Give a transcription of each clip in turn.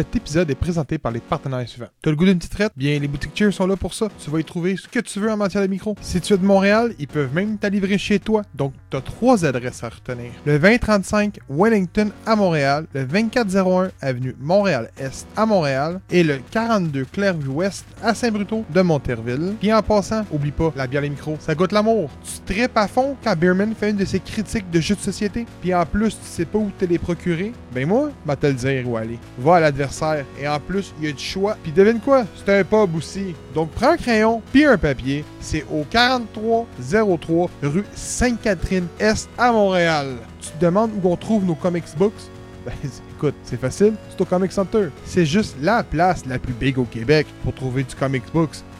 Cet épisode est présenté par les partenaires suivants. T'as le goût d'une petite traite? Bien, les boutiques Cheers sont là pour ça. Tu vas y trouver ce que tu veux en matière de micro. Si tu es de Montréal, ils peuvent même t'en livrer chez toi. Donc, t'as trois adresses à retenir. Le 2035 Wellington à Montréal, le 2401 Avenue Montréal-Est à Montréal et le 42 Clairvue-Ouest à Saint-Bruto de Monterville. Puis en passant, oublie pas, la bière les micros, ça goûte l'amour. Tu tripes à fond quand Beerman fait une de ses critiques de jeux de société. Puis en plus, tu sais pas où te les procurer. Ben moi, va te le dire où aller. Va à l'adversaire. Et en plus, il y a du choix. Puis devine quoi? C'est un pub aussi. Donc prends un crayon puis un papier. C'est au 4303 rue Sainte-Catherine-Est à Montréal. Tu te demandes où on trouve nos comics books? Ben, écoute, c'est facile, c'est au Comic Center. C'est juste la place la plus big au Québec pour trouver du comics books,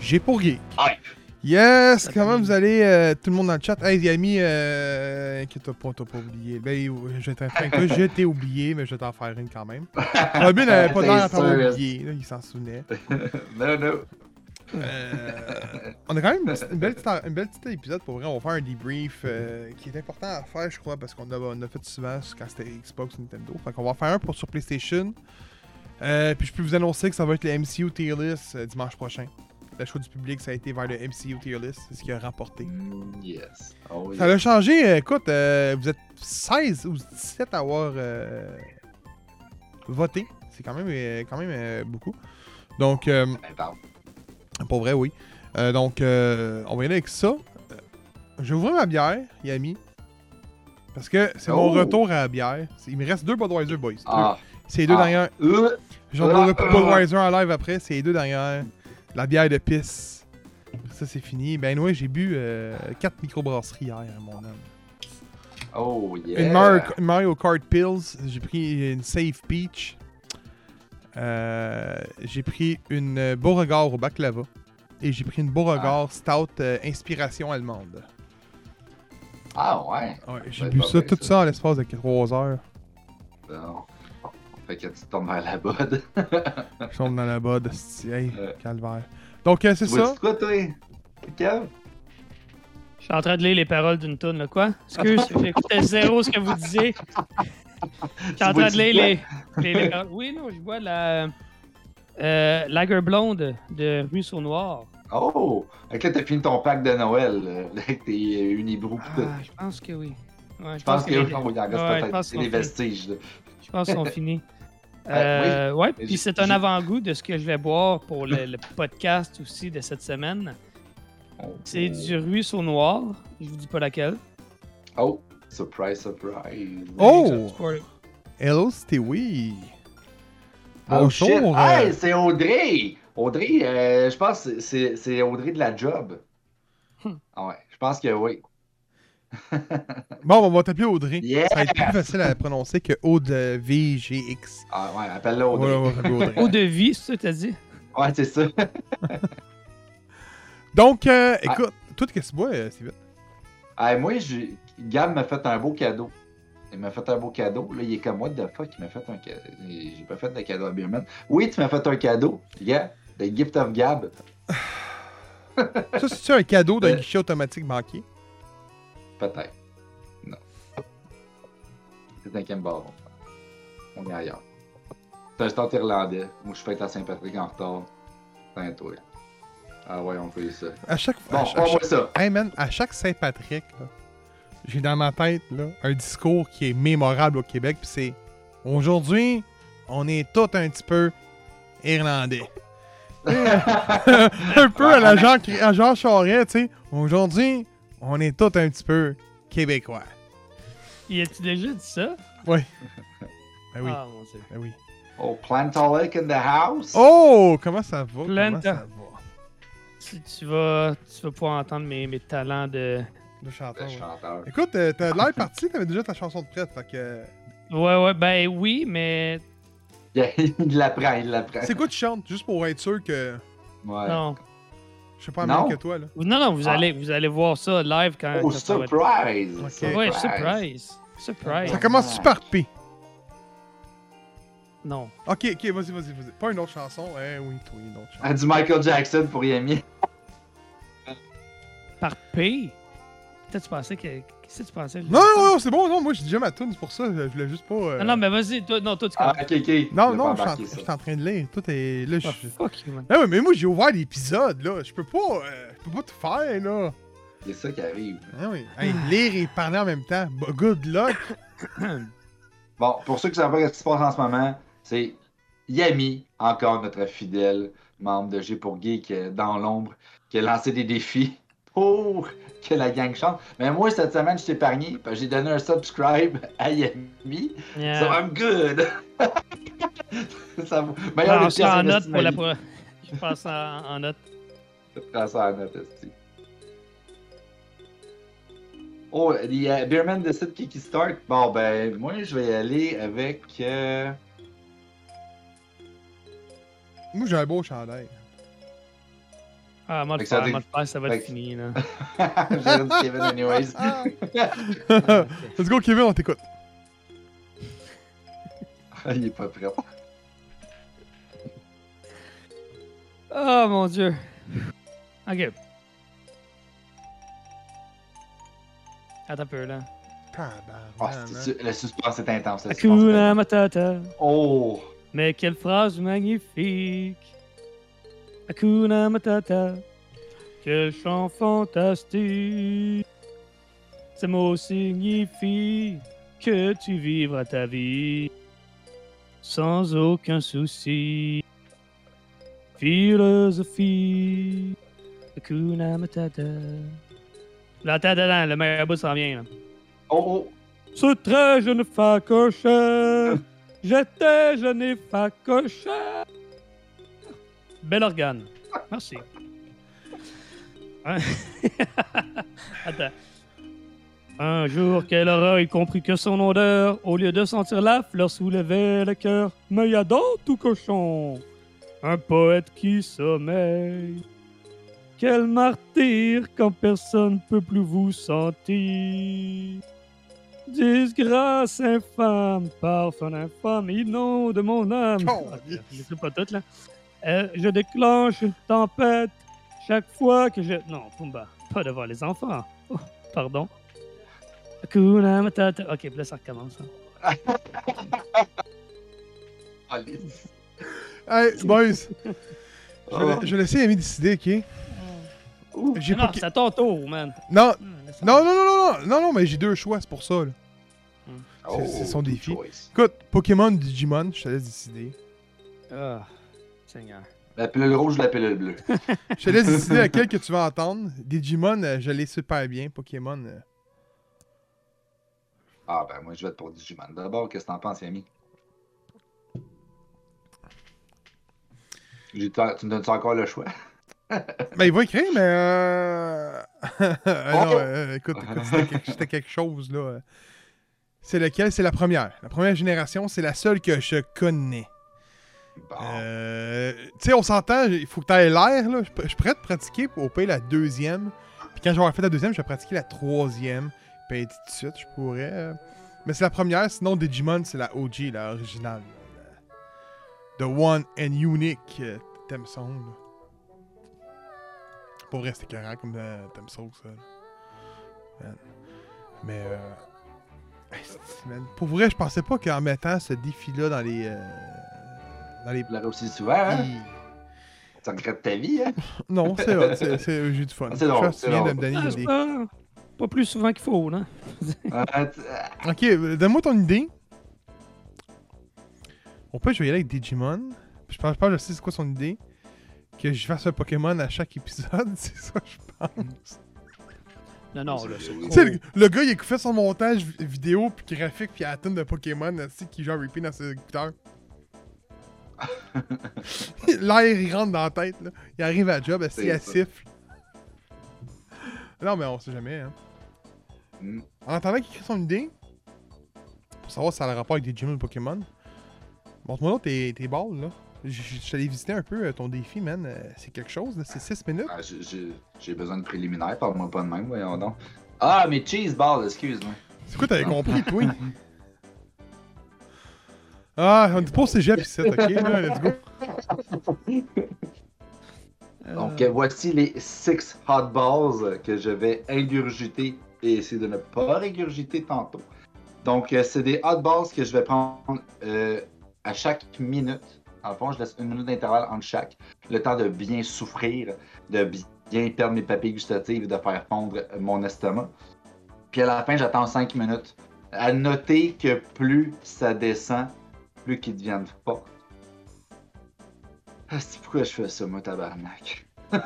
J'ai pour Geek. Ouais. Yes! Comment vous allez, euh, tout le monde dans le chat? Hey, Yami, euh, inquiète-toi pas, t'as pas oublié. Ben, je un je t'ai oublié, mais je vais t'en faire une quand même. Robin n'avait pas l'air d'avoir oublié, là, il s'en souvenait. non, non. Euh, on a quand même une, belle petite, une belle petite épisode pour vrai. On va faire un debrief euh, qui est important à faire, je crois, parce qu'on a, on a fait souvent quand c'était Xbox Nintendo. Fait qu'on va en faire un pour sur PlayStation. Euh, puis je peux vous annoncer que ça va être le MCU Tier List euh, dimanche prochain. Le choix du public, ça a été vers le MCU Tier List. C'est ce qui a remporté. Mm, Yes. Oh, Ça a changé. euh, écoute, euh, vous êtes 16 ou 17 à avoir euh, voté. C'est quand même, quand même beaucoup. Donc, euh, Ben, pour vrai, oui. Donc, euh, on va y aller avec ça. Je vais ouvrir ma bière, Yami. Parce que c'est mon Oh. retour à la bière. Il me reste deux Budweiser, boys. Ah. C'est les deux Ah. dernières. J'en Ah. aurai pas Budweiser en live après. C'est les deux dernières. La bière de pisse. Ça, c'est fini. Ben, ouais, j'ai bu 4 microbrasseries hier, mon homme. Oh, yeah. Une Mario, Mario Kart Pills, j'ai pris une Safe Peach. Euh, j'ai pris une euh, Beauregard au baklava. Et j'ai pris une Beauregard Stout euh, Inspiration Allemande. Ah, ouais. Ouais, j'ai bu ça, tout ça. ça en l'espace de 3 heures. Bon. Fait que tu tombes vers la bonne. Je tombe dans la bode. Hey, Ouais. calvaire. Donc, euh, c'est ça? quoi, toi? Kev? Je suis en train de lire les paroles d'une tune, là. Quoi? Excuse, j'écoutais zéro ce que vous disiez. Je suis en train de lire les, les, les paroles. Oui, non, je vois la. Euh, Lager Blonde de Ruisseau Noir. Oh! Fait que là, t'as fini ton pack de Noël, euh, avec tes euh. Ah, je pense que oui. Ouais, Je pense a les- Ouais, je pense c'est fait. vestiges. là. Je pense qu'ils sont finis. Euh, Euh, ouais, Mais puis c'est un avant-goût de ce que je vais boire pour le, le podcast aussi de cette semaine. Oh. C'est du Ruisseau Noir. Je vous dis pas laquelle. Oh! Surprise, surprise. Oh! Hello, c'était oui. Oh shit! Bonjour. euh, Hey, c'est Audrey! Audrey, euh, je pense que c'est- c'est Audrey de la job. Hmm. Ah ouais, je pense que oui. Bon, on va t'appeler Audrey. Yeah! Ça va être plus facile à prononcer que O-D-V-G-X. Ah ouais, appelle-la Audrey. T'appeler Audrey. Eau de vie, c'est ça que t'as dit? Ouais, c'est ça. Donc, euh, écoute, toi, qu'est-ce que tu bois, euh, Steven? Ah, moi, j'ai- Gab m'a fait un beau cadeau. Il m'a fait un beau cadeau. Là, il est comme, what the fuck, il m'a fait un cadeau. J'ai pas fait de cadeau à Beerman. Oui, tu m'as fait un cadeau. Gab, the gift of Gab. Ça, c'est-tu un cadeau d'un Euh. guichet automatique banquier? Peut-être. Non. C'est un Cambaron. On est ailleurs. C'est un stade irlandais. Moi, je fête à Saint-Patrick en retard. C'est un toi. Ah ouais, on fait ça. À chaque Bon, à, on chaque- ça. Hey man, à chaque Saint-Patrick, j'ai dans ma tête là, un discours qui est mémorable au Québec, puis c'est Aujourd'hui, on est tous un petit peu irlandais. un peu à la Jean, à Jean Charest, tu sais. Aujourd'hui, on est tous un petit peu québécois. Y a-tu déjà dit ça? Oui. Ben oui, Ah, mon Dieu. ben oui. Oh, Plantolic in the house? Oh, comment ça va? Comment ça va? Tu, tu vas, tu vas pouvoir entendre mes, mes talents de. Le chanteur. Le ouais. chanteur. Écoute, euh, t'as l'air parti, t'avais déjà ta chanson de prête, fait que... Ouais, ouais, ben oui, mais il l'apprend, il l'apprend. C'est quoi tu chantes? Juste pour être sûr que Ouais. Non. Je sais pas Non. mieux que toi, là. Non, non, vous, Ah. allez, vous allez voir ça live quand, Oh, quand ça va être- surprise! Ouais, surprise. Surprise. Ça commence super P. Non. Ok, ok, vas-y, vas-y, vas-y. Pas une autre chanson. Eh oui, toi, une autre chanson. Ah, du Michael Jackson pour Yami. Par P? Peut-être tu pensais que. Qu'est-ce que tu pensais? Non, non, non, c'est bon, non, moi j'ai déjà ma tune, c'est pour ça, je voulais juste pas. euh, Ah non, mais vas-y, toi, non, toi, tu Ah, connais. ok, ok. Non, Je non, je suis en- embarquer je ça. suis en train de lire. Tout est. Là, je. Ah, fuck you, man. Ah ouais, mais moi j'ai ouvert l'épisode, là. Je peux pas. euh, je peux pas tout faire, là. C'est ça qui arrive. Ah oui. Hey, lire et parler en même temps. Bah, good luck. Bon, pour ceux qui ne savent pas ce qui se passe en ce moment, c'est Yami, encore notre fidèle membre de G pour Geek euh, dans l'ombre, qui a lancé des défis pour que la gang chante. Mais moi, cette semaine, je t'ai épargné, j'ai donné un subscribe à Yami. Yeah. So I'm good! ça vaut... Meilleur je en note pour la. Je passe en, en note. Je prends ça en note, esti. Oh, il y a Beerman décide qui qui start. Bon, ben, moi, je vais y aller avec. euh, Moi j'ai un beau chandail. Ah, ça faire, ça va fait être que- fini, là. Dit Kevin, anyways. Let's go, Kevin, on t'écoute. il est pas prêt. Oh, mon Dieu. Ok. Attends un peu, là. Oh, le suspense est intense. suspense est intense. Oh! Mais quelle phrase magnifique. Hakuna Matata. Quel chant fantastique. Ces mots signifient que tu vivras ta vie sans aucun souci. Philosophie. Hakuna Matata. Là, attends, attends, le meilleur bout s'en vient, là. Oh, oh! Ce très jeune facocheur, j'étais jeune et facocheur. Bel organe. Merci. Hein? Attends. Un jour qu'elle aura y compris que son odeur, au lieu de sentir la fleur, soulevait le cœur. Mais y a dans tout cochon un poète qui sommeille. Quel martyr quand personne peut plus vous sentir. Disgrâce infâme, parfum infâme, nom de mon âme. Oh, yes. pas tout, là. Euh, je déclenche une tempête chaque fois que je... Non, Pumba, pas devant les enfants. Oh, pardon. Hakuna Matata. Ok, puis là, ça recommence. hein. Alice. Hey, boys, je Oh. vais, je vais laisser Amy décider, ok? Ouh. J'ai Non, pas. c'est à ton tour, man. Non, Hum, laisse non, non, non, non, non, non, non, mais j'ai deux choix, c'est pour ça, là. C'est- c'est son good défi. choice. Écoute, Pokémon, Digimon, je te laisse décider. Ah, Seigneur. La pilule rouge, la pilule bleue. Je te laisse décider laquelle que tu vas entendre. Digimon, euh, je l'ai super bien. Pokémon, euh, Ah, ben, moi, je vais être pour Digimon. D'abord, qu'est-ce que t'en penses, Yami? Tu me donnes encore le choix? Ben, il va écrire, mais. Euh... ah non, Oh! euh, écoute, écoute, c'était quelque, chose, là. C'est lequel? C'est la première. La première génération, c'est la seule que je connais. Euh, tu sais, on s'entend, il faut que tu ailles l'air, là. Je prêt à pratiquer pour payer la deuxième. Puis quand j'aurai fait la deuxième, je vais pratiquer la troisième. Puis ainsi de suite, je pourrais. Mais c'est la première, sinon Digimon, c'est la OG, la originale. The one and unique euh. Pour c'était carré comme euh, song, ça. Mais. Euh... Pour vrai, je pensais pas qu'en mettant ce défi-là dans les. Dans les. Tu l'aurais aussi souvent, hein? Tu regrettes ta vie, hein? Non, c'est vrai, c'est- c'est- j'ai du fun. Ah, c'est drôle, c'est tu viens de drôle. me donner Ah, une c'est idée. pas, pas plus souvent qu'il faut, là. Euh, tu- euh, Ok, donne-moi ton idée. On peut, je vais y aller avec Digimon. Je pense pas, je sais c'est quoi son idée. Que je fasse un Pokémon à chaque épisode, c'est ça, je pense. Non, non, là, c'est Tu Tu le, le gars, il fait son montage vi- vidéo, puis graphique, puis il a la tonne de Pokémon, qui joue à repeat dans ses écouteurs. L'air, il rentre dans la tête, là. Il arrive à la job, il ça. siffle? Non, mais on sait jamais, hein. hmm. En attendant qu'il crée son idée, pour savoir si ça a le rapport avec des Digimon ou Pokémon, Montre-moi donc tes, tes balles, là. Je allé visiter un peu euh, ton défi, man. Euh, C'est quelque chose, là. C'est 6 minutes. Ah, J'ai besoin de préliminaires, parle-moi pas de même, voyons donc. Ah, mais cheese balls, excuse-moi. C'est quoi, t'avais compris, toi? Ah, on est pas au cégep ici, ok? Là, let's go. Donc, euh, voici les 6 hot balls que je vais ingurgiter et essayer de ne pas régurgiter tantôt. Donc, euh, c'est des hot balls que je vais prendre euh, à chaque minute. En le fond, je laisse une minute d'intervalle entre chaque. Le temps de bien souffrir, de bien perdre mes papilles gustatives, de faire fondre mon estomac. Puis à la fin, j'attends 5 minutes. À noter que plus ça descend, plus qu'ils deviennent forts. Ah, c'est pourquoi je fais ça, moi, tabarnak?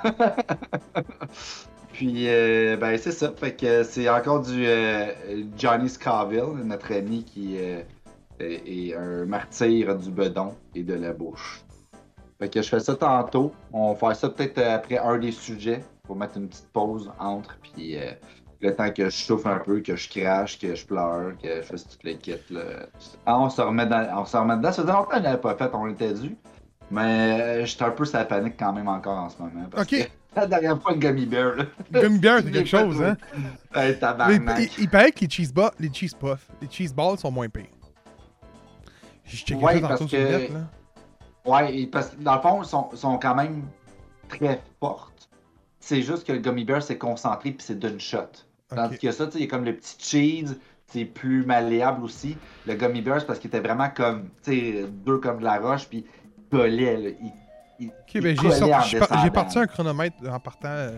Puis, euh, ben, c'est ça. Fait que c'est encore du euh, Johnny Scoville, notre ami qui euh, est, est un martyr du bedon et de la bouche. Fait que je fais ça tantôt. On va faire ça peut-être après un des sujets pour mettre une petite pause entre. Puis, euh, le temps que je souffle un peu, que je crache, que je pleure, que je fasse toutes les kits. Là. Ah, on se remet dans, on se remet dedans. Ça faisait longtemps qu'on l'avait pas fait, on était dû. Mais euh, j'étais un peu sur la panique quand même encore en ce moment. Parce Ok. que la dernière fois, le gummy bear, là. Gummy bear, c'est quelque chose, hein? Tabarnak. il, il paraît que les cheese, ba- les cheese puffs, les cheese balls sont moins pires. J'ai checké Ouais, ça parce que- net, là. Ouais, parce que dans le fond, ils sont, sont quand même très fortes. C'est juste que le gummy bear, c'est concentré puis c'est d'une shot. Tandis que ça, tu sais, il y a comme le petit cheese, c'est plus malléable aussi. Le gummy bear, parce qu'il était vraiment comme, tu sais, dur comme de la roche, puis il collait, là. Il, il, ben j'ai par- parti un chronomètre en partant euh,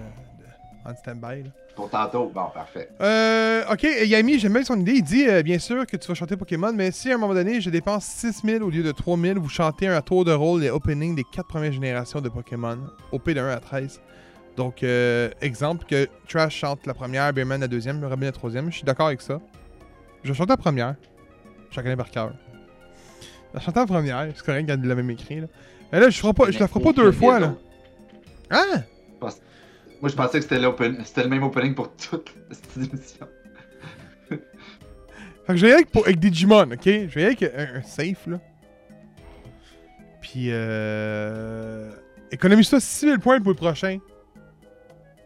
en stand-by. Pour tantôt, bon, parfait. Euh, ok, Yami, j'aime bien son idée. Il dit euh, bien sûr que tu vas chanter Pokémon, mais si à un moment donné je dépense 6000 au lieu de 3000, vous chantez un tour de rôle les openings des 4 premières générations de Pokémon, OP de 1 à 13. Donc, euh, exemple que Trash chante la première, Bearman la deuxième, Robin la troisième. Je suis d'accord avec ça. Je vais chanter la première. La connais par cœur. Je vais chanter la première, c'est correct, il l'a même écrit. Là. Mais là, je, ferai pas, je la ferai pas deux fois. là. Hein? Moi, je pensais que c'était le même opening pour toute cette émission. Fait que je vais y aller avec, pour- avec Digimon, ok? Je vais y aller avec un, un safe, là. Puis, euh... Économise-toi 6000 points pour le prochain.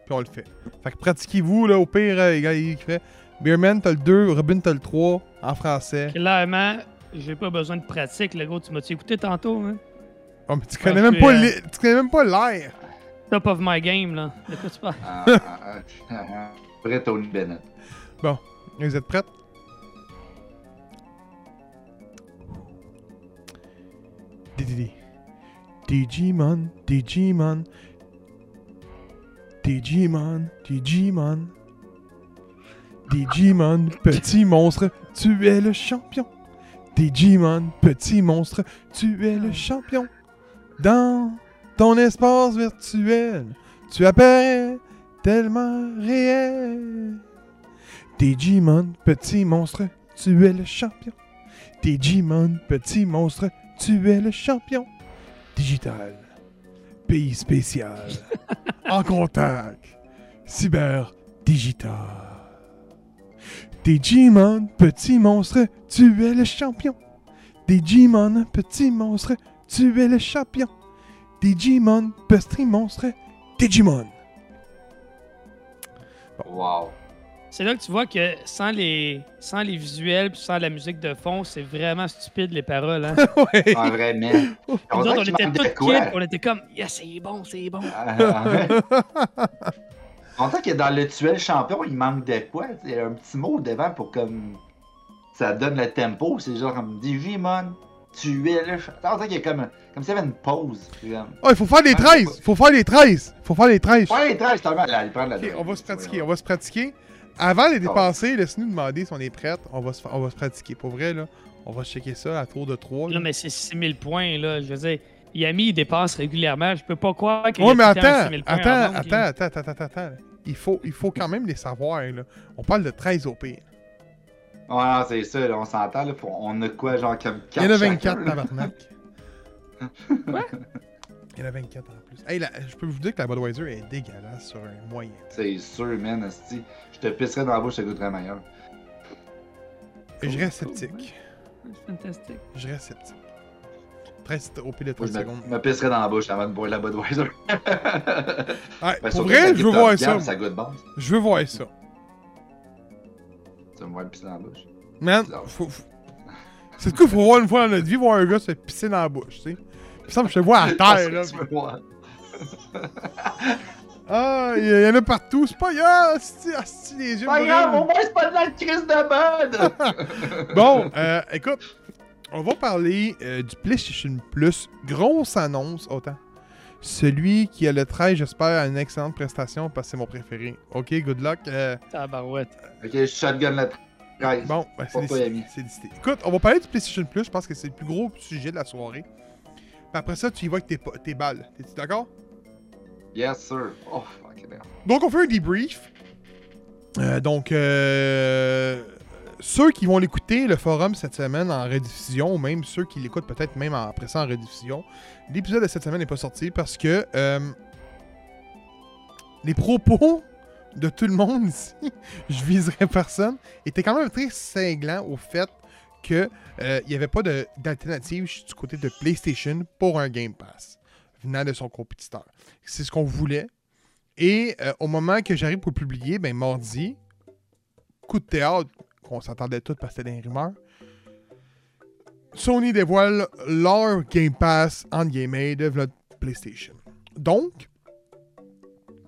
Puis on le fait. Fait que pratiquez-vous, là, au pire, euh, les gars, il fait... Beerman, t'as le 2, Robin, t'as le 3, en français. Clairement, j'ai pas besoin de pratique, le gros. Tu m'as-tu écouté tantôt, hein? Oh, mais tu connais même que, pas euh, tu connais même pas l'air. Top of my game, là. De quoi tu parles? Ah, ah, ah, Tony Bennett. Vous êtes prêtes? Didi. Digimon, Digimon, Digimon. Digimon, petit monstre, tu es le champion. Digimon, petit monstre, tu es le champion. Dans ton espace virtuel, tu apparais tellement réel. Digimon, petit monstre, tu es le champion. Digimon, petit monstre, tu es le champion. Digital. Pays spécial. en contact. Cyber digital. Digimon, petit monstre, tu es le champion. Digimon, petit monstre, tu es le champion. Digimon, petit monstre, Digimon. Wow. C'est là que tu vois que sans les, sans les visuels puis sans la musique de fond, c'est vraiment stupide les paroles. Hein? ouais. En vrai, mais. Nous On autres, on était tous kids, on était comme, yes, c'est bon, c'est bon. Ah, ouais. On dirait que dans le tuel champion, il manque de quoi? Il y a un petit mot devant pour comme. Ça donne le tempo. C'est genre comme Digimon, tu es le champion. On dirait qu'il y a comme. Comme s'il y avait une pause. Comme- Oh, il faut faire les 13! Faut faire les 13! Faut faire les 13! Ouais, les 13, justement. Là, il prend la on va se pratiquer, on va se pratiquer. Avant de les dépasser, laisse-nous demander si on est prête. On va se, on va se pratiquer. Pour vrai, là, on va checker ça à tour de 3. Là, mais c'est 6000 points, là. Je veux dire, Yami, il dépasse régulièrement. Je peux pas croire qu'il Ouais, a mais attends, 6000 points en attends, attends, là. attends, attends, attends, attends. Il faut, il faut quand même les savoir, là. On parle de 13 au pire. Ouais, non, c'est ça, là, on s'entend. Là, on a quoi, genre comme 4 Il y en a 24, tabarnak. Quoi? Il y en a 24 en plus. Hey, la- je peux vous dire que la Budweiser est dégueulasse sur un moyen. C'est sûr, man, esti. Je te pisserais dans la bouche, ça goûterait meilleur. Et je reste sceptique. C'est fantastique. Je reste sceptique. 13 au pile de Moi, 30 je secondes. me, me pisserais dans la bouche avant de boire la Budweiser. Ouais, Ben, pour vrai, je veux voir ça. Ça goûte bon. Je veux voir ça. Tu vas me voir pisser dans la bouche. Man, faut, faut- c'est ce qu'il faut voir une fois dans notre vie, voir un gars se pisser dans la bouche, tu sais. Il me semble que je te vois à terre, là. tu veux voir. Ah, il y, en a partout. C'est pas grave, asti, les yeux Pas grave, au moins c'est pas de la crise de mode! Bon, euh, écoute, on va parler euh, du PlayStation Plus. Grosse annonce, autant. Celui qui a le 13, j'espère, a une excellente prestation parce que c'est mon préféré. Ok, good luck. Euh, Tabarouette. ok, je shotgun le 13. bon, ben, c'est décidé. Écoute, on va parler du PlayStation Plus. Je pense que c'est le plus gros sujet de la soirée. Après ça, tu y vas avec tes, tes balles. T'es-tu d'accord? Yes, sir. Oh, fuck it. Donc, on fait un debrief. Euh, donc, euh, ceux qui vont l'écouter, le forum cette semaine en rediffusion, ou même ceux qui l'écoutent peut-être même en- après ça en rediffusion, l'épisode de cette semaine n'est pas sorti parce que euh, les propos de tout le monde ici, je viserai personne, étaient quand même très cinglants au fait qu'il n'y avait pas d'alternative du côté de PlayStation pour un Game Pass venant de son compétiteur. C'est ce qu'on voulait. Et euh, au moment que j'arrive pour publier, ben mardi, coup de théâtre, qu'on s'attendait tous parce que c'était des rumeurs, Sony dévoile leur Game Pass en game de la PlayStation. Donc,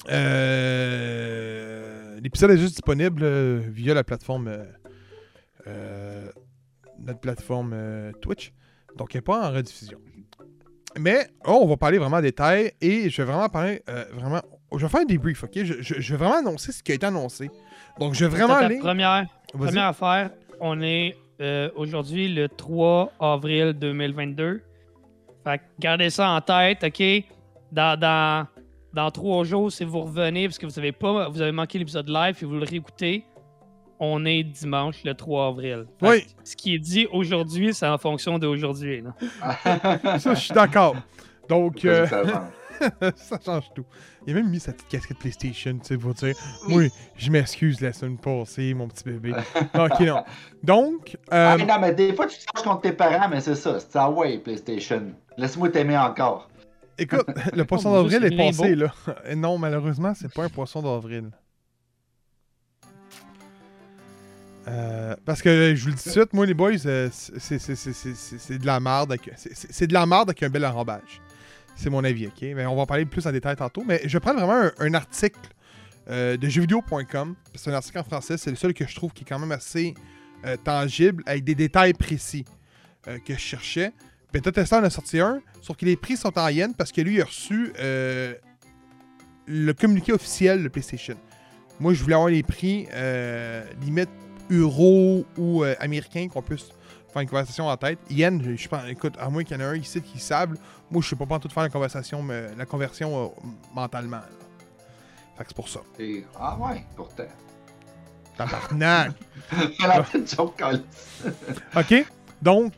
euh, l'épisode est juste disponible euh, via la plateforme euh, euh, notre plateforme euh, Twitch. Donc, il n'est pas en rediffusion. Mais oh, on va parler vraiment en détail et je vais vraiment parler euh, vraiment. Je vais faire un débrief, ok? Je, je- je vais vraiment annoncer ce qui a été annoncé. Donc, je vais vraiment aller. Première, première affaire, on est euh, aujourd'hui le 3 avril 2022. Fait que gardez ça en tête, OK? Dans, dans, dans trois jours, si vous revenez, parce que vous avez pas, vous avez manqué l'épisode live et vous le réécoutez, on est dimanche le 3 avril. Fait Oui. Ce qui est dit aujourd'hui, c'est en fonction d'aujourd'hui. Ça, je suis d'accord. Donc, euh, Ça change. tout. Il a même mis sa petite casquette PlayStation, tu sais, pour dire Oui, je m'excuse la semaine passée, mon petit bébé. ok, non. Donc, euh, Ah, mais non, mais des fois, tu te changes contre tes parents, mais c'est ça. C'est ça, ouais, PlayStation. Laisse-moi t'aimer encore. écoute, le poisson d'avril est passé, là. Et non, malheureusement, c'est pas un poisson d'avril. Euh, parce que je vous le dis tout de suite, moi les boys, euh, c'est- de la merde. c'est- de la merde avec un bel enrobage. C'est mon avis, ok? Mais on va en parler plus en détail tantôt. Mais je prendre vraiment un, article euh, de jeuxvideo.com. C'est un article en français, c'est le seul que je trouve qui est quand même assez tangible, avec des détails précis que je cherchais. Beta Tesla en a sorti un, sauf que les prix sont en yens parce que lui il a reçu le communiqué officiel de PlayStation. Moi, je voulais avoir les prix limite euro ou euh, américain qu'on puisse faire une conversation en tête. Yen, je, je pense, écoute, à moins qu'il y en ait un ici qui sable, moi je sais pas pas tout faire la conversation, mais, la conversion euh, mentalement. là. Fait que c'est pour ça. Et- Ah ouais, pourtant. Tabarnak! OK? Donc,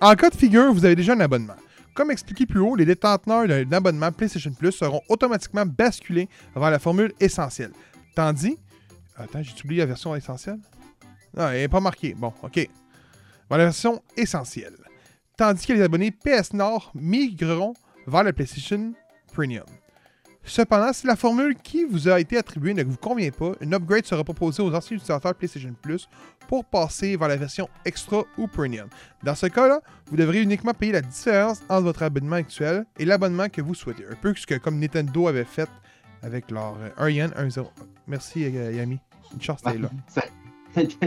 en cas de figure, vous avez déjà un abonnement. Comme expliqué plus haut, les détenteurs d'un abonnement PlayStation Plus seront automatiquement basculés vers la formule essentielle. Tandis. Attends, j'ai oublié la version essentielle? Non, elle n'est pas marquée. Bon, OK. Version essentielle. Tandis que les abonnés PS Nord migreront vers la PlayStation Premium. Cependant, si la formule qui vous a été attribuée ne vous convient pas, une upgrade sera proposée aux anciens utilisateurs PlayStation Plus pour passer vers la version Extra ou Premium. Dans ce cas-là, vous devrez uniquement payer la différence entre votre abonnement actuel et l'abonnement que vous souhaitez. Un peu ce que comme Nintendo avait fait avec leur euh, 1 yen, 1 0. Merci euh, Yami. Une chance t'es là. Dit.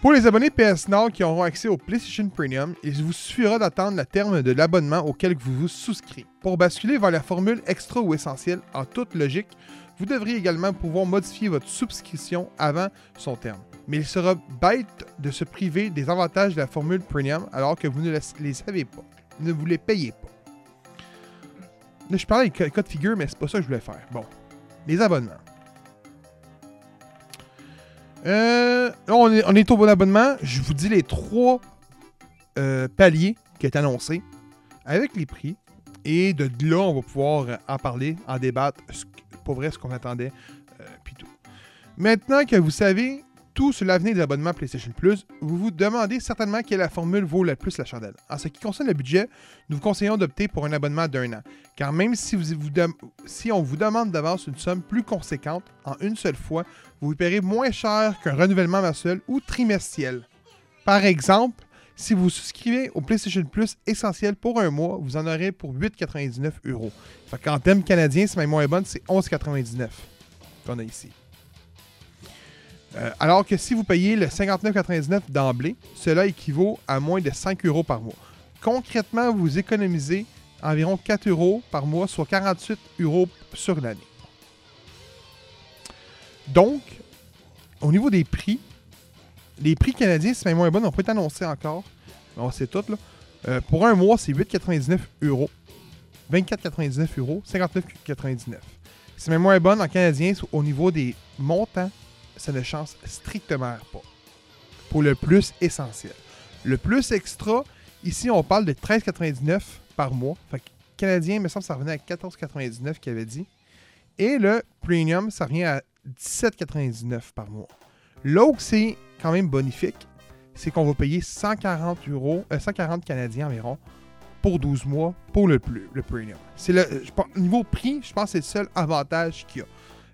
Pour les abonnés PS Nord qui auront accès au PlayStation Premium, il vous suffira d'attendre le terme de l'abonnement auquel vous vous souscrivez. Pour basculer vers la formule extra ou essentielle, en toute logique, vous devriez également pouvoir modifier votre subscription avant son terme. Mais il sera bête de se priver des avantages de la formule Premium alors que vous ne les- savez pas. Ne vous les payez pas. Là, je parlais de cas de figure, mais c'est pas ça que je voulais faire. Bon. Les abonnements. Euh, on est, on est au bon abonnement. Je vous dis les trois euh, paliers qui ont été annoncés avec les prix. Et de là, on va pouvoir en parler, en débattre. Pour vrai, ce qu'on attendait. euh, puis tout. Maintenant que vous savez tout sur l'avenir de l'abonnement PlayStation Plus, vous vous demandez certainement quelle la formule vaut le plus la chandelle. En ce qui concerne le budget, nous vous conseillons d'opter pour un abonnement d'un an, car même si, vous, vous on vous demande d'avance une somme plus conséquente en une seule fois, vous paierez moins cher qu'un renouvellement mensuel ou trimestriel. Par exemple, si vous souscrivez au PlayStation Plus essentiel pour un mois, vous en aurez pour 8,99 euros. Fait qu'en thème canadien, c'est même moins bonne, c'est 11,99 qu'on a ici. Euh, alors que si vous payez le 59,99 d'emblée, cela équivaut à moins de 5 euros par mois. Concrètement, vous économisez environ 4 euros par mois, soit 48 euros sur l'année. Donc, au niveau des prix, les prix canadiens, c'est même moins bon, on peut annoncé encore. On sait tout, là. Euh, pour un mois, c'est 8,99 euros. 24,99 euros. 59,99. C'est même moins bon en canadien au niveau des montants. Ça ne change strictement pas. Pour le plus essentiel. Le plus extra, ici, on parle de 13,99 par mois. Fait que canadien, il me semble que ça revenait à 14,99 qu'il avait dit. Et le premium, ça revient à 17,99 par mois. Où c'est quand même bonifique, c'est qu'on va payer 140 euros, euh, 140 canadiens environ pour 12 mois pour le, plus, le premium. C'est le, niveau prix, je pense que c'est le seul avantage qu'il y a.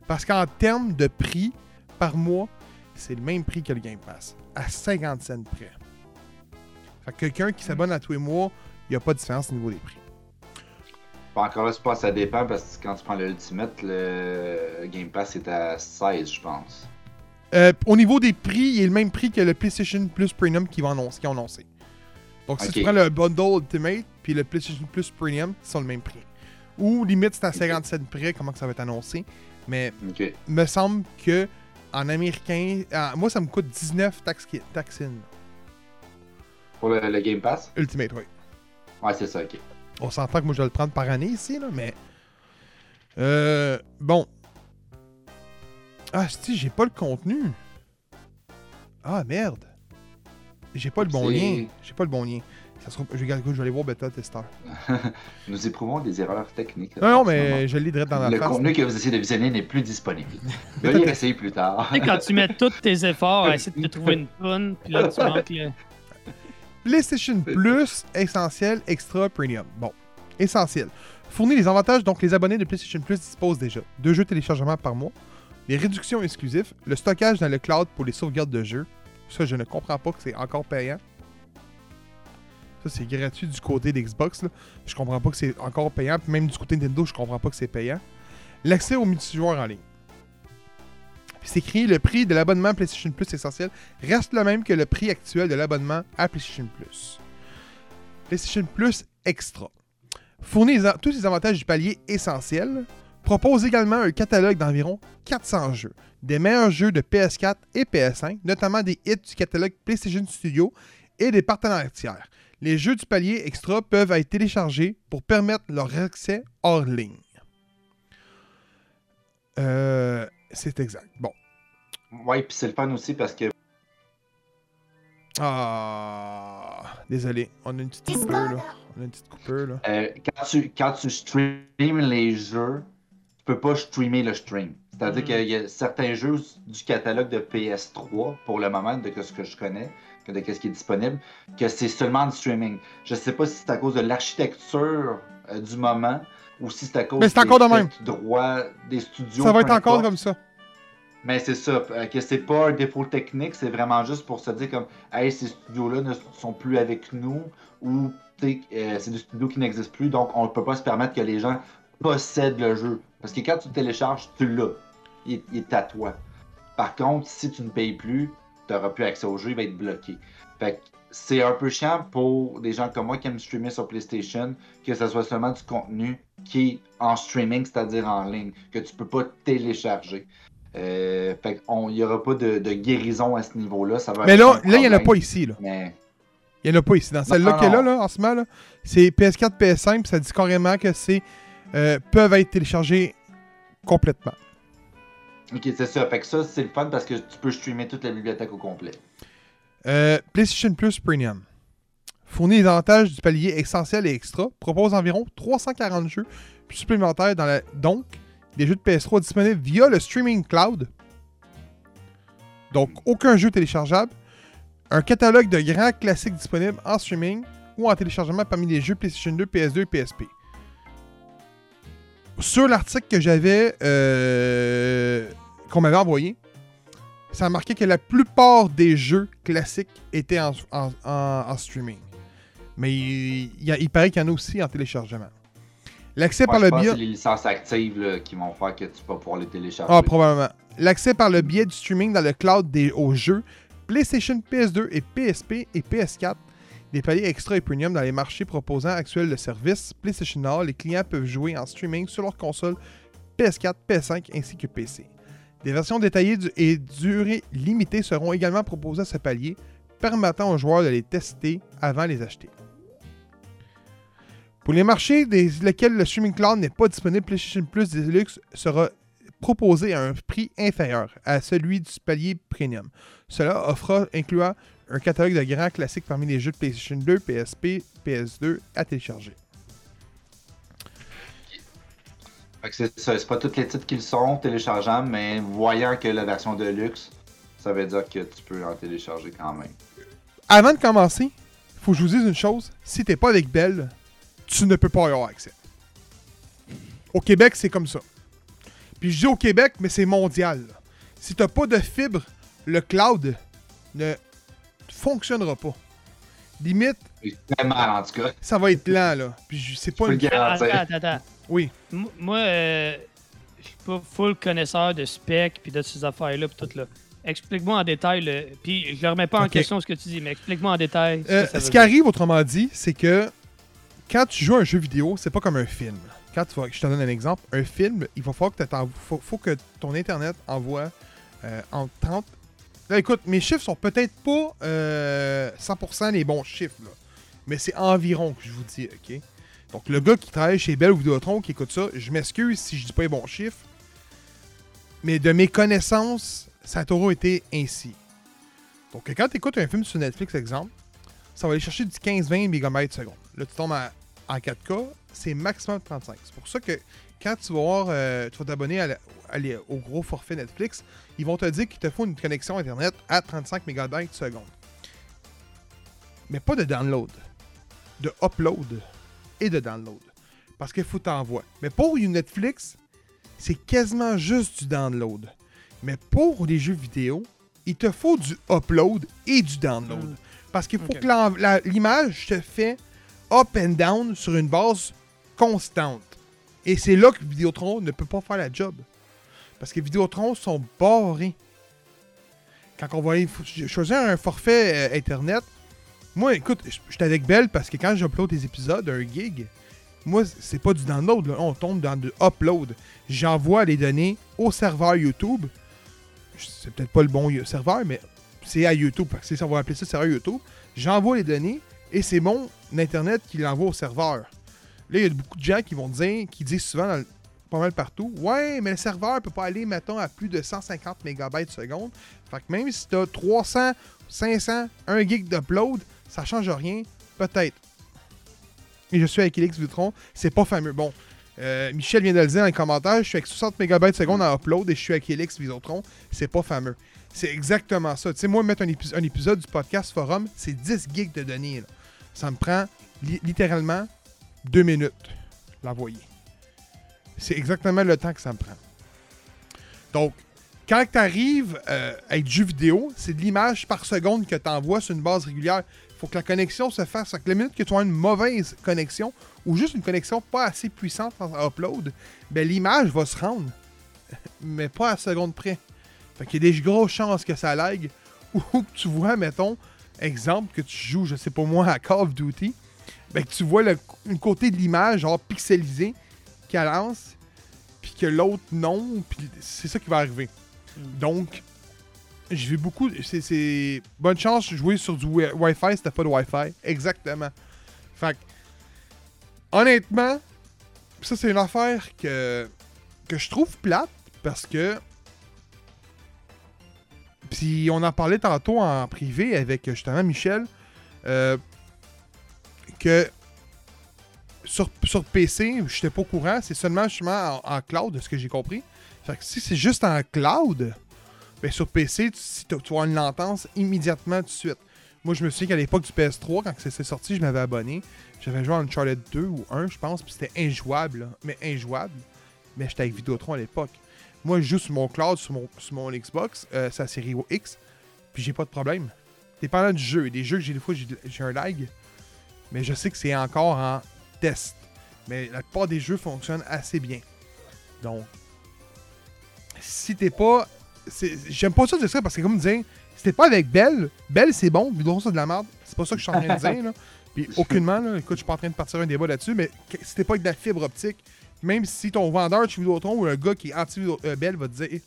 Parce qu'en termes de prix par mois, c'est le même prix que le Game Pass, à 50 cents près. Fait que quelqu'un qui s'abonne à tous les mois, il n'y a pas de différence au niveau des prix. Bon, encore là, je pense que ça dépend parce que quand tu prends le Ultimate, le Game Pass est à 16, je pense. Euh, au niveau des prix, il est le même prix que le PlayStation Plus Premium qu'ils vont annoncer. annoncé. Donc, si tu prends le bundle Ultimate puis le PlayStation Plus Premium, ils sont le même prix. Ou limite, c'est à 57 près, comment que ça va être annoncé. Mais me semble que en américain, moi, ça me coûte 19 tax, taxin. Pour le, le Game Pass? Ultimate, oui. Ouais, c'est ça, ok. On s'entend que moi, je dois le prendre par année ici, là, mais. Euh. Bon. Ah, si, j'ai pas le contenu. Ah, merde. J'ai pas le bon lien. J'ai pas le bon lien. Ça sera... je, regarde, je vais aller voir Beta Tester. Nous éprouvons des erreurs techniques. Non, mais je lis direct dans la Le face. contenu que vous essayez de visionner n'est plus disponible. Veuillez essayer plus tard. Tu sais, quand tu mets tous tes efforts à essayer de te trouver une toune, puis là, tu manques le. PlayStation Plus, essentiel, extra, premium. Bon, essentiel. Fournit les avantages dont les abonnés de PlayStation Plus disposent déjà. Deux jeux téléchargements par mois, les réductions exclusives, le stockage dans le cloud pour les sauvegardes de jeux. Ça, je ne comprends pas que c'est encore payant. Ça, c'est gratuit du côté d'Xbox. Je comprends pas que c'est encore payant. Puis même du côté Nintendo, je comprends pas que c'est payant. L'accès au multijoueur en ligne. C'est écrit le prix de l'abonnement PlayStation Plus essentiel reste le même que le prix actuel de l'abonnement à PlayStation Plus. PlayStation Plus Extra. Fournit tous les avantages du palier essentiel. Propose également un catalogue d'environ 400 jeux. Des meilleurs jeux de PS4 et PS5, notamment des hits du catalogue PlayStation Studio et des partenaires tiers. Les jeux du palier extra peuvent être téléchargés pour permettre leur accès hors ligne. Euh, c'est exact. Bon. Ouais, puis c'est le fun aussi parce que Ah, désolé, on a une petite coupure là. On a une petite coupure là. euh, quand, tu, quand tu streams les jeux, tu peux pas streamer le stream. C'est-à-dire Mm. qu'il y a certains jeux du catalogue de PS3, pour le moment, de ce que je connais, de ce qui est disponible, que c'est seulement du streaming. Je sais pas si c'est à cause de l'architecture euh, du moment ou si c'est à cause Mais c'est encore de des même. droits des studios. Ça va être encore importe. comme ça. Mais c'est ça, euh, que c'est pas un défaut technique, c'est vraiment juste pour se dire comme, hey, ces studios-là ne sont plus avec nous ou euh, c'est des studios qui n'existent plus, donc on ne peut pas se permettre que les gens possèdent le jeu. Parce que quand tu le télécharges, tu l'as. Il, est- il est à toi. Par contre, si tu ne payes plus, n'auras plus accès au jeu, il va être bloqué. Fait que c'est un peu chiant pour des gens comme moi qui aiment streamer sur PlayStation, que ce soit seulement du contenu qui est en streaming, c'est-à-dire en ligne, que tu peux pas télécharger. Euh, fait n'y aura pas de, de guérison à ce niveau-là. Ça va Mais là, là, il n'y en a pas ici là. Mais Il n'y en a pas ici. Dans celle-là qui est là, là, en ce moment, c'est PS4, PS5, puis ça dit carrément que c'est euh, peuvent être téléchargés complètement. Ok, c'est ça. Fait que ça, c'est le fun parce que tu peux streamer toute la bibliothèque au complet. Euh, PlayStation Plus Premium. Fournit les avantages du palier essentiel et extra. Propose environ 340 jeux supplémentaires dans la... Donc, des jeux de PS3 disponibles via le streaming cloud. Donc, aucun jeu téléchargeable. Un catalogue de grands classiques disponibles en streaming ou en téléchargement parmi les jeux PlayStation 2, PS2 et PSP. Sur l'article que j'avais, euh, qu'on m'avait envoyé, ça a marqué que la plupart des jeux classiques étaient en, en- en- en streaming. Mais il, paraît qu'il y en a aussi en téléchargement. L'accès par je le pense biais. c'est les licences actives là, qui vont faire que tu vas pouvoir les télécharger. Ah, probablement. L'accès par le biais du streaming dans le cloud des, aux jeux PlayStation, PS2 et PSP et PS4. Des paliers extra et premium dans les marchés proposant actuels de services PlayStation Now, les clients peuvent jouer en streaming sur leur console PS4, PS5 ainsi que PC. Des versions détaillées et durée limitée seront également proposées à ce palier, permettant aux joueurs de les tester avant de les acheter. Pour les marchés des lesquels le streaming cloud n'est pas disponible, PlayStation Plus Deluxe sera proposé à un prix inférieur à celui du palier premium. Cela offrira, incluant un catalogue de grands classiques parmi les jeux de PlayStation 2, PSP, PS2 à télécharger. C'est ça, c'est pas tous les titres qui le sont téléchargeables, mais voyant que la version de luxe, ça veut dire que tu peux en télécharger quand même. Avant de commencer, faut que je vous dise une chose. Si t'es pas avec Bell, tu ne peux pas y avoir accès. Au Québec, c'est comme ça. Puis je dis au Québec, mais c'est mondial. Si t'as pas de fibre, le cloud ne fonctionnera pas. Limite, très mal en tout cas. ça va être lent, là. Puis je- c'est pas peux une... le garantir. Attends, attends, attends. Oui. M- Moi, euh, je suis pas full connaisseur de spec puis de ces affaires-là puis tout là. Explique-moi en détail, le... puis je ne remets pas en question ce que tu dis, mais explique-moi en détail. Euh, ce, que ça ce veut qui dire. arrive, autrement dit, c'est que quand tu joues à un jeu vidéo, c'est pas comme un film. Quand tu vas, je te donne un exemple, un film, il va falloir que, faut, faut que ton internet envoie euh, en 30. Là, écoute, mes chiffres sont peut-être pas euh, 100% les bons chiffres, là. mais c'est environ que je vous dis, ok? Donc, le gars qui travaille chez Bell ou Vidéotron qui écoute ça, je m'excuse si je dis pas les bons chiffres, mais de mes connaissances, ça a été ainsi. Donc, quand tu écoutes un film sur Netflix, exemple, ça va aller chercher du 15-20 MB seconde. Là, tu tombes à- en 4K, c'est maximum 35. C'est pour ça que quand tu vas, voir, euh, tu vas t'abonner à la- les- au gros forfait Netflix, ils vont te dire qu'il te faut une connexion Internet à 35 MB seconde. Mais pas de download. De upload et de download. Parce qu'il faut t'envoyer. Mais pour une Netflix, c'est quasiment juste du download. Mais pour les jeux vidéo, il te faut du upload et du download. Mm. Parce qu'il faut que l'image se fait up and down sur une base constante. Et c'est là que Vidéotron ne peut pas faire la job. Parce que Vidéotron sont barrés. Quand on va aller choisir un forfait euh, Internet, moi, écoute, suis avec Belle parce que quand j'upload des épisodes, un gig, moi, c'est pas du download, là. on tombe dans du upload. J'envoie les données au serveur YouTube. C'est peut-être pas le bon serveur, mais c'est à YouTube. Fait que c'est- on va appeler ça serveur YouTube. J'envoie les données et c'est mon Internet qui l'envoie au serveur. Là, il y a beaucoup de gens qui vont dire, qui disent souvent dans partout, ouais, mais le serveur peut pas aller, mettons, à plus de 150 MB seconde. Fait que même si tu as 300, 500, 1 gig d'upload, ça change rien, peut-être. Et je suis avec Elix Vitron, c'est pas fameux. Bon, euh, Michel vient de le dire dans les commentaires, je suis avec 60 MB seconde en upload et je suis avec Elix Vidéotron, c'est pas fameux. C'est exactement ça. Tu sais, moi, mettre un, épis- un épisode du podcast forum, c'est 10 gigs de données. Ça me prend li- littéralement deux minutes l'envoyer. C'est exactement le temps que ça me prend. Donc, quand tu arrives avec du jeu vidéo, c'est de l'image par seconde que tu envoies sur une base régulière. Il faut que la connexion se fasse. Que la minute que tu as une mauvaise connexion ou juste une connexion pas assez puissante en upload, ben l'image va se rendre, mais pas à seconde près. Fait qu'il y a des grosses chances que ça lag ou que tu vois, mettons, exemple, que tu joues, je sais pas moi, à Call of Duty, ben que tu vois le, côté de l'image, genre pixelisé, lance, puis que l'autre non, puis c'est ça qui va arriver. Donc, je vais beaucoup. c'est-. Bonne chance jouer sur du wi- Wi-Fi si t'as pas de Wi-Fi. Exactement. Fait que, honnêtement, ça c'est une affaire que, que je trouve plate parce que. Puis on en parlait tantôt en privé avec justement Michel. euh, que sur, PC, je n'étais pas au courant, c'est seulement justement en, en cloud, de ce que j'ai compris. Fait que si c'est juste en cloud, Ben, sur PC, tu, si tu une latence immédiatement tout de suite. Moi, je me souviens qu'à l'époque du PS3, quand c'est sorti, je m'avais abonné. J'avais joué à Uncharted 2 ou 1, je pense, puis c'était injouable, mais injouable. Mais j'étais avec Vidéotron à l'époque. Moi, je joue sur mon cloud, sur mon, Xbox, euh, la série X, puis j'ai pas de problème. Dépendant du jeu. Des jeux que j'ai des fois, j'ai un lag, mais je sais que c'est encore en Mais la plupart des jeux fonctionnent assez bien. Donc, si t'es pas. J'aime pas ça de dire ça parce que, comme dire, si t'es pas avec Belle, Belle c'est bon, Vidéotron c'est de la merde. C'est pas ça que je suis en train de dire, là. Puis aucunement, là, écoute, je suis pas en train de partir un débat là-dessus, mais si t'es pas avec de la fibre optique, même si ton vendeur chez Vidéotron ou un gars qui est anti-Belle va te dire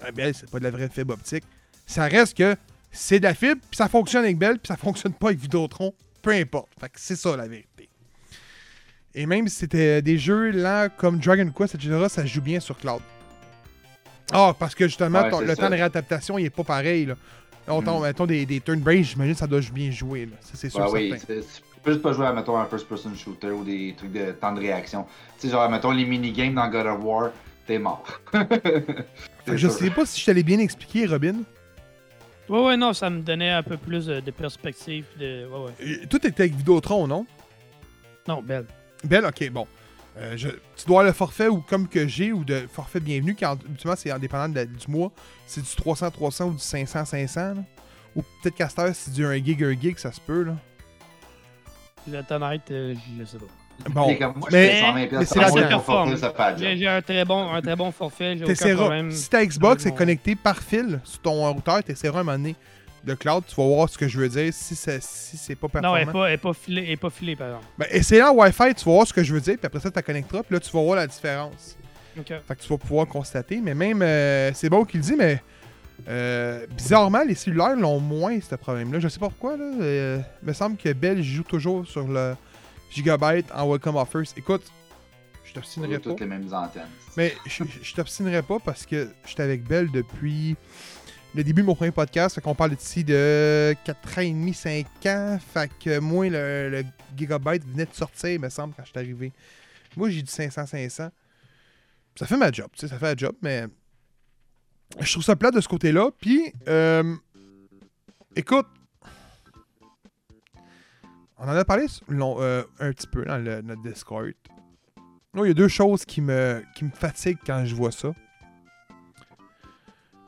Ah, Belle, c'est pas de la vraie fibre optique, ça reste que c'est de la fibre, puis ça fonctionne avec Belle, puis ça fonctionne pas avec Vidéotron, peu importe. Fait que c'est ça la vérité. Et même si c'était des jeux lents comme Dragon Quest, etc., ça joue bien sur cloud. Ah, parce que justement, Ouais, ton- le ça. temps de réadaptation, il est pas pareil. Là. Mettons, Mm. mettons des, des turn based j'imagine que ça doit bien jouer. Là. Ça, c'est sûr Bah certain. oui, tu peux juste pas jouer à mettons, un first-person shooter ou des trucs de temps de réaction. Tu sais, genre, mettons les minigames dans God of War, t'es mort. Je sais pas si je t'allais bien expliquer, Robin. Ouais, ouais, non, ça me donnait un peu plus de perspective. De... Ouais, ouais. Tout était avec Vidéotron, non? Non, belle. Belle, ok, bon. Euh, je- tu dois avoir le forfait ou comme que j'ai ou de forfait bienvenu, quand ultimement c'est indépendant de la- du mois. C'est du 300-300 ou du 500-500. là. Ou peut-être qu'à cette c'est du 1 gig, 1 gig, ça se peut. là. Je euh, je sais pas. Bon, moi, mais- je fais 120 mais c'est la la J'ai un très bon, un très bon forfait, j'ai aucun problème. Si ta Xbox est connectée par fil sur ton routeur, t'essaieras à un moment donné le cloud, tu vas voir ce que je veux dire. Si, ça- si c'est pas Non, performant. elle est pas, elle est pas filée, elle est pas filée, par exemple. Ben, essaye en Wi-Fi, tu vas voir ce que je veux dire, puis après ça, tu la connecteras, puis là, tu vas voir la différence. Ok. Fait que tu vas pouvoir constater. Mais même, euh, c'est bon qu'il le dit, mais euh, bizarrement, les cellulaires l'ont moins, ce problème-là. Je sais pas pourquoi. Là. Euh, il me semble que Bell joue toujours sur le gigabyte en Welcome Offers. Écoute, je t'obstinerai pas. Toutes les mêmes antennes. Mais je, je t'obstinerai pas parce que j'étais avec Belle depuis le début de mon premier podcast. Fait qu'on parle ici de 4 ans et demi, 5 ans. Fait que moi, le, gigabyte venait de sortir, il me semble, quand je suis arrivé. Moi, j'ai du 500-500. Ça fait ma job, tu sais, ça fait la job, mais je trouve ça plat de ce côté-là. Puis, euh, écoute, on en a parlé euh, un petit peu dans le- notre Discord. Là, il y a deux choses qui me, qui me fatiguent quand je vois ça.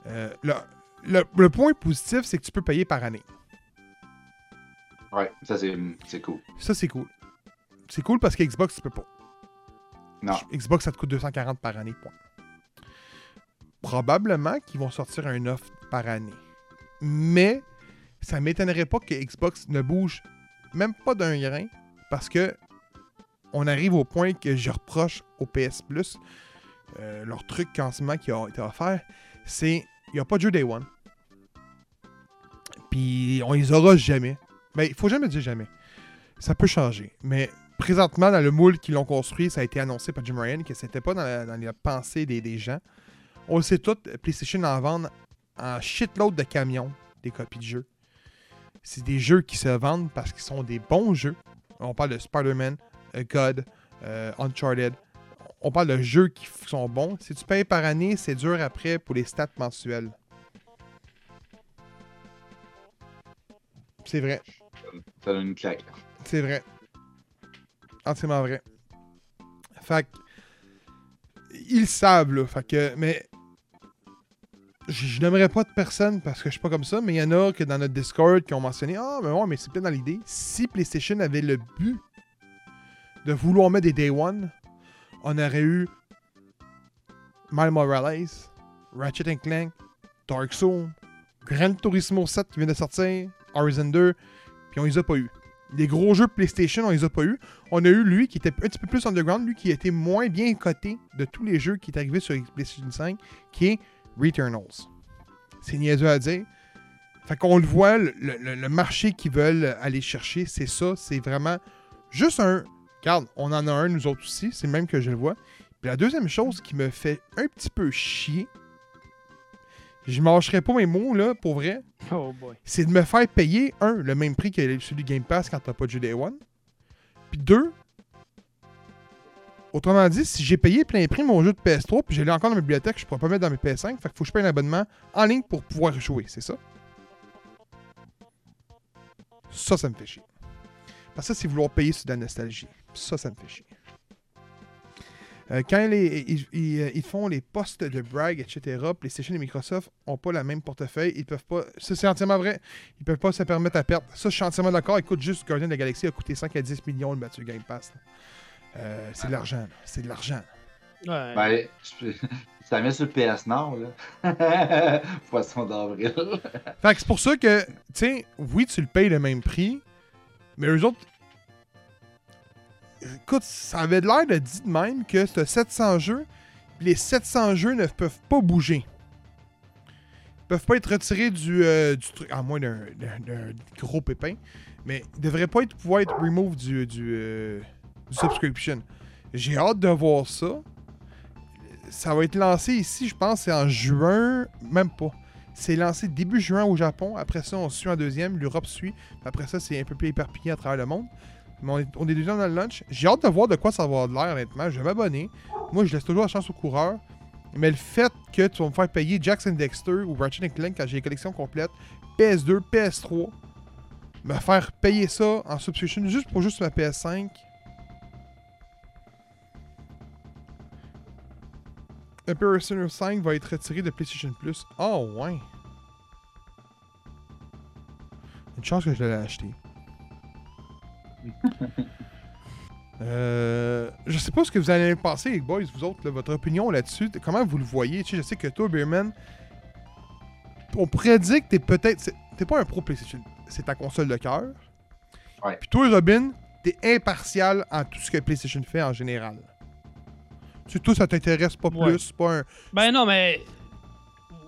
Euh, le, le- le point positif, c'est que tu peux payer par année. Ouais, ça c'est c'est cool. Ça, c'est cool. C'est cool parce que Xbox, tu peux pas. Non. Xbox, ça te coûte 240 par année, point. Probablement qu'ils vont sortir un offre par année. Mais ça m'étonnerait pas que Xbox ne bouge même pas d'un grain parce que on arrive au point que je reproche au PS Plus euh, leur truc en ce moment qui a été offert, c'est il n'y a pas de jeu Day One. Puis on les aura jamais. Mais il faut jamais dire jamais. Ça peut changer. Mais présentement, dans le moule qu'ils l'ont construit, ça a été annoncé par Jim Ryan que c'était pas dans la, pensée des, gens. On le sait tout, PlayStation en vend en shitload de camions des copies de jeux. C'est des jeux qui se vendent parce qu'ils sont des bons jeux. On parle de Spider-Man, euh, God, euh, Uncharted. On parle de jeux qui sont bons. Si tu payes par année, c'est dur après pour les stats mensuelles. C'est vrai. Ça donne une claque. C'est vrai. Entièrement vrai. Fait que, Ils savent, là. Fait que. Mais. Je, je n'aimerais pas de personne parce que je suis pas comme ça, mais il y en a que dans notre Discord qui ont mentionné Ah, mais ouais, mais c'est peut-être dans l'idée. Si PlayStation avait le but de vouloir mettre des Day One, on aurait eu Miles Morales, Ratchet Clank, Dark Souls, Gran Turismo 7 qui vient de sortir, Horizon 2, puis on les a pas eu. Les gros jeux PlayStation, on les a pas eu. On a eu lui qui était un petit peu plus underground, lui qui était moins bien coté de tous les jeux qui est arrivé sur PlayStation 5, qui est Returnals. C'est niaiseux à dire. Fait qu'on le voit, le, marché qu'ils veulent aller chercher, c'est ça. C'est vraiment juste un. Regarde, on en a un, nous autres aussi. C'est même que je le vois. Puis la deuxième chose qui me fait un petit peu chier, je mâcherai pas mes mots, là, pour vrai, Oh boy. c'est de me faire payer, un, le même prix que celui du Game Pass quand t'as pas de jeu Day One. Puis deux, Autrement dit, si j'ai payé plein prix mon jeu de PS3 puis j'ai l'ai encore dans ma bibliothèque, je pourrais pas mettre dans mes PS5, fait qu'il faut que je paye un abonnement en ligne pour pouvoir jouer, c'est ça? Ça, ça me fait chier. Parce que ça, c'est vouloir payer sur de la nostalgie. Ça, ça me fait chier. Euh, quand les- ils, ils, euh, ils font les postes de brag, etc., PlayStation et Microsoft n'ont pas la même portefeuille. Ils peuvent pas. Ça, c'est entièrement vrai. Ils peuvent pas se permettre à perdre. Ça, je suis entièrement d'accord. Écoute, juste Guardian de la Galaxie a coûté 5 à 10 millions le battu Game Pass. là. Euh, c'est de l'argent. là. C'est de l'argent. Ouais. Ben, je ça met sur le PS Nord, là. Poisson d'avril. Fait que c'est pour ça que, tu sais, oui, tu le payes le même prix, mais eux autres. Écoute, ça avait l'air de dit de même que c'est 700 jeux, les 700 jeux ne peuvent pas bouger. Ils peuvent pas être retirés du, euh, truc, à moins d'un gros pépin, mais ils devraient pas être, pouvoir être remove du, du, euh, du subscription. J'ai hâte de voir ça. Ça va être lancé ici, je pense, c'est en juin, même pas. C'est lancé début juin au Japon. Après ça, on suit en deuxième. L'Europe suit. Après ça, c'est un peu plus éparpillé à travers le monde. On est, déjà dans le launch. J'ai hâte de voir de quoi ça va avoir de l'air, honnêtement. Je vais m'abonner. Moi, je laisse toujours la chance aux coureurs. Mais le fait que tu vas me faire payer Jackson Dexter ou Ratchet Clank quand j'ai les collections complètes, PS2, PS3, me faire payer ça en subscription juste pour juste ma PS5. Emperor Sinner 5 va être retiré de PlayStation Plus. Oh, ouais. Une chance que je l'ai acheté. Euh, je sais pas ce que vous allez penser, les boys, vous autres, là, votre opinion là-dessus. Comment vous le voyez? Tu sais, je sais que toi, Beerman, on pourrait dire que t'es peut-être. T'es pas un pro PlayStation. C'est ta console de cœur. Ouais. Puis toi, Robin, t'es impartial en tout ce que PlayStation fait en général. Tu sais, toi, ça t'intéresse pas Ouais. plus. Pas un. Ben non, mais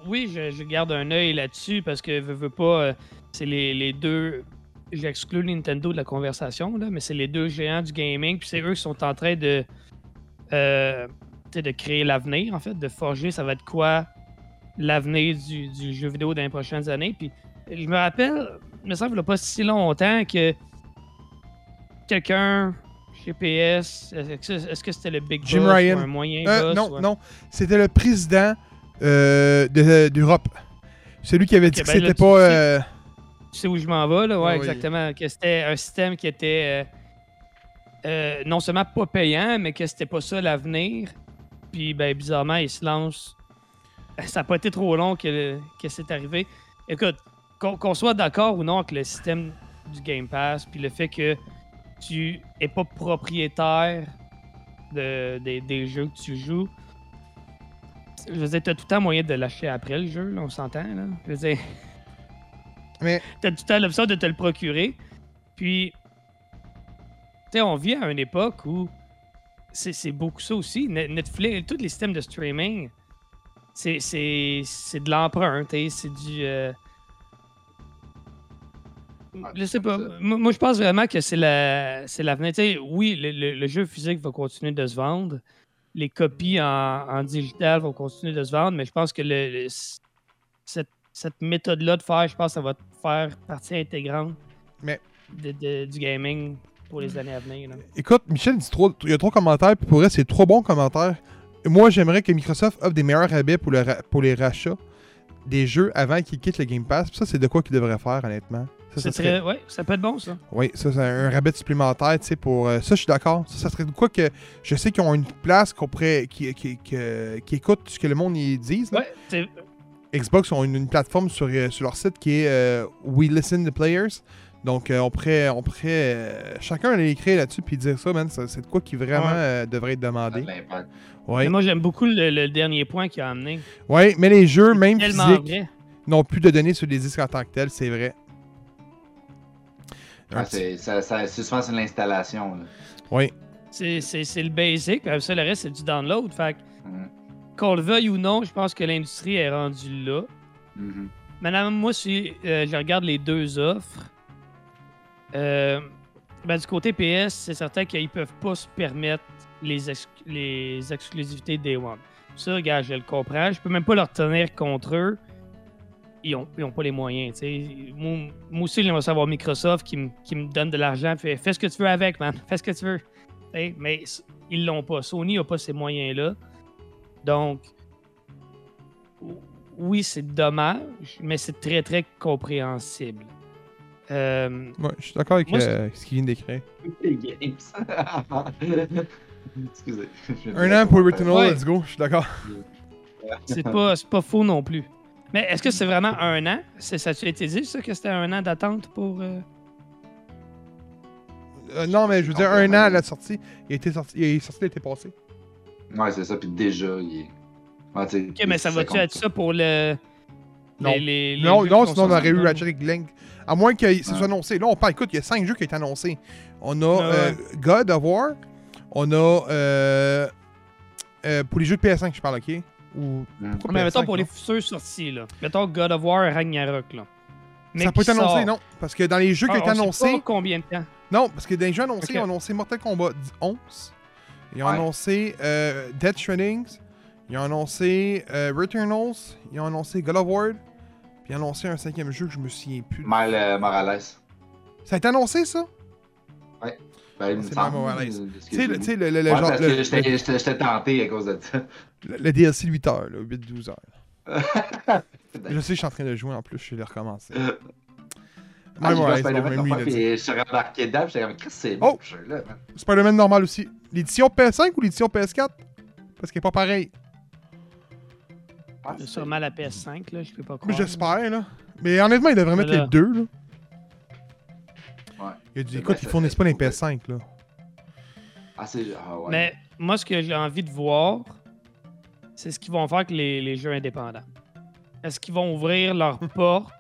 oui, je, je garde un œil là-dessus parce que veux, veux pas, euh, c'est les, les deux. J'exclus Nintendo de la conversation, là, mais c'est les deux géants du gaming, puis c'est eux qui sont en train de, euh, de créer l'avenir, en fait, de forger ça va être quoi l'avenir du, du jeu vidéo dans les prochaines années. Puis je me rappelle, il me semble, il y a pas si longtemps que quelqu'un chez PS, est-ce que- que c'était le Big Jim Boss Ryan. ou un moyen Euh, boss, non, un- non. C'était le président euh, de- d'Europe. Celui qui avait dit que ben là, c'était pas. Tu sais où je m'en vais, là? Ouais, Ah oui. exactement. Que c'était un système qui était euh, euh, non seulement pas payant, mais que c'était pas ça l'avenir. Puis, ben, bizarrement, il se lance. Ça n'a pas été trop long que, que c'est arrivé. Écoute, qu'on soit d'accord ou non avec le système du Game Pass, puis le fait que tu es pas propriétaire de- des- des jeux que tu joues, je veux dire, t'as tout le temps moyen de lâcher après le jeu, là, on s'entend, là. Je veux dire, Mais t'as tout le temps l'option de te le procurer. Puis, tu sais, on vit à une époque où c'est beaucoup ça aussi. Ne- Netflix, tous les systèmes de streaming, c'est- c'est c'est de l'emprunt, c'est du. euh, Je sais pas. Moi, je pense vraiment que c'est la, c'est l'avenir. Sais, oui, le, le- le jeu physique va continuer de se vendre. Les copies en, en digital vont continuer de se vendre, mais je pense que le, le- cette, cette méthode-là de faire, je pense que ça va faire partie intégrante Mais- de- de- du gaming pour les années à venir. là. écoute, Michel dit trop. Il y a trois commentaires, puis pour vrai, c'est trois bons commentaires. Moi, j'aimerais que Microsoft offre des meilleurs rabais pour, le ra- pour les rachats des jeux avant qu'ils quittent le Game Pass. Puis ça, c'est de quoi qu'ils devraient faire, honnêtement. Ça, ça serait- très- ouais, ça peut être bon, ça. Oui, ça, c'est un rabais supplémentaire, tu sais, pour... euh, ça, je suis d'accord. Ça, ça serait de quoi que... Je sais qu'ils ont une place qu'on pourrait... Qui, qui, qui- qui écoute ce que le monde y dise, là. Ouais, c'est- Xbox ont une, une plateforme sur, euh, sur leur site qui est euh, We Listen to Players. Donc, euh, on pourrait... On pourrait euh, chacun aller écrire là-dessus puis dire ça, man. C'est de quoi qui vraiment Ouais. euh, devrait être Ça a demandé. Oui, mais Moi, j'aime beaucoup le, le dernier point qu'il a amené. ouais, mais les jeux, même Tellement physiques, n'ont plus de données sur les disques en tant que tel, c'est vrai. Ah, c'est ça- ça- c'est souvent c'est l'installation. là. Oui, C'est c'est- c'est le basic, puis ça, le reste, c'est du download. Fait que, Mhm. Qu'on le veuille ou non, je pense que l'industrie est rendue là. Mhm. Maintenant, moi, si euh, je regarde les deux offres, euh, ben, du côté PS, c'est certain qu'ils peuvent pas se permettre les, ex- les exclusivités Day One. Ça, gars, je le comprends. Je peux même pas leur tenir contre eux. Ils ont, ils ont pas les moyens. Moi, moi aussi, j'aimerais savoir Microsoft qui, me- qui me donne de l'argent. Fait, fais ce que tu veux avec, man. Fais ce que tu veux. T'sais, Mais ils l'ont pas. Sony n'a pas ces moyens-là. Donc, oui, c'est dommage, mais c'est très, très compréhensible. Euh, Ouais, je suis d'accord avec Moi, euh, ce qu'il vient d'écrire. Excusez. Un an pour Returnal, Ouais. let's go, je suis d'accord. c'est pas, c'est pas faux non plus. Mais est-ce que c'est vraiment un an? C'est, ça a été dit, ça, que c'était un an d'attente pour... euh, Euh, non, mais je veux dire, un an à la sortie, il a été sorti, il est sorti l'été passé. Ouais, c'est ça, puis déjà, il est. Ouais, Ok, mais ça va-tu être ça pour le... Non. les- les- les Non, sinon on aurait eu? Ratchet et Clank. À moins que ce Ouais. soit annoncé. Là, on parle, écoute, il y a 5 jeux qui ont été annoncés. On a euh. God of War. On a. Euh, euh, pour les jeux de PS5, je parle, ok? Ou. Mm. Mais mettons PS5, pour les futurs sorties, là. Mettons God of War Ragnarok, là. Mais Ça n'a pas qui été annoncé, sort? non. Parce que dans les jeux qui Ah, ont été on sait annoncés. pas combien de temps? Non, parce que dans les jeux annoncés, Ok. ils ont annoncé Mortal Kombat 11. Ils ont Ouais. annoncé euh, Death Stranding. Ils ont annoncé euh, Returnals. Ils ont annoncé God of War. Puis ils ont annoncé un cinquième jeu que je me souviens plus. Miles euh, Morales. Ça a été annoncé, ça? Ben, il me C'est semble, Miles Morales. euh, que Tu sais, le, lu. tu sais, le, le, le Ouais, genre. parce le- que j'étais tenté à cause de ça. le- DLC 8 heures, là, 8-12 heures. Je sais, je suis en train de jouer en plus, je vais le recommencer. Ah, Morales, Spider-Man a puis je suis rembarqué dedans, j'étais comme, Chris, c'est bon, Oh! ce jeu-là, man. Spider-Man normal aussi. L'édition PS5 ou l'édition PS4? Parce qu'il est pas pareil. Ah, sûrement la PS5, là, je peux pas Mais croire. J'espère, là. Mais honnêtement, ils devraient mettre les deux, là. Ouais. Il a dit, C'est écoute, ils fournissent pas les beaucoup. PS5, là. Ah, c'est. Ah, ouais. Mais moi, ce que j'ai envie de voir, c'est ce qu'ils vont faire avec les, les jeux indépendants. Est-ce qu'ils vont ouvrir leurs portes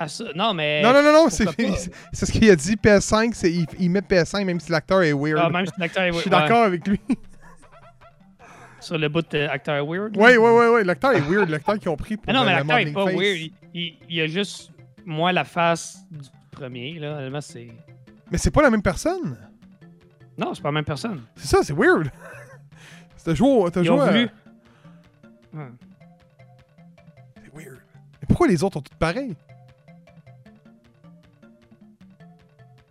à ça? Non, mais... Non, non, non, non, c'est ce qu'il a dit. PS5, c'est il, il met PS5 même si l'acteur est weird. Ah, même si l'acteur est Je suis ouais, d'accord avec lui. Sur le bout de acteur weird. Ouais, ouais, ouais, ouais. L'acteur est weird. L'acteur qu'ils ont pris pour Mais non, euh, mais l'acteur est pas face. weird. Il, il, il a juste, moi, la face du premier, là. C'est... Mais c'est pas la même personne. Non, c'est pas la même personne. C'est ça, c'est weird. T'as joué, t'as joué ont à-. C'est weird. Mais pourquoi les autres sont tous pareils?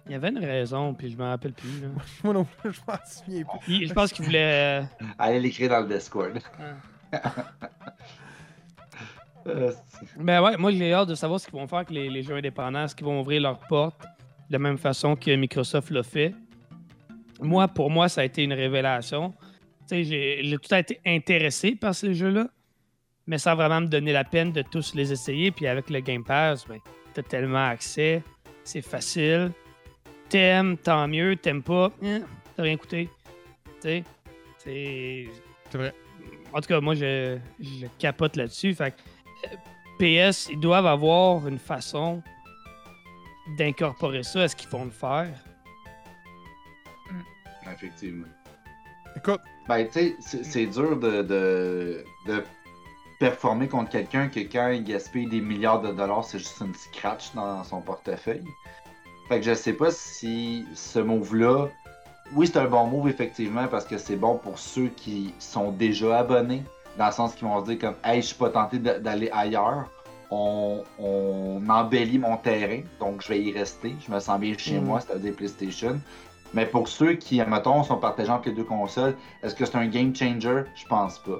Il y avait une raison, puis je me rappelle plus. Là. Moi non plus, je m'en souviens plus. Il- je pense qu'il voulait... euh, Allez l'écrire dans le Discord. Euh, Ben ouais, moi j'ai hâte de savoir ce qu'ils vont faire avec les, les jeux indépendants, est-ce qu'ils vont ouvrir leurs portes de la même façon que Microsoft l'a fait? Moi, pour moi, ça a été une révélation. Tu sais, j'ai j'ai tout à été intéressé par ces jeux-là, mais sans vraiment me donner la peine de tous les essayer. Puis avec le Game Pass, ben, t'as tellement accès, c'est facile. T'aimes, tant mieux. T'aimes pas, hein, t'as rien coûté. Tu sais, c'est C'est vrai. en tout cas, moi, je, je capote là-dessus. Fait que, euh, PS, ils doivent avoir une façon d'incorporer ça. Est-ce qu'ils vont le faire? Effectivement. Écoute, Ben, tu sais, c'est- c'est dur de, de, de performer contre quelqu'un que quand il gaspille des milliards de dollars, c'est juste une scratch dans son portefeuille. Fait que je sais pas si ce move-là. Oui, c'est un bon move, effectivement, parce que c'est bon pour ceux qui sont déjà abonnés, dans le sens qu'ils vont se dire comme Hey, je suis pas tenté d'aller ailleurs. On, on embellit mon terrain, donc je vais y rester. Je me sens bien chez Mhm. moi, c'est-à-dire PlayStation. Mais pour ceux qui, admettons, sont partagés entre les deux consoles, est-ce que c'est un game changer? Je pense pas.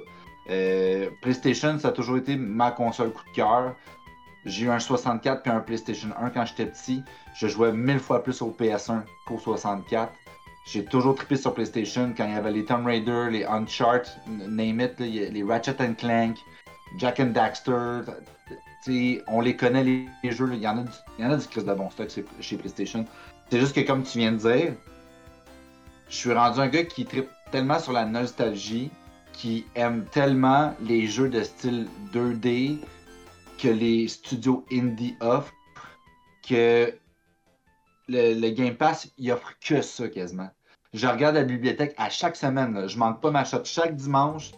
Euh, PlayStation, ça a toujours été ma console coup de cœur. J'ai eu un 64 puis un PlayStation 1 quand j'étais petit. Je jouais mille fois plus au PS1 qu'au 64. J'ai toujours trippé sur PlayStation quand il y avait les Tomb Raider, les Uncharted, name it, les Ratchet Clank, Jack and Daxter. on les connaît les, jeux. Il y en a du, il y en a Chris de bon stock c'est- chez PlayStation. C'est juste que comme tu viens de dire, je suis rendu un gars qui tripe tellement sur la nostalgie, qui aime tellement les jeux de style 2D que les studios indie offrent, que le, le Game Pass, il offre que ça quasiment. Je regarde la bibliothèque à chaque semaine. là. Je manque pas ma shot chaque dimanche.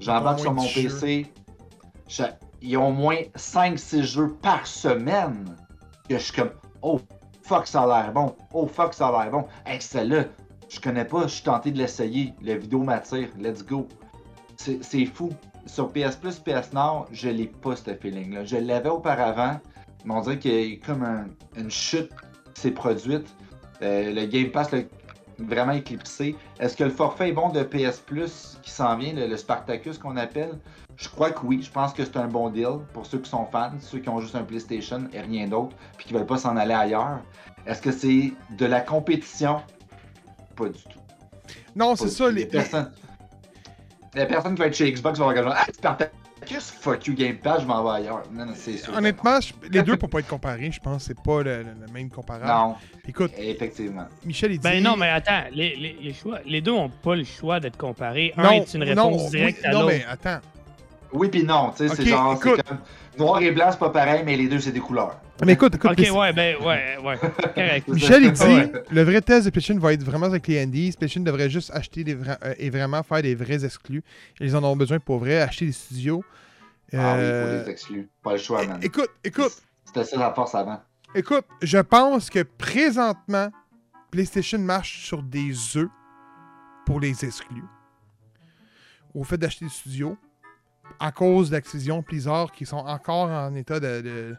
J'embarque sur mon. PC. Cha- Ils ont au moins 5-6 jeux par semaine que je suis comme Oh fuck ça a l'air bon. Oh fuck ça a l'air bon. Hey, celle-là, je connais pas, je suis tenté de l'essayer. La vidéo m'attire. Let's go. C'est fou. Sur PS Plus, PS Nord, je l'ai pas ce feeling-là. Je l'avais auparavant, mais on dirait qu'il y a comme un- une chute qui s'est produite. Euh, le Game Pass, le- vraiment éclipsé. Est-ce que le forfait est bon de PS Plus qui s'en vient, le, le Spartacus qu'on appelle? Je crois que oui. Je pense que c'est un bon deal pour ceux qui sont fans, ceux qui ont juste un PlayStation et rien d'autre, puis qui veulent pas s'en aller ailleurs. Est-ce que c'est de la compétition? Pas du tout. Non, c'est ça. Les, personnes. Les personnes qui vont être chez Xbox vont regarder Ah, Spartacus, fuck you Game Pass, je m'en vais ailleurs. Non, non, c'est sûr. honnêtement, je- les deux pour pas être comparés, je pense que c'est pas le, le- le même comparable. Non, Écoute, effectivement. Michel, il dit. Ben non, mais attends, les, les, les choix, les deux ont pas le choix d'être comparés. Un Non, est une réponse non, directe oui, à Non, l'autre. mais attends. Oui puis non, tu sais, c'est genre, c'est écoute. comme noir et blanc, c'est pas pareil, mais les deux c'est des couleurs. Mais écoute, écoute. Ok, ouais, ben, ouais, ouais. Correct. Michel, il dit Ouais. le vrai test de PlayStation va être vraiment avec les indies. PlayStation devrait juste acheter des vra- euh, et vraiment faire des vrais exclus. Ils en ont besoin pour vrai, acheter des studios. Ah oui, il faut les exclure. Pas le choix, man. écoute, écoute, C'était ça la force avant. écoute, je pense que présentement, PlayStation marche sur des œufs pour les exclus. Au fait d'acheter des studios, à cause d'Activision Blizzard qui sont encore en état de- de-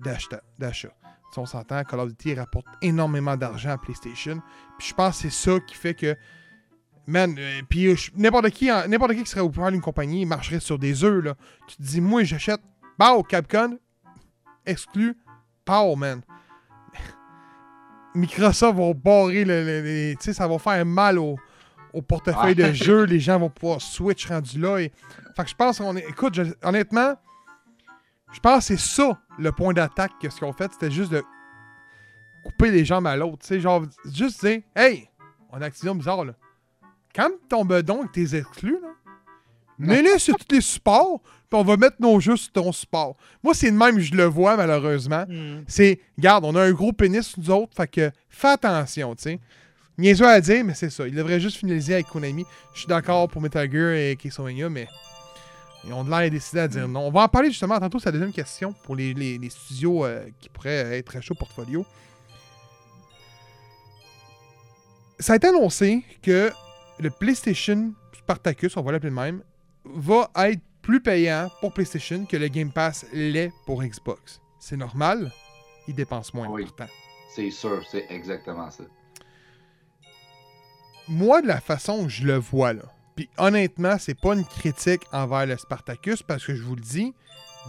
d'achat. d'achat. Si on s'entend, Call of Duty rapporte énormément d'argent à PlayStation. Puis je pense que c'est ça qui fait que. Man, euh, puis n'importe qui, qui serait au pouvoir d'une compagnie il marcherait sur des œufs, là. Tu te dis, moi, j'achète. Pow, Capcom, exclu. Pow, man. Microsoft va barrer le. tu sais, ça va faire mal au, au portefeuille Ouais. de jeux. Les gens vont pouvoir switch rendu là. Et... Fait que je pense qu'on est. Écoute, je- honnêtement, je pense que c'est ça le point d'attaque que ce qu'ils ont fait. C'était juste de couper les jambes à l'autre. Tu sais, genre, juste dire, hey, on a Activision bizarre, là. Quand ton bedon avec tes exclus, là, mets-les sur tous les supports, puis on va mettre nos jeux sur ton support. Moi, c'est de même, je le vois, malheureusement. Hmm. C'est, regarde, on a un gros pénis, nous autres, fait que fais attention, tu sais. Niaiseux à dire, mais c'est ça. Il devrait juste finaliser avec Konami. Je suis d'accord pour Metal Gear et Castlevania, mais ils ont de l'air décidé à dire non. On va en parler justement tantôt, c'est la deuxième question pour les, les- les studios euh, qui pourraient être chauds au portfolio. Ça a été annoncé que le PlayStation Spartacus, on va l'appeler de même, va être plus payant pour PlayStation que le Game Pass l'est pour Xbox. C'est normal, ils dépensent moins Oui. pourtant. C'est sûr, c'est exactement ça. Moi, de la façon que je le vois, là, puis honnêtement, c'est pas une critique envers le Spartacus parce que je vous le dis,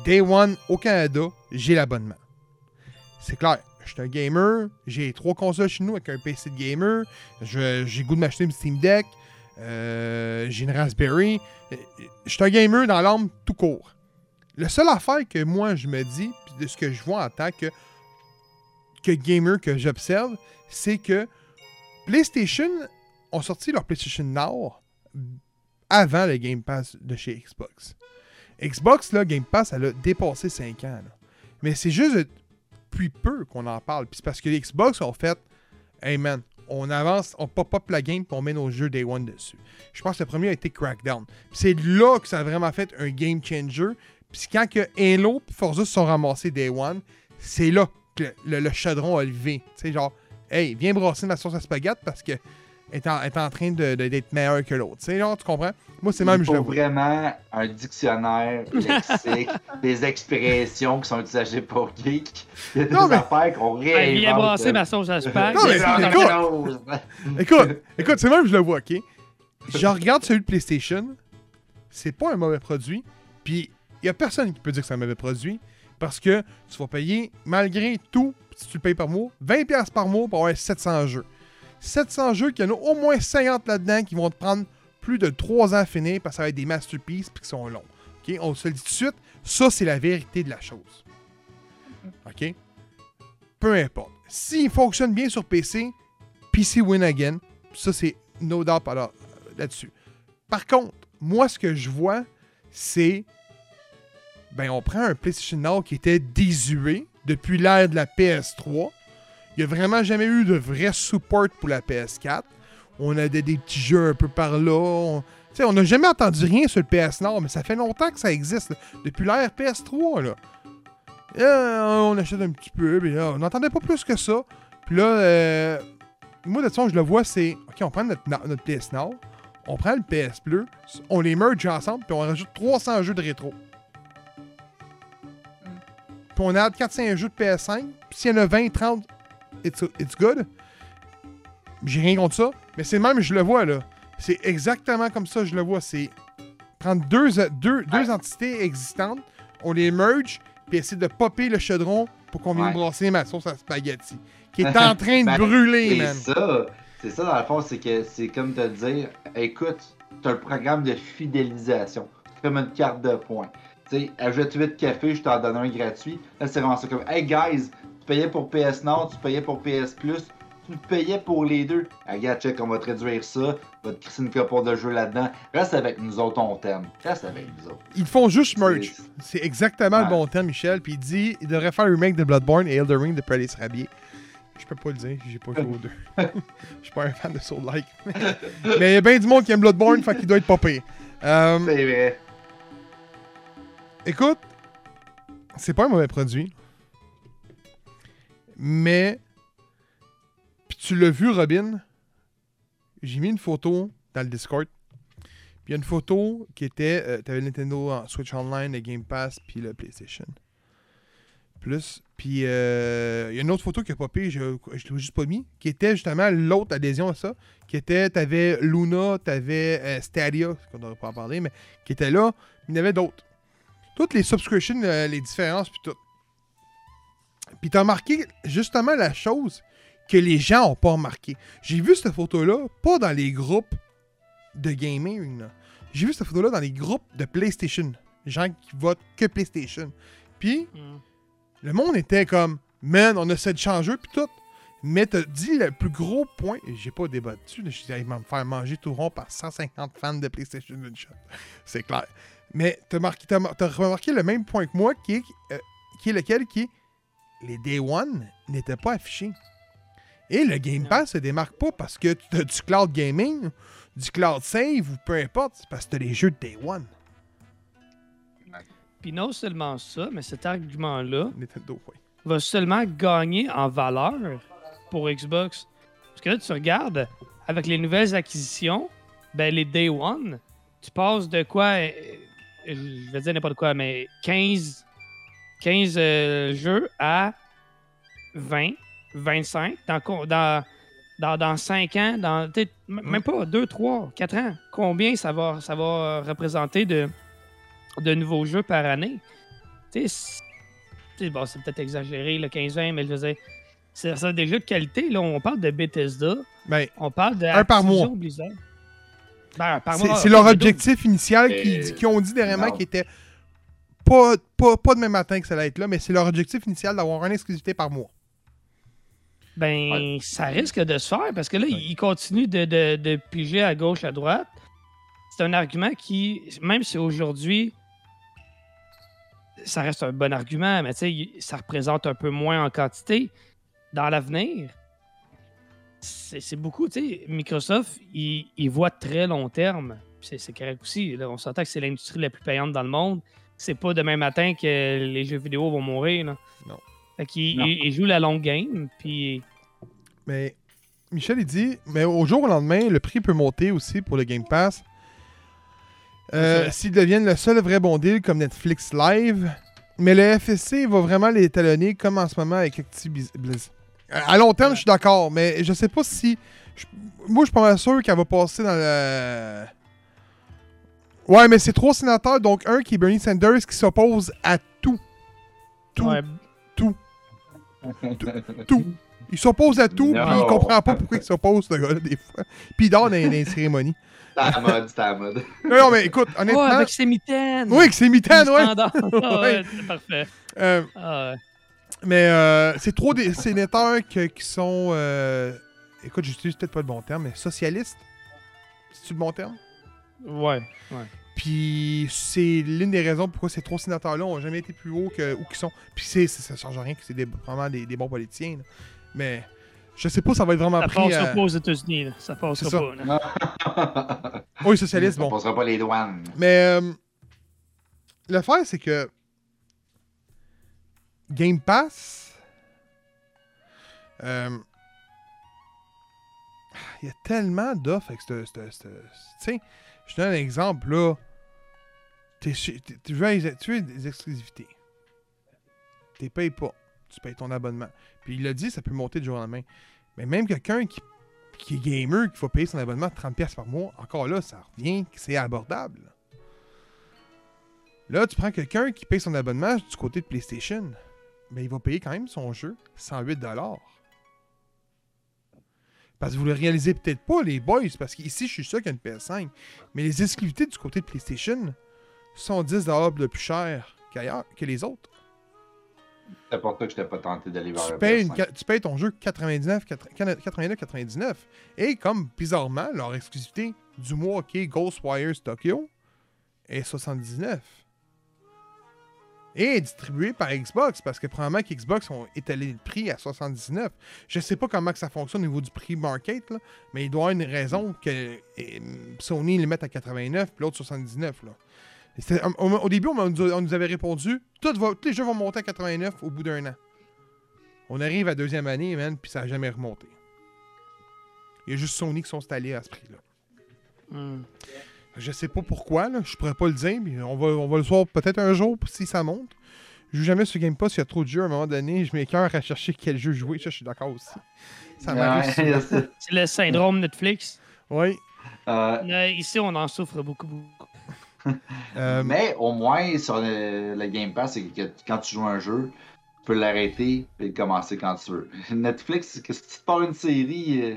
Day One au Canada, j'ai l'abonnement. C'est clair, je suis un gamer, j'ai trois consoles chez nous avec un PC de gamer, j'ai goût de m'acheter une Steam Deck, euh, j'ai une Raspberry. Je suis un gamer dans l'âme tout court. La seule affaire que moi je me dis, puis de ce que je vois en tant que gamer que j'observe, c'est que PlayStation ont sorti leur PlayStation Now avant le Game Pass de chez Xbox. Xbox, là, Game Pass, elle a dépassé 5 ans. Mais c'est juste depuis peu qu'on en parle. Puis c'est parce que les Xbox ont fait Hey man, on avance, on pop up la game puis on met nos jeux Day One dessus. Je pense que le premier a été Crackdown. C'est là que ça a vraiment fait un game changer. Puis quand que Halo et Forza sont ramassés Day One, c'est là que le, chaudron a levé. Tu sais, genre, hey, viens brasser ma sauce à spaghette parce que est en, est en train de- de- d'être meilleur que l'autre. Tu sais, genre, tu comprends? Moi, c'est même, Il je le faut vraiment un dictionnaire lexique, des expressions qui sont utilisées pour geek. Il y a des Non, mais- affaires qu'on réinvente. viens brasser ma sauce à spag. Non, mais C'est écoute. Écoute, écoute, c'est même je le vois, ok? Je regarde celui de PlayStation, c'est pas un mauvais produit, puis il y a personne qui peut dire que c'est un mauvais produit, parce que tu vas payer, malgré tout, si tu le payes par mois, 20$ par mois pour avoir 700 jeux. 700 jeux, qu'il y en a au moins 50 là-dedans qui vont te prendre plus de 3 ans à finir, parce que ça va être des masterpieces puis qui sont longs. On se le dit tout de suite, ça c'est la vérité de la chose. OK? Peu importe. S'il fonctionne bien sur PC, PC win again. Ça, c'est no doubt euh, là-dessus. Par contre, moi, ce que je vois, c'est. Ben, on prend un PlayStation Now qui était désuet depuis l'ère de la PS3. Il n'y a vraiment jamais eu de vrai support pour la PS4. On a des, des petits jeux un peu par là. On- tu sais, on n'a jamais entendu rien sur le PS Nord, mais ça fait longtemps que ça existe. là. Depuis l'ère PS3, là. Euh, on achète un petit peu, mais là, on n'entendait pas plus que ça. Puis là, euh, moi, de toute façon, je le vois, c'est OK, on prend notre, notre PS Now, on prend le PS Plus, on les merge ensemble, puis on rajoute 300 jeux de rétro. Puis on add 400 jeux de PS5, puis s'il y en a 20, 30, it's, it's good. J'ai rien contre ça, mais c'est même, je le vois, là. C'est exactement comme ça, je le vois. C'est prendre deux, deux, deux entités existantes, on les merge, puis essayer de popper le chaudron pour qu'on vienne Ouais. brasser ma sauce à spaghetti. Qui est en train de Ben, brûler, C'est man. ça. C'est ça, dans le fond, c'est que c'est comme te dire écoute, t'as un programme de fidélisation. C'est comme une carte de points. Tu sais, ajoute 8 cafés, je t'en donne un gratuit. Là, c'est vraiment ça comme Hey guys, tu payais pour PS Nord, tu payais pour PS Plus, tu payais pour les deux. Ah, gars, check, on va te réduire ça. Va te crisser une copote de jeu là-dedans. Reste avec nous autres, on t'aime. Reste avec nous autres. Ils font juste merge. C'est- exactement le bon terme, Michel. Puis il dit il devrait faire un remake de Bloodborne et Elder Ring de Prellis Rabier. Je peux pas le dire, j'ai pas joué aux deux. Je suis pas un fan de Soul Like. Mais il y a bien du monde qui aime Bloodborne, fait qu'il doit être pas pire. Euh, C'est vrai. écoute, c'est pas un mauvais produit. Mais. Puis tu l'as vu, Robin. J'ai mis une photo dans le Discord. Puis il y a une photo qui était. euh, T'avais Nintendo en Switch Online, le Game Pass, puis le PlayStation. Plus. Puis euh, il y a une autre photo qui a popé, je, je l'ai juste pas mis, qui était justement l'autre adhésion à ça. Qui était, t'avais Luna, t'avais euh, Stadia, qu'on devrait pas en parler, mais qui était là. mais Il y en avait d'autres. Toutes les subscriptions, euh, les différences, puis tout. Puis t'as remarqué justement la chose que les gens ont pas remarqué. J'ai vu cette photo-là, pas dans les groupes de gaming. J'ai vu cette photo-là dans les groupes de PlayStation. Les gens qui votent que PlayStation. Puis, Hmm. le monde était comme, man, on a cette changeur, puis tout. Mais t'as dit le plus gros point, et j'ai pas débattu, je suis allé me faire manger tout rond par 150 fans de PlayStation d'une shot. C'est clair. Mais t'as, marqué, t'as, t'as remarqué le même point que moi, qui est, euh, qui est lequel qui est les Day One n'étaient pas affichés. Et le Game Pass se démarque pas parce que tu as du cloud gaming, du cloud save ou peu importe, c'est parce que tu as les jeux de Day One. Puis non seulement ça, mais cet argument-là oui. va seulement gagner en valeur pour Xbox. Parce que là, tu regardes, avec les nouvelles acquisitions, ben les Day One, tu passes de quoi, euh, je vais dire n'importe quoi, mais 15, 15 euh, jeux à 20, 25 dans, co- dans, dans, dans 5 ans, dans même pas 2, 3, 4 ans. Combien ça va, ça va représenter de, de nouveaux jeux par année? Tu sais, bon, c'est peut-être exagéré, le 15-20, mais je veux dire, c'est des jeux de qualité. Là, on parle de Bethesda, Ben, on parle de Un par mois. Blizzard. Ben, c'est, leur objectif initial qui, Euh, qui ont dit dernièrement qui était pas, pas, pas demain matin que ça allait être là, mais c'est leur objectif initial d'avoir une exclusivité par mois. Ben, Ouais. ça risque de se faire parce que là, ils continuent de, de, de piger à gauche, à droite. C'est un argument qui, même si aujourd'hui, ça reste un bon argument, mais tu sais, ça représente un peu moins en quantité. Dans l'avenir, c'est beaucoup, tu sais, Microsoft, il, il voit très long terme. C'est c'est correct aussi. là. on s'entend que c'est l'industrie la plus payante dans le monde. C'est pas demain matin que les jeux vidéo vont mourir. Là. Non. Fait qu'il Non. il- il joue la longue game, puis Mais Michel, il dit, mais au jour au lendemain, le prix peut monter aussi pour le Game Pass. Euh. S'ils deviennent le seul vrai bon deal comme Netflix Live. Mais le FSC va vraiment les talonner comme en ce moment avec Activision. À long terme, je suis d'accord, mais je sais pas si. je- Moi, je suis pas mal sûr qu'elle va passer dans le. Ouais, mais c'est trois sénateurs, donc un qui est Bernie Sanders qui s'oppose à tout. Tout. Ouais, Tout. Il s'oppose à tout, puis il comprend pas pourquoi il s'oppose, ce gars-là, des fois. Puis il dort dans, dans les cérémonies. C'est à la mode, c'est à la mode. Non, non, mais écoute, Oh, honnêtement. avec ses mitaines! Oui, que c'est mitaine, ouais. Standard. Ah, Ouais. ouais, c'est parfait. Euh, Ah, ouais. mais euh, c'est trop des sénateurs que- qui sont. euh, écoute, j'utilise peut-être pas le bon terme, mais socialistes. C'est-tu le bon terme? Ouais, ouais. Puis c'est l'une des raisons pourquoi ces trois sénateurs-là ont jamais été plus hauts que où qu'ils sont. Puis c'est, c'est- ça change rien que c'est des, vraiment des, des bons politiciens. là. Mais je sais pas, ça va être vraiment Ça pris. passera à- pas aux États-Unis. là. Ça passera C'est ça. pas. là. Oui, socialistes, On bon. passera pas les douanes. Mais euh, l'affaire, c'est que Game Pass, euh, il y a tellement d'offres avec Tu sais, je te donne un exemple, là. Tu, veux, des exclusivités. Tu payes pas. Tu payes ton abonnement. Puis il l'a dit, ça peut monter du jour au lendemain. Mais même quelqu'un qui qui est gamer, qu'il faut payer son abonnement de 30$ par mois, encore là, ça revient c'est abordable. Là, tu prends quelqu'un qui paye son abonnement du côté de PlayStation, mais il va payer quand même son jeu 108$. Parce que vous le réalisez peut-être pas, les boys, parce qu'ici, je suis sûr qu'il y a une PS5. Mais les exclusivités du côté de PlayStation sont 10$ de plus cher qu'ailleurs, que les autres. C'est pour ça que je n'étais pas tenté d'aller vers Tu payes, une PS5. ca- tu payes ton jeu 99, 89, 99. Et comme bizarrement, leur exclusivité du mois qui est Ghostwires Tokyo est 79. Et est distribuée par Xbox, parce que probablement qu'Xbox ont étalé le prix à 79. Je sais pas comment que ça fonctionne au niveau du prix market, là, mais il doit y avoir une raison que eh, Sony le mette à 89 puis l'autre 79. Là. Au, début, on, nous avait répondu tous les jeux vont monter à 89 au bout d'un an. On arrive à la deuxième année, man, puis ça n'a jamais remonté. Il y a juste Sony qui sont installés à ce prix-là. Hmm. Je sais pas pourquoi, là. je pourrais pas le dire, mais on va, on va le voir peut-être un jour si ça monte. Je joue jamais sur Game Pass, il y a trop de jeux à un moment donné, je m'écœure à chercher quel jeu jouer, ça je suis d'accord aussi. Ça m'arrive c'est- le syndrome Netflix. Oui. euh, Là, ici, on en souffre beaucoup, beaucoup. euh, Mais au moins, sur le, le Game Pass, c'est que quand tu joues un jeu, tu peux l'arrêter et le commencer quand tu veux. Netflix, que si tu pars une série, euh,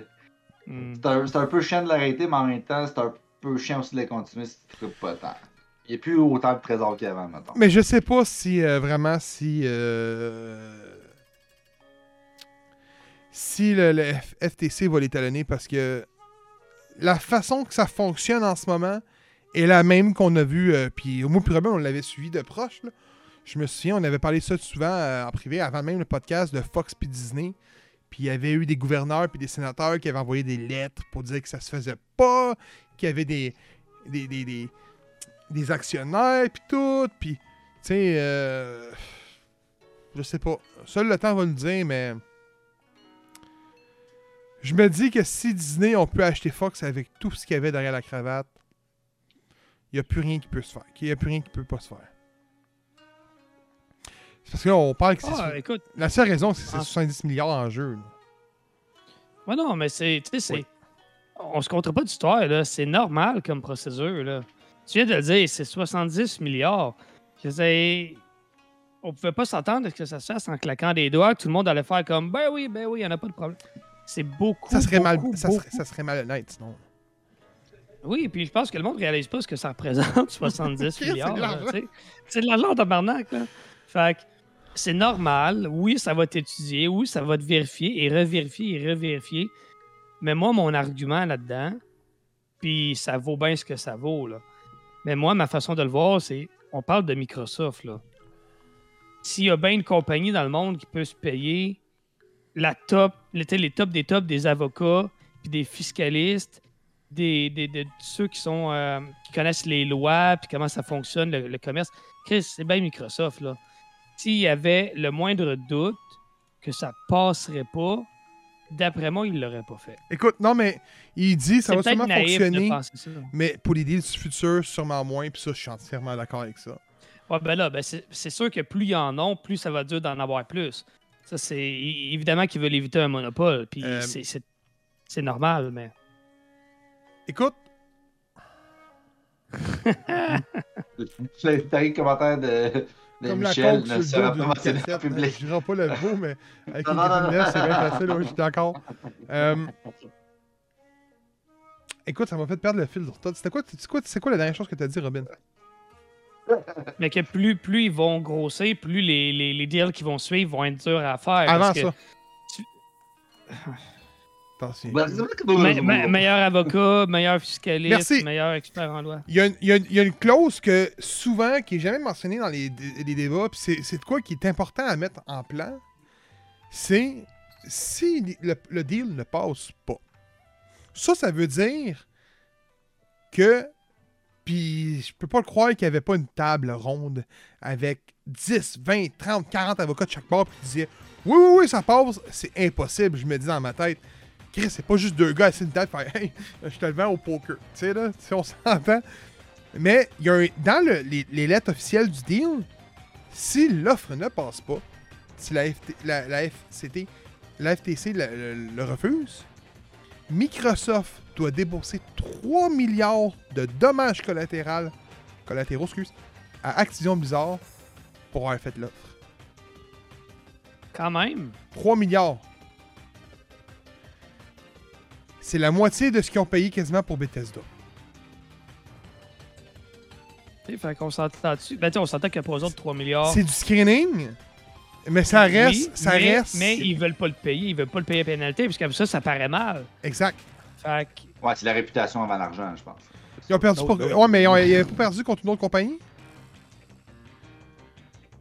Hmm. c'est un, c'est un peu chiant de l'arrêter, mais en même temps, c'est un peu chiant aussi de la continuer si tu ne pas. Il n'y a plus autant de trésors qu'avant, maintenant. Mais je sais pas si euh, vraiment si euh, si le, FTC va l'étalonner parce que la façon que ça fonctionne en ce moment est la même qu'on a vu euh, puis moi puis Robin on l'avait suivi de proche. Je me souviens, on avait parlé ça souvent en privé avant même le podcast de Fox puis Disney. Puis il y avait eu des gouverneurs puis des sénateurs qui avaient envoyé des lettres pour dire que ça se faisait pas, qu'il y avait des des, des, des, actionnaires puis tout, puis tu sais euh, je sais pas. Seul le temps va le dire mais je me dis que si Disney on peut acheter Fox avec tout ce qu'il y avait derrière la cravate, il n'y a plus rien qui peut se faire. Il n'y a plus rien qui peut pas se faire. Parce que là, on parle que c'est Ah, écoute, la seule raison, c'est que c'est Ah. 70 milliards en jeu. là. ouais, non, mais c'est. Tu sais, c'est. Oui. On se compte pas d'histoire, là. C'est normal comme procédure, là. Tu viens de le dire, c'est 70 milliards. Je sais. On pouvait pas s'attendre à ce que ça se fasse en claquant des doigts, que tout le monde allait faire comme ben oui, ben oui, il n'y en a pas de problème. C'est beaucoup. Ça serait, mal, beaucoup, ça, serait, ça serait malhonnête sinon. Oui, puis je pense que le monde ne réalise pas ce que ça représente, 70 C'est de milliards. C'est de l'argent en tabarnak, là. Fait que c'est normal. Oui, ça va être étudié. Oui, ça va être vérifié et revérifié et revérifié. Mais moi, mon argument là-dedans, puis ça vaut bien ce que ça vaut, là. Mais moi, ma façon de le voir, c'est on parle de Microsoft, là. S'il y a bien une compagnie dans le monde qui peut se payer la top, les, les tops des tops des avocats, puis des fiscalistes, des, des- de ceux qui sont euh, qui connaissent les lois puis comment ça fonctionne le, le commerce. Chris, c'est bien Microsoft là. S'il y avait le moindre doute que ça passerait pas, d'après moi, il l'aurait pas fait. Écoute, non, mais il dit ça va sûrement fonctionner, ça. mais pour les deals futurs, sûrement moins, puis ça, je suis entièrement d'accord avec ça. Ouais, ben là, ben c'est c'est sûr que plus il y en ont, plus ça va dur d'en avoir plus. Ça, c'est évidemment qu'ils veulent éviter un monopole, puis Euh, c'est- normal, mais. Écoute, Le dernier commentaire de, comme Michel la coke ne sur sera le dos pas d'une mentionné en cassette, public. je dirai pas le mot, mais avec Non, une non, non, non. c'est bien facile, ouais, je suis d'accord. Euh, écoute, ça m'a fait perdre le fil. C'était quoi, c'est quoi, c'est quoi la dernière chose que tu as dit, Robin? Mais que plus, plus ils vont grossir, plus les, les, les deals qui vont suivre vont être durs à faire. Avant parce que ça. tu-. Ben, me- me- meilleur avocat, meilleur fiscaliste, Merci. meilleur expert en loi. Il y, a une, il y a une- il y a une clause que souvent, qui est jamais mentionnée dans les, dé- les débats, puis c'est, c'est de quoi qui est important à mettre en plan, c'est si le, le deal ne passe pas. Ça, ça veut dire que, puis je peux pas le croire qu'il n'y avait pas une table ronde avec 10, 20, 30, 40 avocats de chaque part qui disaient oui, oui, oui, ça passe, c'est impossible, je me dis dans ma tête. Chris, c'est pas juste deux gars assis une table faire Hey, je te le vends au poker. Tu sais, là, si on s'entend. Mais il y a un- dans le- les, les lettres officielles du deal, si l'offre ne passe pas, si la, FT la, la FCT, la FTC le, le- le refuse, Microsoft doit débourser 3 milliards de dommages collatéraux, collatéraux excuse, à Activision Blizzard pour avoir fait l'offre. Quand même. 3 milliards. C'est la moitié de ce qu'ils ont payé quasiment pour Bethesda. Tu sais, fait qu'on s'entend dessus. Ben, on s'entend qu'il y a pas eux autres 3 milliards. C'est du screening, mais ça reste. Oui, ça mais, reste. Mais ils veulent pas le payer. Ils veulent pas le payer à pénalité, parce que ça, ça paraît mal. Exact. Fait que- Ouais, c'est la réputation avant l'argent, je pense. Ils ont perdu Oh, pour... là. Ouais, mais ils ont pas perdu contre une autre compagnie.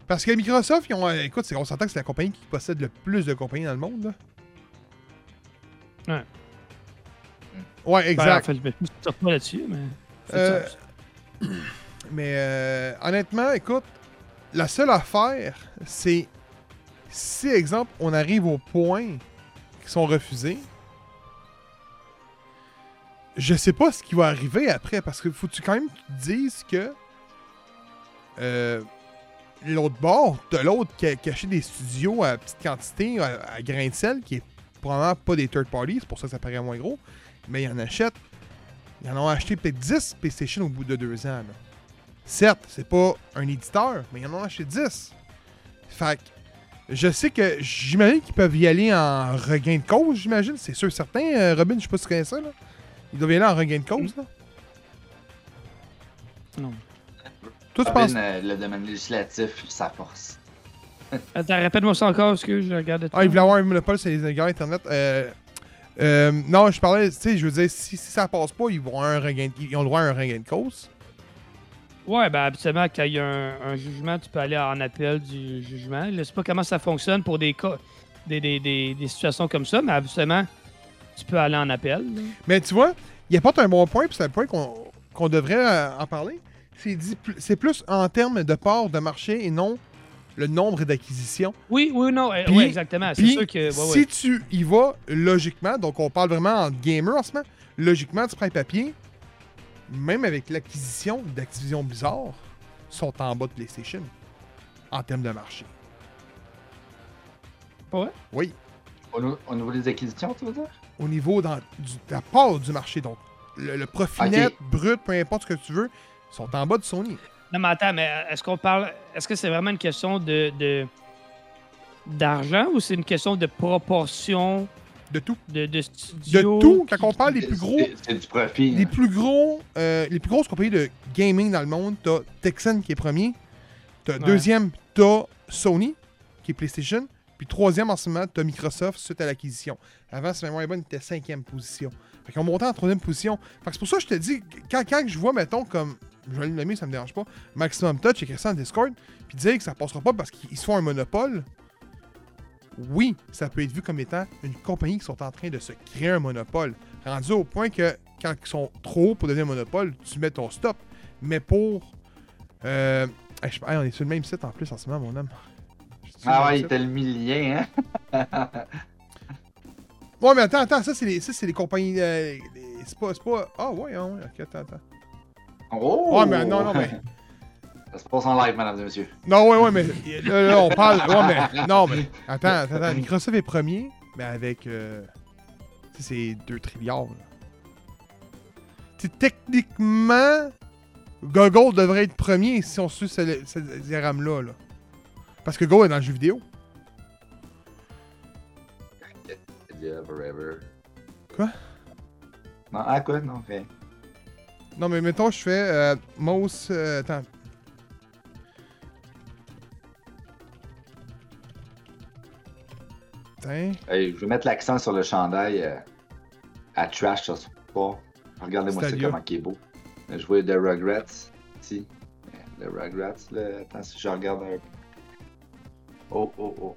Parce que Microsoft, ils ont... écoute, c'est- on s'entend que c'est la compagnie qui possède le plus de compagnies dans le monde. Là. Ouais. Ouais, Ben, exact. en fait, je me suis là-dessus, mais. Euh. Mais euh, honnêtement, écoute, la seule affaire, c'est si, exemple, on arrive aux points qui sont refusés, je sais pas ce qui va arriver après, parce que faut-tu quand même que tu te dises que euh, l'autre bord, de l'autre qui a caché des studios à petite quantité, à, à grain de sel, qui est probablement pas des third parties, c'est pour ça que ça paraît moins gros, mais ils en achètent. Ils en ont acheté peut-être 10 PlayStation au bout de deux ans. là. Certes, c'est pas un éditeur, mais ils en ont acheté 10. Fait que je sais que j'imagine qu'ils peuvent y aller en regain de cause, j'imagine. C'est sûr, certain. Euh, Robin, je sais pas si tu connais ça. Là. Ils doivent y aller en regain de cause. Là. Non. Toi, tu Robin, penses. euh, le domaine législatif, sa force. Attends, répète-moi ça encore, parce que je regarde. Ah, ils voulaient avoir un monopole sur les gars Internet. Euh, euh, non, je parlais, tu sais, je veux dire, si, si ça passe pas, ils, vont un regain, ils ont le droit à un regain de cause. Ouais, ben habituellement, quand il y a un, un jugement, tu peux aller en appel du jugement. Je sais pas comment ça fonctionne pour des cas, des, des, des, des situations comme ça, mais habituellement, tu peux aller en appel. là. Mais tu vois, il apporte un bon point, puis c'est un point qu'on devrait euh, en parler. C'est plus en termes de part de marché et non le nombre d'acquisitions. Oui, oui, non, euh, Puis- ouais, exactement. C'est sûr que. ouais, si ouais. tu y vas logiquement, donc on parle vraiment en gamer en ce moment, logiquement, tu prends un papier, même avec l'acquisition d'Activision Blizzard, sont en bas de PlayStation en termes de marché. Vrai? Oui, Au, niveau des acquisitions, tu veux dire? au niveau dans, du- de la part du marché, donc le, le profit net, brut, peu importe ce que tu veux, sont en bas de Sony. Non, mais attends, mais est-ce qu'on parle. Est-ce que c'est vraiment une question de. de- d'argent ou c'est une question de proportion? De tout. de, de De tout, quand on parle des plus gros, c'est- du profit. les hein. plus gros, euh, les plus grosses compagnies de gaming dans le monde, t'as Texan qui est premier, t'as Ouais. deuxième, t'as Sony qui est PlayStation, puis troisième en ce moment, t'as Microsoft suite à l'acquisition. Avant, si mémoire est bonne, il était cinquième position. Fait ont monté en troisième position. Fait que c'est pour ça que je te dis, quand, quand je vois, mettons, comme, je vais le nommer, ça me dérange pas, Maximum Touch écrit ça en Discord, puis dire que ça passera pas parce qu'ils se font un monopole, oui, ça peut être vu comme étant une compagnie qui sont en train de se créer un monopole. Rendu au point que quand ils sont trop hauts pour devenir un monopole, tu mets ton stop. Mais pour. Euh, hey, je- hey, on est sur le même site en plus en ce moment, mon homme. Ah ouais, il t'a le mis le lien, hein? Ouais, mais attends, attends, ça c'est les, ça, c'est les compagnies. euh, c'est pas, c'est pas. Ah ouais, ah ouais, ok, attends, attends. Oh! Ouais, mais non, non, mais. Ça se passe en live, mesdames et messieurs. Non, ouais, ouais, mais. Là, là, on parle. Ouais, mais. Non, mais. Attends, attends, attends. Microsoft est premier, mais avec. Euh, tu sais, c'est 2 trilliards. là. Tu sais, techniquement, Google devrait être premier si on suit ce, ce diagramme-là. Là. Parce que Go est dans le jeu vidéo. Yeah, forever. Quoi? Non, ah quoi? Non, rien. Non, mais mettons, je fais euh, Mouse. euh, attends. Hey, je vais mettre l'accent sur le chandail euh, à trash ce soir. Regardez-moi ça comment il est beau. Je vois The Rugrats ici. Le Rugrats, là. Attends, si je regarde un peu. Oh, oh, oh.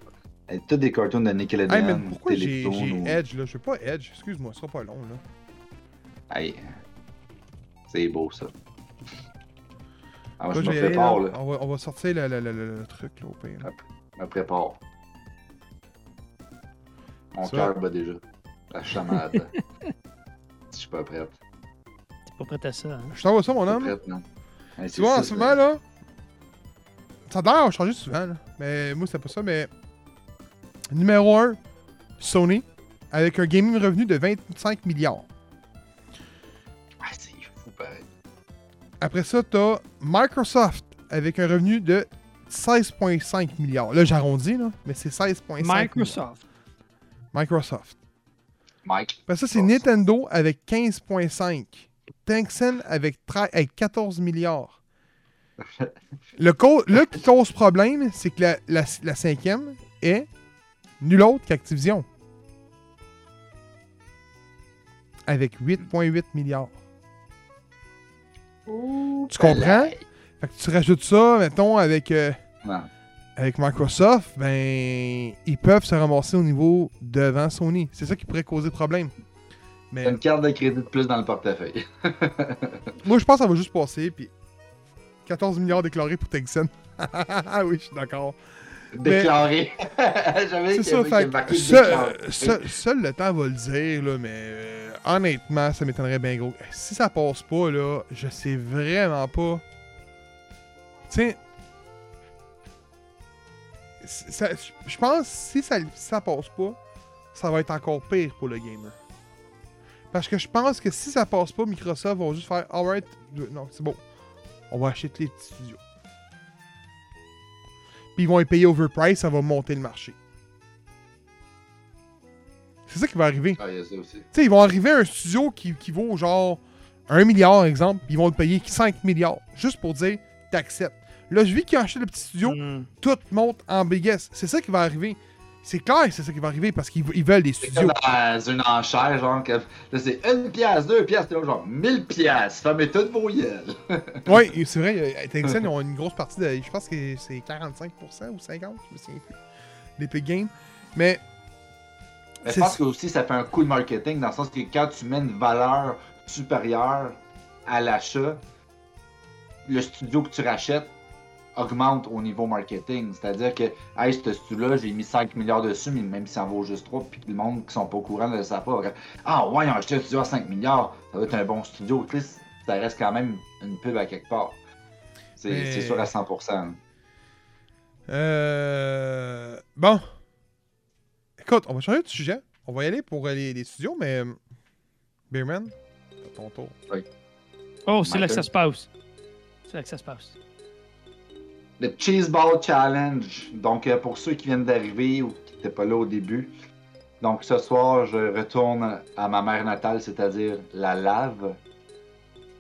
Et tous des cartoons de Nickelodeon. Hey, mais pourquoi j'ai ou- Edge là? Je veux pas Edge, excuse-moi, ce sera pas long là. Hey, c'est beau ça. Ah, moi, Là, je me vais y aller, prépare, là. là. On, va, on va sortir le, le- le- le- le truc là au pire. là. Je me prépare. Mon cœur bat déjà. La chamade. si je suis pas prête. T'es pas prêt à ça, hein? Je t'envoie ça mon homme. prête, non. Tu c'est vois, en ce moment là, ça a l'air de changer souvent là. Mais moi c'est pas ça, mais. Numéro 1, Sony. avec un gaming revenu de 25 milliards. Après ça, t'as Microsoft avec un revenu de 16,5 milliards. Là, j'arrondis, là, mais c'est 16,5 milliards. Microsoft. Microsoft. Mike. Après ça, c'est. Nintendo avec 15,5. Tencent avec, 13 avec 14 milliards. Le co- là qui cause problème, c'est que la, la- la cinquième est nul autre qu'Activision. Avec 8,8 milliards. Tu comprends? Fait que tu rajoutes ça, mettons, avec, euh, avec Microsoft, ben, ils peuvent se ramasser au niveau devant Sony. C'est ça qui pourrait causer problème. Mais une carte de crédit de plus dans le portefeuille. moi, je pense que ça va juste passer, puis 14 milliards déclarés pour Tencent. Ah oui, je suis d'accord. Déclaré. J'avais C'est ça, fait marqué seul, seul- seul le temps va le dire, là, mais euh, honnêtement, ça m'étonnerait bien gros. Si ça passe pas, là, je sais vraiment pas. Ça- je pense que si ça, si ça passe pas, ça va être encore pire pour le gamer. Parce que je pense que si ça passe pas, Microsoft va juste faire Alright, non, c'est bon. On va acheter les petits studios. Puis ils vont les payer overprice, ça va monter le marché. C'est ça qui va arriver. Ah, a. Tu sais, ils vont arriver à un studio qui, qui vaut genre 1 milliard, exemple, puis ils vont le payer 5 milliards. Juste pour dire, t'acceptes. Là, je vis qu'ils ont acheté le petit studio, Hmm. tout monte en biggest. C'est ça qui va arriver. C'est clair que c'est ça qui va arriver parce qu'ils ils veulent des studios. dans une enchère, genre, que, là, c'est une pièce, deux pièces, là, genre, mille pièces. Fermez toutes vos gueules. Oui, c'est vrai, euh, Tencent, ils ont une grosse partie de. Je pense que c'est 45% ou 50%, je me souviens plus. L'Epic Game. Mais Mais je pense que aussi ça fait un coup de marketing dans le sens que quand tu mets une valeur supérieure à l'achat, le studio que tu rachètes augmente au niveau marketing. C'est-à-dire que, hey, ce studio-là, j'ai mis 5 milliards dessus, mais même s'il en vaut juste 3, puis que le monde qui sont pas au courant ne le savent pas. Ah ouais, ils ont acheté un studio à 5 milliards, ça doit être un bon studio. Tu sais, ça reste quand même une pub à quelque part. C'est Mais- sûr à 100%. Euh... Bon. Écoute, on va changer de sujet. On va y aller pour euh, les, les studios, mais. euh, Beerman, c'est ton tour. Oh, c'est là que ça se passe. C'est là que ça se passe. Le Cheese Ball Challenge. Donc, euh, pour ceux qui viennent d'arriver ou qui n'étaient pas là au début. Donc, ce soir, je retourne à ma mère natale, c'est-à-dire la lave.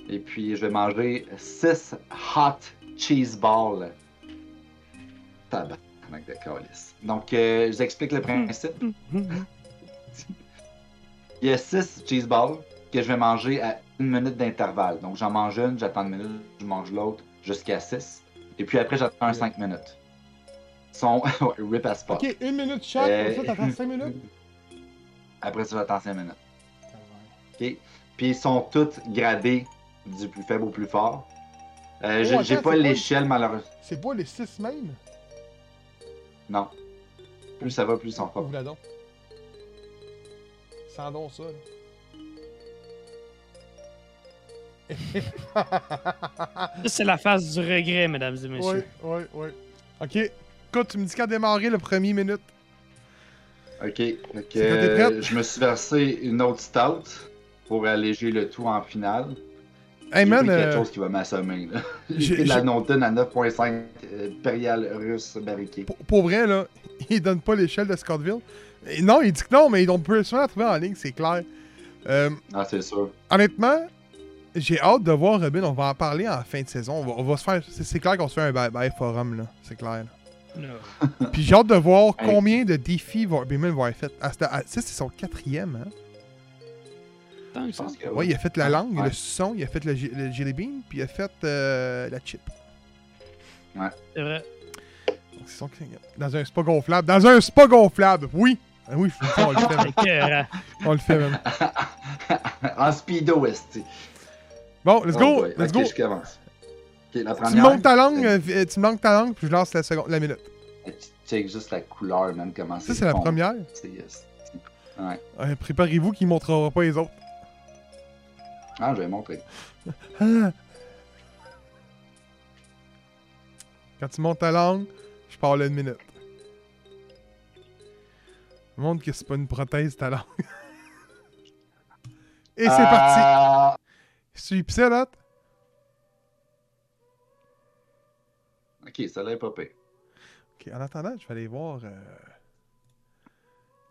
Et puis, je vais manger 6 hot cheese balls. Tabarnak de calice. Donc, euh, je vous explique le principe. Il y a 6 cheese balls que je vais manger à une minute d'intervalle. Donc, j'en mange une, j'attends une minute, je mange l'autre jusqu'à 6. Et puis après, j'attends un 5 minutes. Ils sont ouais, rip as fuck. Ok, une minute chaque, Euh, comme ça, t'attends 5 minutes? Après ça, j'attends 5 minutes. OK? Puis ils sont tous gradés du plus faible au plus fort. Euh, j'ai- Oh, J'ai pas l'échelle, malheureusement. C'est pas les 6 même? Non. Plus ça va, plus ils sont forts. Ouvre-la donc. Sans donc ça. là. C'est la phase du regret, mesdames et messieurs. Oui, oui, oui. Ok. Écoute, tu me dis qu'à démarrer le premier minute. OK. Donc, euh, je me suis versé une autre stout pour alléger le tout en finale. Hey man, quelque euh, chose qui va m'assommer. là. j'ai- la Nonton à 9.5 euh, impérial russe barriqué. pour, pour vrai, là, il donne pas l'échelle de Scottville. Et non, il dit que non, mais on peut souvent la trouver en ligne, c'est clair. Euh, Ah, c'est sûr. honnêtement, j'ai hâte de voir Robin. On va en parler en fin de saison. On va, on va se faire. C'est, c'est clair qu'on se fait un bye-bye forum, là. C'est clair. là. Puis j'ai hâte de voir combien de défis va, Beeman va avoir fait. À cette- à- ça, c'est son quatrième, hein. Tant que Je ça. pense que Ouais, il a fait la langue, Ouais. le suçon, il a fait le, le jelly bean, puis il a fait euh, la chip. C'est vrai. Donc, c'est son quatrième. Dans un spa gonflable. Dans un spa gonflable! Oui! Ah oui, je on le fait. On le fait, même. en speedo, esti. Bon, let's Oh go! let's go! je commence. La Tu première. montes ta langue, euh, euh, tu me langues ta langue, puis je lance la seconde, la minute. Check juste la couleur, même, comment Ça, c'est la fond. première. C'est, esti. Ouais. Euh, Préparez-vous qu'il ne montrera pas les autres. Ah, je vais montrer. Ah. Quand tu montes ta langue, je parle une minute. Montre que c'est pas une prothèse ta langue. Et c'est parti. Ah, Suis Psylot. Ok, ça là est pas pire. Ok, en attendant, je vais aller voir. euh,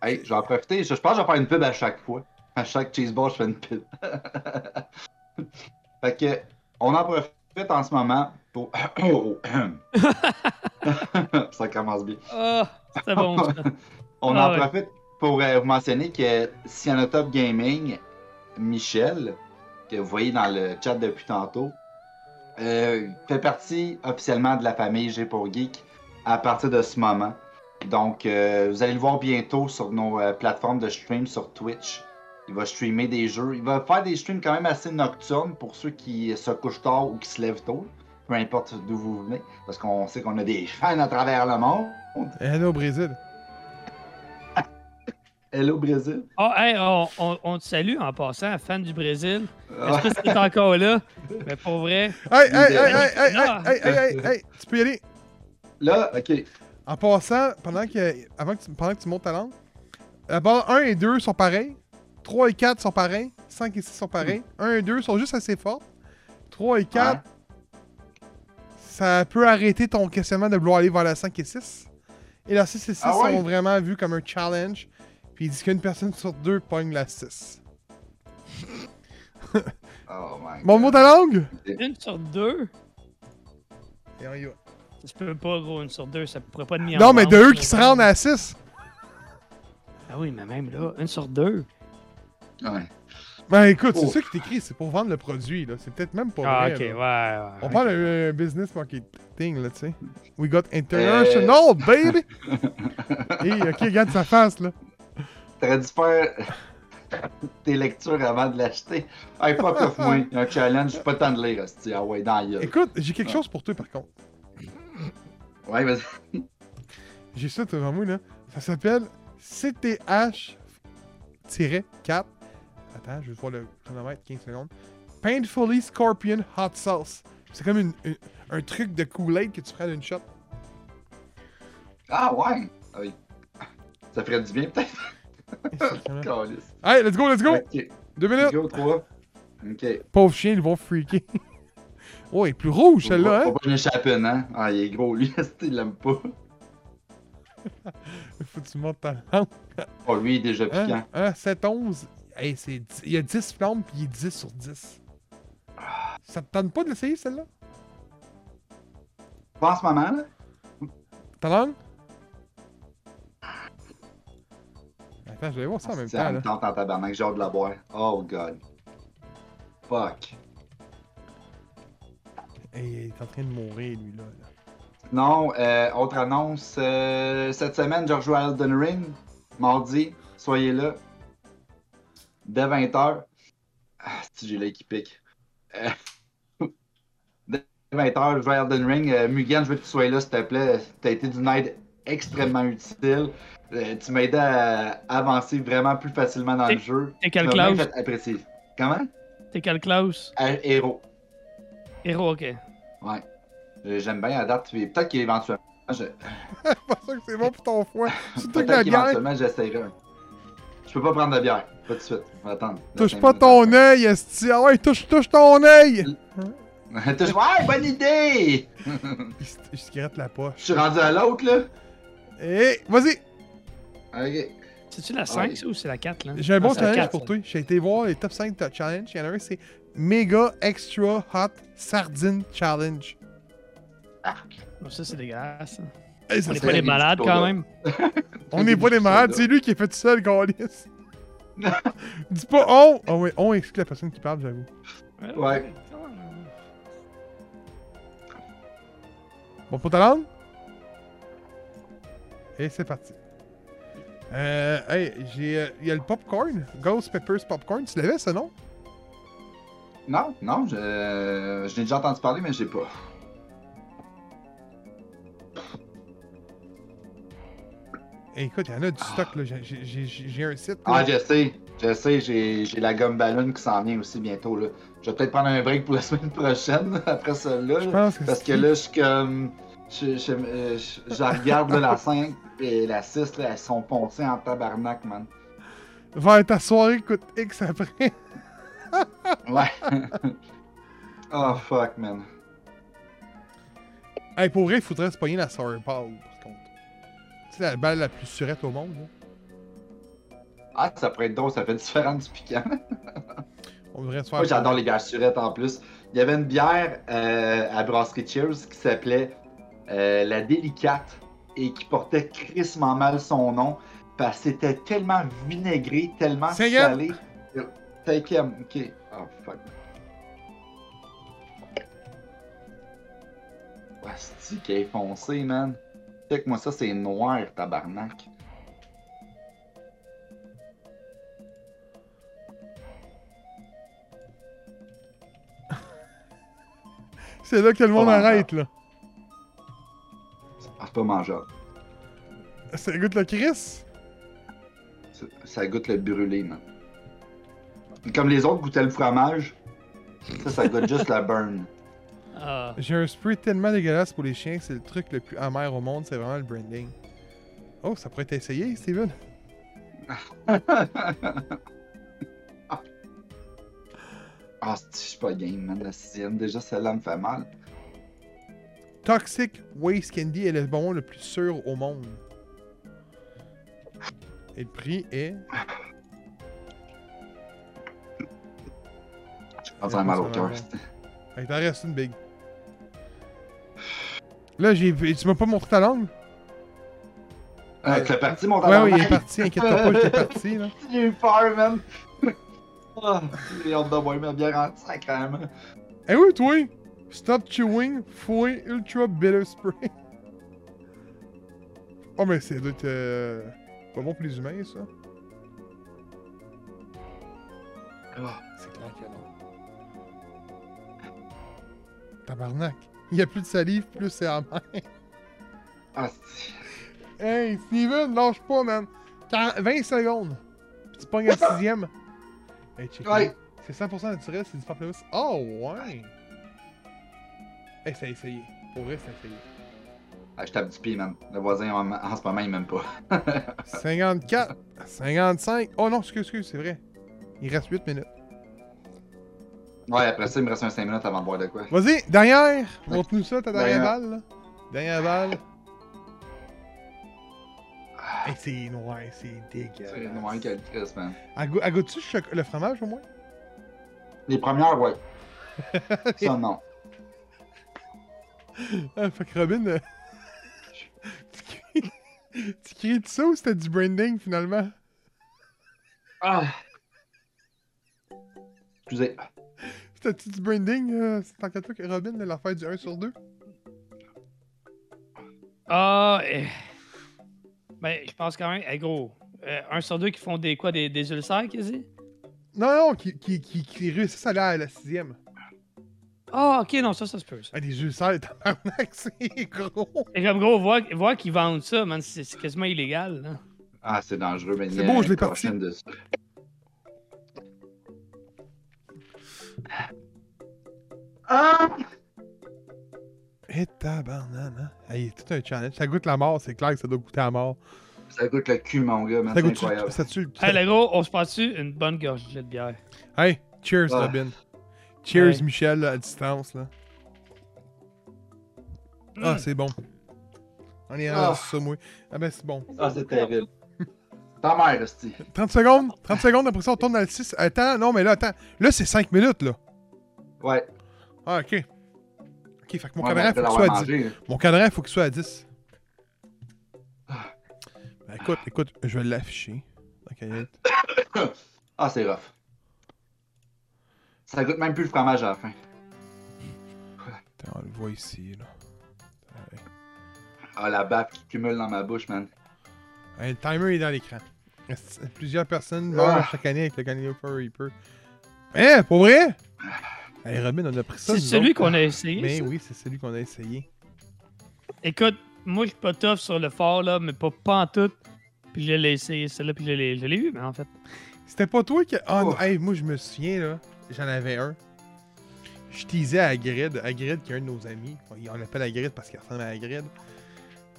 Hey, je vais en profiter. Je, je pense que je vais faire une pub à chaque fois. À chaque cheeseball, je fais une pub. fait que, on en profite en ce moment pour. ça commence bien. Ah, c'est bon. ça. On Ah en ouais. profite pour euh, vous mentionner que Cyanotop Gaming, Michel, que vous voyez dans le chat depuis tantôt, euh, fait partie officiellement de la famille G pour Geek à partir de ce moment. Donc, euh, vous allez le voir bientôt sur nos euh, plateformes de stream sur Twitch. Il va streamer des jeux. Il va faire des streams quand même assez nocturnes pour ceux qui se couchent tard ou qui se lèvent tôt. Peu importe d'où vous venez. Parce qu'on sait qu'on a des fans à travers le monde. Hello au Brésil. Hello Brésil. Ah, hey, on, on- on te salue en passant, fan du Brésil. Ah. Est-ce que c'est encore là? Mais pour vrai, Hey, hey, hey, hey, hey, Ah. hey, hey, hey, hey, tu peux y aller. Là, ok. En passant, pendant que, avant que tu, pendant que tu montes ta langue, d'abord 1 et 2 sont pareils. 3 et 4 sont pareils. 5 et 6 sont pareils. 1 et 2 sont juste assez forts. 3 et 4, Ouais. ça peut arrêter ton questionnement de vouloir aller vers la 5 et 6. Et la 6 et 6 Ah ouais? sont vraiment vus comme un challenge. Puis il dit qu'une personne sur deux pogne la 6. Oh my Bon, mot ta langue? une sur deux, Et on y va. ça se peut pas, gros, une sur deux, ça pourrait pas de mis en Non, mais de eux qui se rendent à 6. Ah oui, mais même là, une sur deux. Ouais. Ben écoute, c'est Oh. ça qui t'écrit, c'est pour vendre le produit, là. C'est peut-être même pas Ah, vrai. ok, là. ouais, ouais. On parle de business marketing, là, tu sais. We got international, baby! Et, ok, regarde sa face, là. T'aurais dû faire tes lectures avant de l'acheter. Hey, fuck off, moi. Il y a un challenge, j'ai pas le temps de lire, hostie. Ah ouais, dans la. Écoute, j'ai quelque chose pour toi, par contre. Ouais, vas-y. J'ai ça devant moi, là. Ça s'appelle CTH-4. Attends, je vais voir le chronomètre, 15 secondes. Painfully Scorpion Hot Sauce. C'est comme une- une- un truc de Kool-Aid que tu prends d'une shot. Ah ouais. Ah oui. Ça ferait du bien, peut-être. Hey, let's go, let's go! Ok. Deux minutes! Go, 3. Ok. Pauvre chien, ils vont freaker. oh, il est plus rouge, celle-là, faut hein? pas que je m'échappe une, hein? Ah, il est gros, lui. il l'aime pas? Faut que tu montes ta langue. Oh, lui, il est déjà piquant. Hein? Hein? 7, 11. Hey, c'est dix- il y a 10 flammes, puis il est 10 sur 10. Ça te tente pas de l'essayer, celle-là? Pas en ce moment, là. Ta langue? Attends, je vais voir ça en même Ça temps, me là. tente en tabarnak, j'ai hâte de la boire. Oh, God. Fuck. Hey, il est en train de mourir, lui, là. là. Non, euh, autre annonce. euh, cette semaine, je rejoue à Elden Ring. Mardi, soyez là. Dès 20h. Ah, si j'ai l'œil qui pique. Euh, dès 20h, je joue à Elden Ring. Euh, Mugen, je veux que tu sois là, s'il te plaît. T'as été d'une aide extrêmement utile. Euh, tu m'as aidé à avancer vraiment plus facilement dans le jeu. T'es bien classe? apprécier. Comment? T'es quelle classe? Euh, héros. Héros, ok. Ouais. Euh, J'aime bien la date. puis Peut-être qu'éventuellement, je... C'est pas ça que c'est bon pour ton foie. Surtout que Peut-être la bière. qu'éventuellement, j'essaierai. Je peux pas prendre de bière. Pas de suite. On va attendre. Touche pas ton œil, esti. Ah ouais, touche, touche ton œil! Touche- Ouais, bonne idée! Il se- il se gratte la Je poche. suis rendu à l'autre, là. Hé, vas-y! Ok. C'est-tu la 5 Ouais. ça, ou c'est la 4 là? J'ai un bon Ah, challenge 4, pour ça. toi. J'ai été voir les top 5 de challenge. Il y en a un, c'est Mega Extra Hot Sardine Challenge. Bon, ça, c'est dégueulasse. Hey, ça On n'est pas des des malades quand même. On n'est pas des malades, c'est lui qui est fait tout seul, Gaulis. Dis pas on! Ah ouais, on exclut la personne qui parle, j'avoue. Ouais. Bon, pour ta langue? Et c'est parti. Euh, hey, j'ai. euh, Il y a le popcorn, Ghost Peppers Popcorn. Tu l'avais, ce nom? Non, non, je, je l'ai déjà entendu parler, mais j'ai pas. Écoute, il y en a du stock, là. J'ai- un site. Ah, je sais. Je sais, j'ai la gomme ballon qui s'en vient aussi bientôt, là. Je vais peut-être prendre un break pour la semaine prochaine, après ça, là. Je pense que Parce que là, je suis comme. Je, je, je- je regarde là, la 5 et la 6, là, elles sont poncées en tabarnak, man. Vers ta soirée coûte X après. Ouais. oh fuck, man. Hey, pour vrai, il faudrait se pogner la Sour par contre. C'est la balle la plus surette au monde, là. Ah, ça pourrait être drôle, ça fait différent du piquant. On devrait se faire. Moi, j'adore les bières surettes en plus. Il y avait une bière euh, à Brasserie Cheers qui s'appelait euh, La Délicate et qui portait crissement mal son nom parce que c'était tellement vinaigré, tellement salé. Euh, Cinquième, ok. Oh fuck. C'est qui est foncé, man. Check moi ça, c'est noir, tabarnak. C'est là que le monde arrête, là. Ah, c'est pas mangeable. Ça goûte le Chris? Ça, ça goûte le brûlé, man. Comme les autres goûtaient le fromage, ça, ça goûte juste la burn. Ah. J'ai un spray tellement dégueulasse pour les chiens, c'est le truc le plus amer au monde, c'est vraiment le branding. Oh, ça pourrait être essayé, Steven. Ah, c'est- je suis pas game, man. La sixième, déjà, celle-là me fait mal. Toxic Waste Candy est le bonbon le plus sûr au monde. Et le prix est? Je pense à mal au cœur. Il t'en reste une big. Là, j'ai vu- tu m'as pas montré ta langue? Euh, t'es parti, mon Ouais, oui, il est parti, inquiète-toi pas, j'étais parti, là. J'ai eu peur, man. Ah, J'ai hâte de boire ma bière en sacrément. Eh oui, toi! Stop chewing, fouet, ultra bitter spray. Oh, mais c'est doit euh, pas bon pour les humains, ça. Ah, C'est clair que non. Tabarnak. Il y a plus de salive, plus c'est amer. Ah, Hey, Steven, lâche pas, man. 40 20 secondes. Puis tu pognes la sixième. Hey, check Ouais. C'est 100% naturel, c'est du pamplemousse. Oh, ouais. Hey, c'est essayé. Pour vrai, c'est essayé. Ah, je tape du pied, man. Le voisin, en, en ce moment, il m'aime pas. 54, 55. Oh non, excuse, excuse, c'est vrai. Il reste 8 minutes. Ouais, après ça, il me reste un 5 minutes avant de boire de quoi. Vas-y, dernière. Ouais. Montre-nous ça, ta dernière balle. Là. Dernière balle. Hey, c'est noir, c'est dégueulasse. C'est noir quel Christ, man. Elle go- elle goûte-tu le fromage au moins? Les premières, ouais. Ça, non. Ah, fait que Robin, euh, tu cries- tu cries de ça ou c'était du branding finalement? Ah. Excusez. C'était-tu du branding? Euh, c'est tant qu'à toi que Robin, là, l'affaire du 1 sur 2? Ah, eh. Ben, je pense quand même, eh, gros, euh, un sur deux qui font des quoi, des, des ulcères, quasi? Non, non, qui, qui, qui, qui réussissent à aller à la sixième. Ah, ok, non, ça, ça se peut. ça. Ah, des ulcères, tabarnak, c'est gros. Et comme gros, voir, voir qu'ils vendent ça, man, c'est c'est quasiment illégal, là. Ah, c'est dangereux, mais il y C'est a beau, je l'ai parti. caution dessus. Ah! Et tabarnak, hein? Hey, tout un challenge. Ça goûte la mort, c'est clair que ça doit goûter la mort. Ça goûte le cul, mon gars, man. Ça C'est goûte incroyable. ça tue Hey, le gros, on se passe-tu une bonne gorgée de bière? Hey, cheers, Ah. Cheers, Ouais. Michel, là, à distance, là. Ah, Mm. c'est bon. On est Ah. rendu sur ça, moi. Ah ben, c'est bon. Ah, c'est terrible. Ta mère, Esti. 30 secondes, 30 secondes, après ça, on tourne dans le 6. Attends, non, mais là, attends. Là, c'est 5 minutes, là. Ouais. Ah, ok. Ok, fait que mon Ouais, cadran, faut qu'il soit à 10. mangé, là. Mon cadran, il faut qu'il soit à 10. Ah. Ben, écoute, écoute, je vais l'afficher. Ok. Ah, c'est rough. Ça goûte même plus le fromage à la fin. Attends, on le voit ici, là. Ouais. Ah, la baffe qui cumule dans ma bouche, man. Hey, le timer est dans l'écran. Plusieurs personnes Ah. meurent chaque année avec le Gallopher Reaper? Hein, pour vrai? Hey, Robin, on a pris ça. C'est celui qu'on a essayé. Mais ça? oui, c'est celui qu'on a essayé. Écoute, moi, je suis pas tough sur le fort, là, mais pas, pas en tout. Puis je l'ai essayé, celle-là, puis je l'ai je l'ai eu, mais en fait. C'était pas toi qui. Ah, non, Oh. hey, moi, je me souviens, là. J'en avais un. Je teasais à Hagrid, Hagrid qui est un de nos amis. On l'appelle Hagrid parce qu'il ressemble à Hagrid.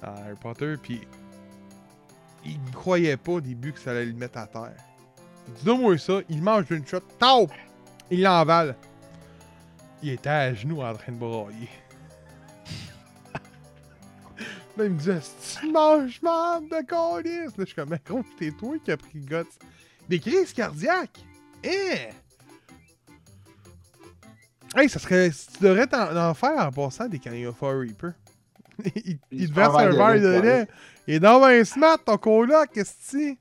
À Harry Potter, puis il ne croyait pas au début que ça allait le mettre à terre. Il dit Donne-moi ça, il mange d'une shot, taupe Il l'envale. Il était à genoux en train de brailler. Là, il me dit Tu manges, man, de colis Là, je suis comme Mais gros, c'est toi qui as pris le guts. Des crises cardiaques Eh Hey, ça serait. Tu devrais t'en en faire en passant des Caniophore Reaper. il, il te verse un verre de lait. Est dans un smart, ton coloc, qu'est-ce que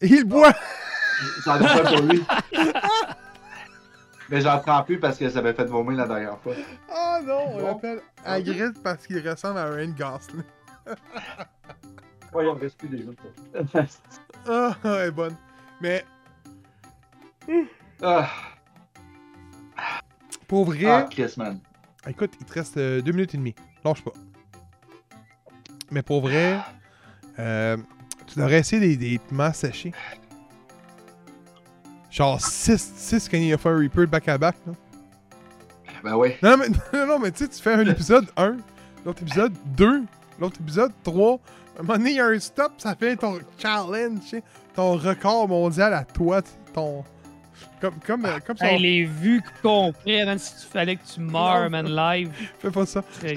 Il boit! Ça en pas pour lui. Mais j'en prends plus parce que ça m'a fait vomir la dernière fois. Oh non, on l'appelle Hagrid parce qu'il ressemble à Ryan Gosling. ouais, il en reste plus des autres. Ah, oh, elle est bonne. Mais. Ah. Pour vrai. Ah, Chris, man. Écoute, il te reste euh, deux minutes et demie. Lâche pas. Mais pour vrai, euh, tu devrais essayer des, des piments séchés. Genre 6 Canyon Fire Reaper back-à-back, là. Ben ouais. Non, mais, non, non, mais tu sais, tu fais un épisode 1, l'autre épisode 2, l'autre épisode 3. À un moment donné, il y a un stop, ça fait ton challenge, ton record mondial à toi, ton... Comme, comme, euh, comme ça. Hey, les vues complètes, même si tu fallait que tu meurs, man, live. Fais pas ça. C'est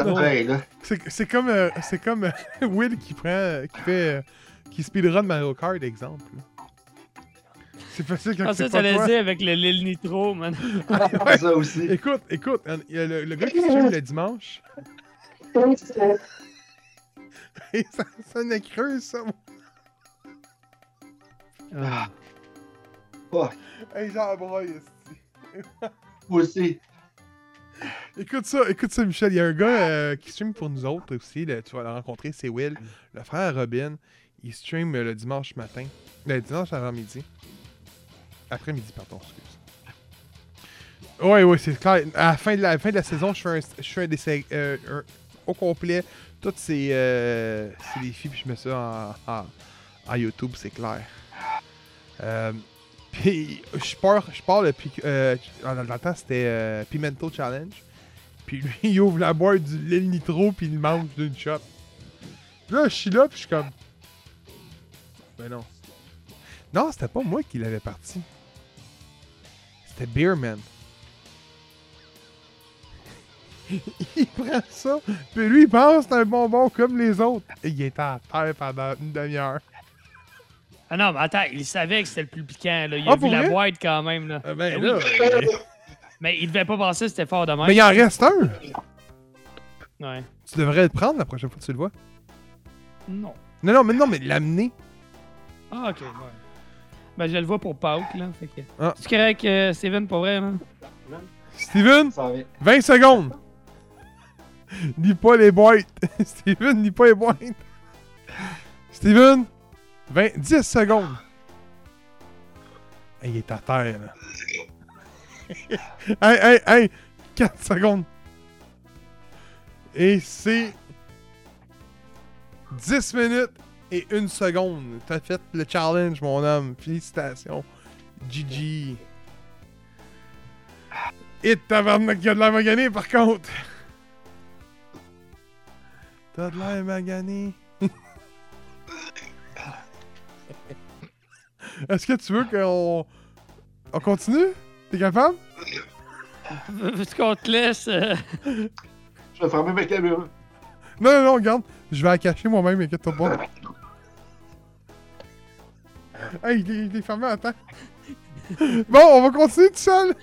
comme, euh, c'est comme euh, Will qui prend, qui fait, qui speedrun Mario Kart, exemple. C'est facile quand ah, c'est ça, ça dire avec le Lil Nitro, man. ouais. ça aussi. Écoute, écoute, il y a le, le gars qui stream le dimanche. Et ça, ça n'est creux, ça. Ah. Hey, j'en broye, Moi aussi. Écoute ça, écoute ça, Michel. Il y a un gars euh, qui stream pour nous autres aussi. tu vas le rencontrer, c'est Will, le frère Robin. Il stream euh, le dimanche matin. Le dimanche avant-midi. Après-midi, pardon, excuse. Ouais, ouais, c'est clair. À la fin de la, fin de la saison, je fais un, je fais un euh, au complet. Toutes ces, ces défis, puis je mets ça en, en, en YouTube, c'est clair. Puis je pars, le, euh, dans le temps c'était euh, Pimento Challenge. Puis lui il ouvre la boîte du Lil Nitro puis il mange d'une shot. Puis là je suis là puis je suis comme. Ben non. Non, c'était pas moi qui l'avais parti. C'était Beerman. il prend ça, puis lui il pense c'est un bonbon comme les autres. Il était à terre pendant une demi-heure. Ah non, mais attends, il savait que c'était le plus piquant. Là. Il a ah, vu la boîte quand même. Là. Ah ben, là, Mais il devait pas penser que c'était fort de même. Mais il en reste un! Ouais. Tu devrais le prendre la prochaine fois que tu le vois. Non. Non, non, mais non, mais l'amener. Ah, ok, ouais. Ben, je le vois pour Pauk, là. Fait que... ah. Euh, Steven, pour vrai, là? Steven, 20 secondes! Lis pas les boîtes! Steven, lis pas les boîtes! Steven, 20, 10 secondes. Hey, il est à terre, là. hey, hey, hey! 4 secondes. Et c'est 10 minutes et 1 seconde. T'as fait le challenge, mon homme. Félicitations. GG. Et tabarnak, il a de la magané, par contre. T'as de l'air magané. Est-ce que tu veux qu'on. On continue? T'es capable? Veux-tu qu'on te laisse? Euh? Je vais fermer ma caméra. Non, non, non, regarde. Je vais la cacher moi-même, inquiète-toi pas. hey, il est, fermé, attends. bon, on va continuer tout seul.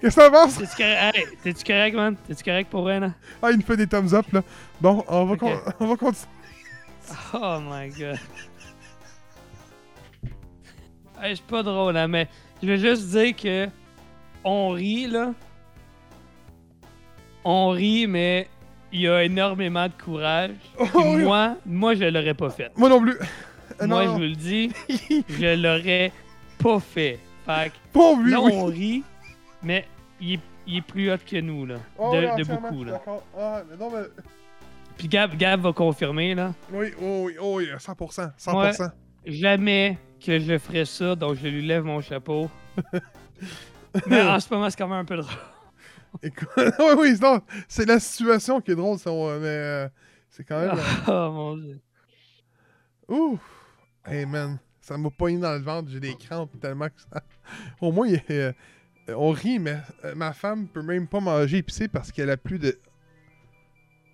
Qu'est-ce que ça passe? T'es-tu correct, hey, t'es-tu correct, man? T'es-tu correct pour rien, là? Ah, il nous fait des thumbs up, là. Bon, on va, okay. on va continuer. Oh my god. Hey, c'est pas drôle, hein, mais je veux juste dire que on rit, là. On rit, mais il y a énormément de courage. Oh, moi, moi, je l'aurais pas fait. Moi non plus. Euh, moi, je vous le dis, je l'aurais pas fait. Fait que, là, on rit, mais il est, il est, plus hot que nous, là. Oh, de, de beaucoup, là. Ah, mais non, mais... Puis Gab, Gab va confirmer, là. Oui, oui, oui, 100%. 100%. Moi, jamais que je ferais ça, donc je lui lève mon chapeau. Mais en ce moment, c'est quand même un peu drôle. Écoute, oui, oui, non, c'est la situation qui est drôle, ça, mais euh, c'est quand même. Oh mon dieu. Ouh! Hey man, ça m'a pogné dans le ventre, j'ai des crampes tellement que ça. Au moins, il- euh, on rit, mais euh, ma femme peut même pas manger épicé parce qu'elle a plus de.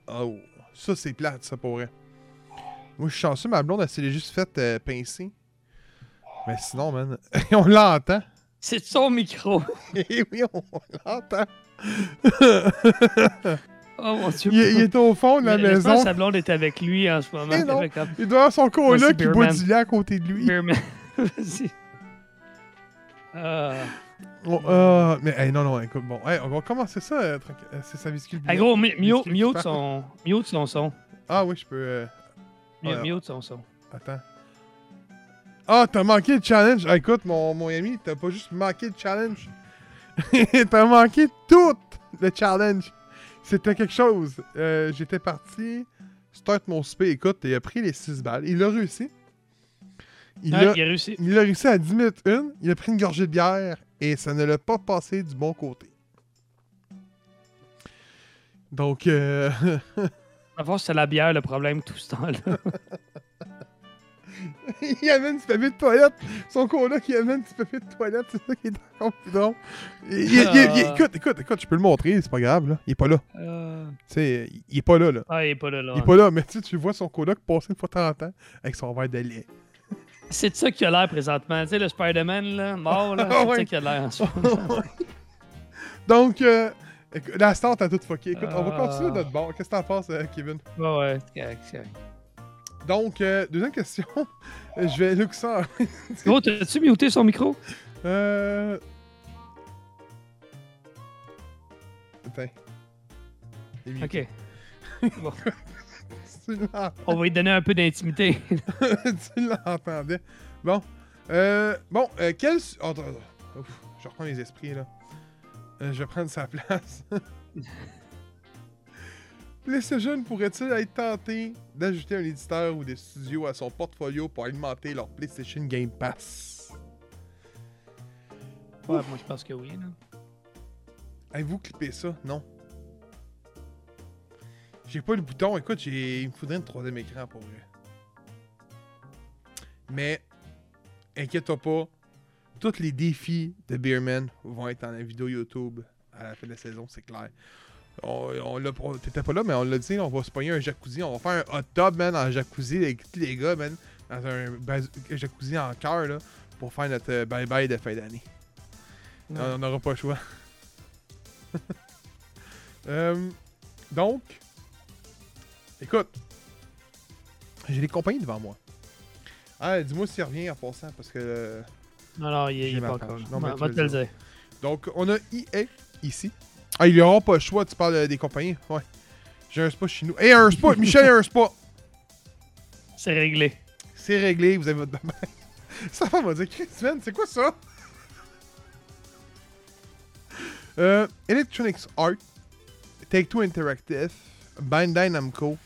Oh, ça c'est plate, ça pour vrai. Moi, je suis chanceux, ma blonde, elle s'est juste faite euh, pincer. Mais sinon, man, on l'entend. C'est son micro. Eh oui, on, on l'entend. Oh mon dieu. il, il est au fond de la Mais maison. sa blonde est avec lui en ce moment. Eh non. Comme, Il doit avoir son coloc Voici qui boit Beerman. du lait à côté de lui. Vas-y. Ah. Oh, ah, mais hey, non, non, écoute, bon, hey, on va commencer ça. euh. Euh, c'est sa viscule. Ah, gros, mute, son, son son. Ah oui, je peux. euh, mute son son. Attends. Ah, t'as manqué le challenge. Ah, écoute, mon, mon ami, t'as pas juste manqué le challenge. t'as manqué tout le challenge. C'était quelque chose. Euh, J'étais parti. Start mon spé. Écoute, il a pris les 6 balles. Il a réussi. Il, Ouais, a, il a réussi. il a réussi à 10 minutes une. Il a pris une gorgée de bière et ça ne l'a pas passé du bon côté. Donc, euh, c'est la bière le problème tout ce temps-là. il amène du papier de toilette. Son coloc, il amène du papier de toilette. C'est ça qui est encore plus drôle. Il- il- il- il- Ah. écoute, écoute, écoute, je peux le montrer, c'est pas grave, là. Il est pas là. Euh, Tu sais, il- est pas là, là. Ah, il est pas là, là. Il est pas là, mais tu vois son coloc passer une fois de temps en temps avec son verre de lait. C'est de ça qu'il a l'air présentement. Tu sais, le Spider-Man, là, mort, là, Ah c'est de ça qu'il a l'air en ce moment. Donc, euh, la star t'as tout fucké. Écoute, on va Ah. continuer notre bord. Qu'est-ce que t'en penses, euh, Kevin? Ouais, ouais, c'est correct, c'est correct. Donc, euh, deuxième question. je vais look ça. Gros, t'as-tu muté son micro? euh. Muté. Ok. L'entends- On va lui donner un peu d'intimité. tu l'entendais. Bon. Euh, bon, euh, quel. su- oh, je reprends mes esprits, là. Euh, je vais prendre sa place. PlayStation pourrait-il être tenté d'ajouter un éditeur ou des studios à son portfolio pour alimenter leur PlayStation Game Pass? Ouais, moi, je pense que oui. Avez-vous clippé ça? Non. J'ai pas le bouton. Écoute, j'ai... il me faudrait un troisième écran pour vrai. Mais, inquiète-toi pas, tous les défis de Beerman vont être dans la vidéo YouTube à la fin de la saison, c'est clair. On, on l'a- on- T'étais pas là, mais on l'a dit, on va se pogner un jacuzzi. On va faire un hot tub, man, en jacuzzi avec tous les gars, man, dans un jacuzzi en cœur, là, pour faire notre euh, bye-bye de fin d'année. Ouais. On n'aura pas le choix. Euh, donc, écoute, j'ai les compagnies devant moi. Ah, dis-moi s'il revient en passant, parce que... euh, Non, non, il, est pas encore. Non, mais va te le dire. Donc, on a EA ici. Ah, il n'y aura pas le choix, tu parles euh, des compagnies? Ouais. J'ai un spa chez nous. Hey, un spa! Michel a un spa! C'est réglé. C'est réglé, vous avez votre bain. Ça va dire, Chris, man, c'est quoi ça? Euh, Electronics Art, Take-Two Interactive, Bandai Namco,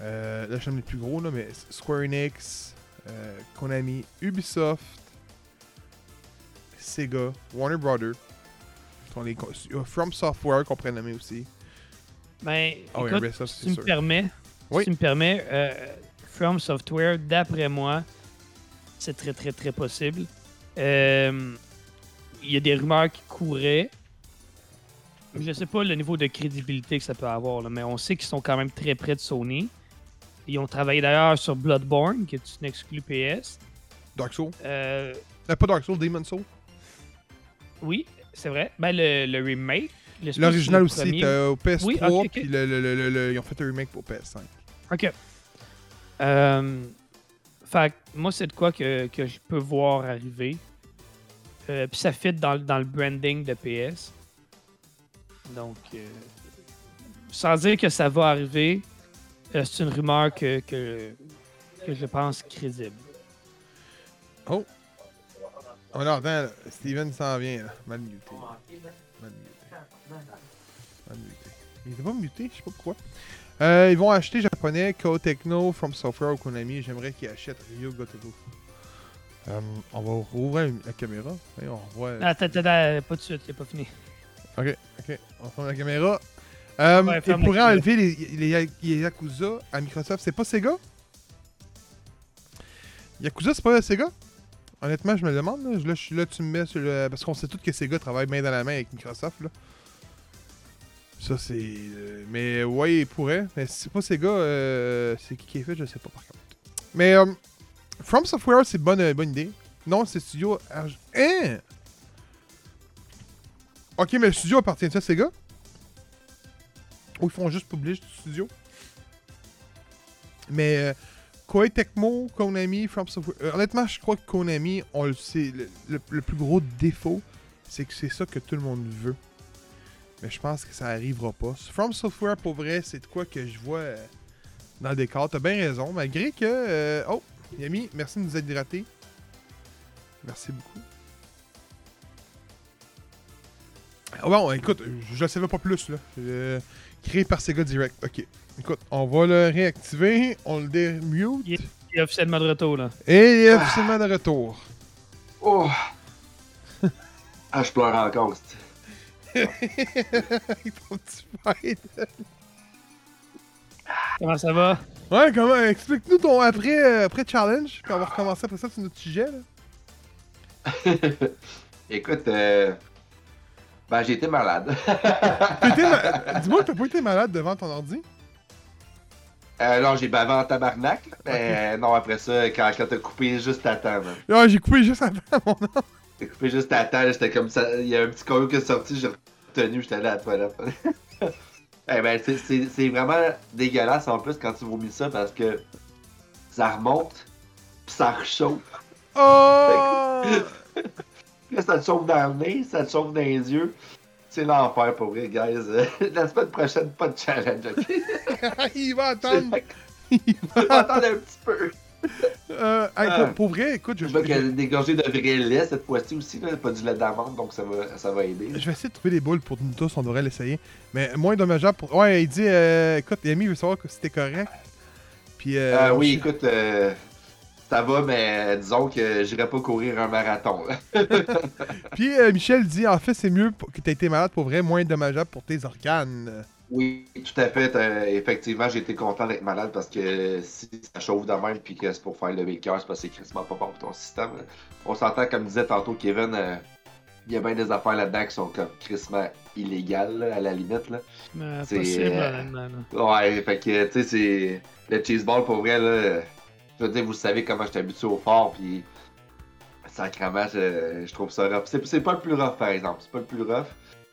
euh, là je les plus gros, là, mais Square Enix, euh, Konami, Ubisoft, Sega, Warner Brothers, sont les euh, From Software qu'on pourrait nommer aussi. Ben, Ah écoute, Ubisoft, si tu permets, Oui. si tu me permets, euh, From Software, d'après moi, c'est très, très, très possible. Euh, Il y a des rumeurs qui couraient. Je sais pas le niveau de crédibilité que ça peut avoir, là, mais on sait qu'ils sont quand même très près de Sony. Ils ont travaillé d'ailleurs sur Bloodborne, qui est une exclue PS. Dark Souls? Euh, pas Dark Souls, Demon Souls? oui, c'est vrai. Ben, le, le remake. L'original aussi, premier- t'as au PS3, Oui, puis le, ils ont fait un remake pour PS5. OK. Euh, fait que moi, c'est de quoi que, que je peux voir arriver. Euh, Puis ça fit dans, le- dans le branding de PS. Donc, euh, sans dire que ça va arriver, euh, c'est une rumeur que, que, que je pense crédible. Oh! On attend, là. Steven s'en vient, là. Mal muté. Mal muté. Mal muté. Il était pas muté, je sais pas pourquoi. Euh, ils vont acheter japonais, Ko Techno, From Software Konami. J'aimerais qu'ils achètent Ryo Gotoku. Euh, on va rouvrir la caméra. Et on voit. Attends, attends, attends, pas de suite, c'est pas fini. Ok, ok. On ferme la caméra. Euh, Ouais, et ferme la pour caméra. enlever les, les, les Yakuza à Microsoft, c'est pas Sega? Yakuza, c'est pas Sega? Honnêtement, je me demande. Là, je suis là, tu me mets sur le. Parce qu'on sait tous que Sega travaille main dans la main avec Microsoft. Là. Ça, c'est. euh, Mais ouais, il pourrait. Mais c'est pas Sega, euh, c'est qui qui est fait, je sais pas par contre. Mais euh, From Software, c'est bonne, euh, bonne idée. Non, c'est Studio. Hein? Ok, mais le studio appartient à Sega Ou ils font juste publish du studio? Mais euh, Koei Tecmo, Konami, From Software. euh, honnêtement, je crois que Konami, on le sait. Le, plus gros défaut, c'est que c'est ça que tout le monde veut. Mais je pense que ça arrivera pas. From Software, pour vrai, c'est de quoi que je vois euh, dans le décor. T'as bien raison. Malgré que. euh, oh, Yami, merci de nous être hydratés. Merci beaucoup. Ah bon, écoute, je ne savais pas plus, là. Créé par Sega Direct. Ok. Écoute, on va le réactiver, on le démute, Il est officiellement de retour, là. et il est officiellement de retour. Oh! ah, je pleure encore. Comment ça va? Ouais, comment, explique-nous ton après, euh, après challenge, puis on va recommencer après ça sur notre sujet, là. Écoute, euh... ben, j'ai été malade. Ma- Dis-moi que t'as pas été malade devant ton ordi? Euh, non, j'ai bavé en tabarnak. là, Mais non, après ça, quand, quand t'as coupé juste à temps, man. Ah, j'ai coupé juste avant mon nom. T'as coupé juste à temps, là, j'étais comme ça. Il y a un petit caillou qui est sorti, j'ai retenu, j'étais allé à la toilette. eh ben, c'est- vraiment dégueulasse en plus quand tu vomis ça parce que ça remonte, puis ça rechauffe. Oh! Là, ça te chauffe dans le nez, ça te chauffe dans les yeux. C'est l'enfer pour vrai, guys. La semaine prochaine, pas de challenge, ok? il va attendre. On va attendre un petit peu. Euh, hey, Ah. pour, pour vrai, écoute, je, Je gorgées de vrai lait cette fois-ci aussi, là, pas du lait d'amande, donc ça va, ça va aider. je vais essayer de trouver des boules pour nous tous, on devrait l'essayer. Mais moins dommageable pour. Ouais, il dit, euh, écoute, Yami veut savoir que c'était correct. Puis. Euh, Euh, oui, écoute, euh, ça va, mais disons que j'irai pas courir un marathon. Puis euh, Michel dit, en fait, c'est mieux que t'aies été malade pour vrai, moins dommageable pour tes organes. Oui, tout à fait. euh, effectivement, j'ai été content d'être malade parce que si ça chauffe de même puis que c'est pour faire lever le cœur, c'est parce que c'est crissement pas bon pour ton système. On s'entend, comme disait tantôt Kevin, euh, il y a bien des affaires là-dedans qui sont comme crissement illégales, là, à la limite. Là. Euh, C'est, possible, euh, là. Ouais, fait que, tu sais, c'est. Le cheeseball, pour vrai, là. Je veux dire, vous savez comment je suis habitué au fort, puis. Sacrement, je, je trouve ça rough. C'est, pas le plus rough, par exemple. C'est pas le plus rough.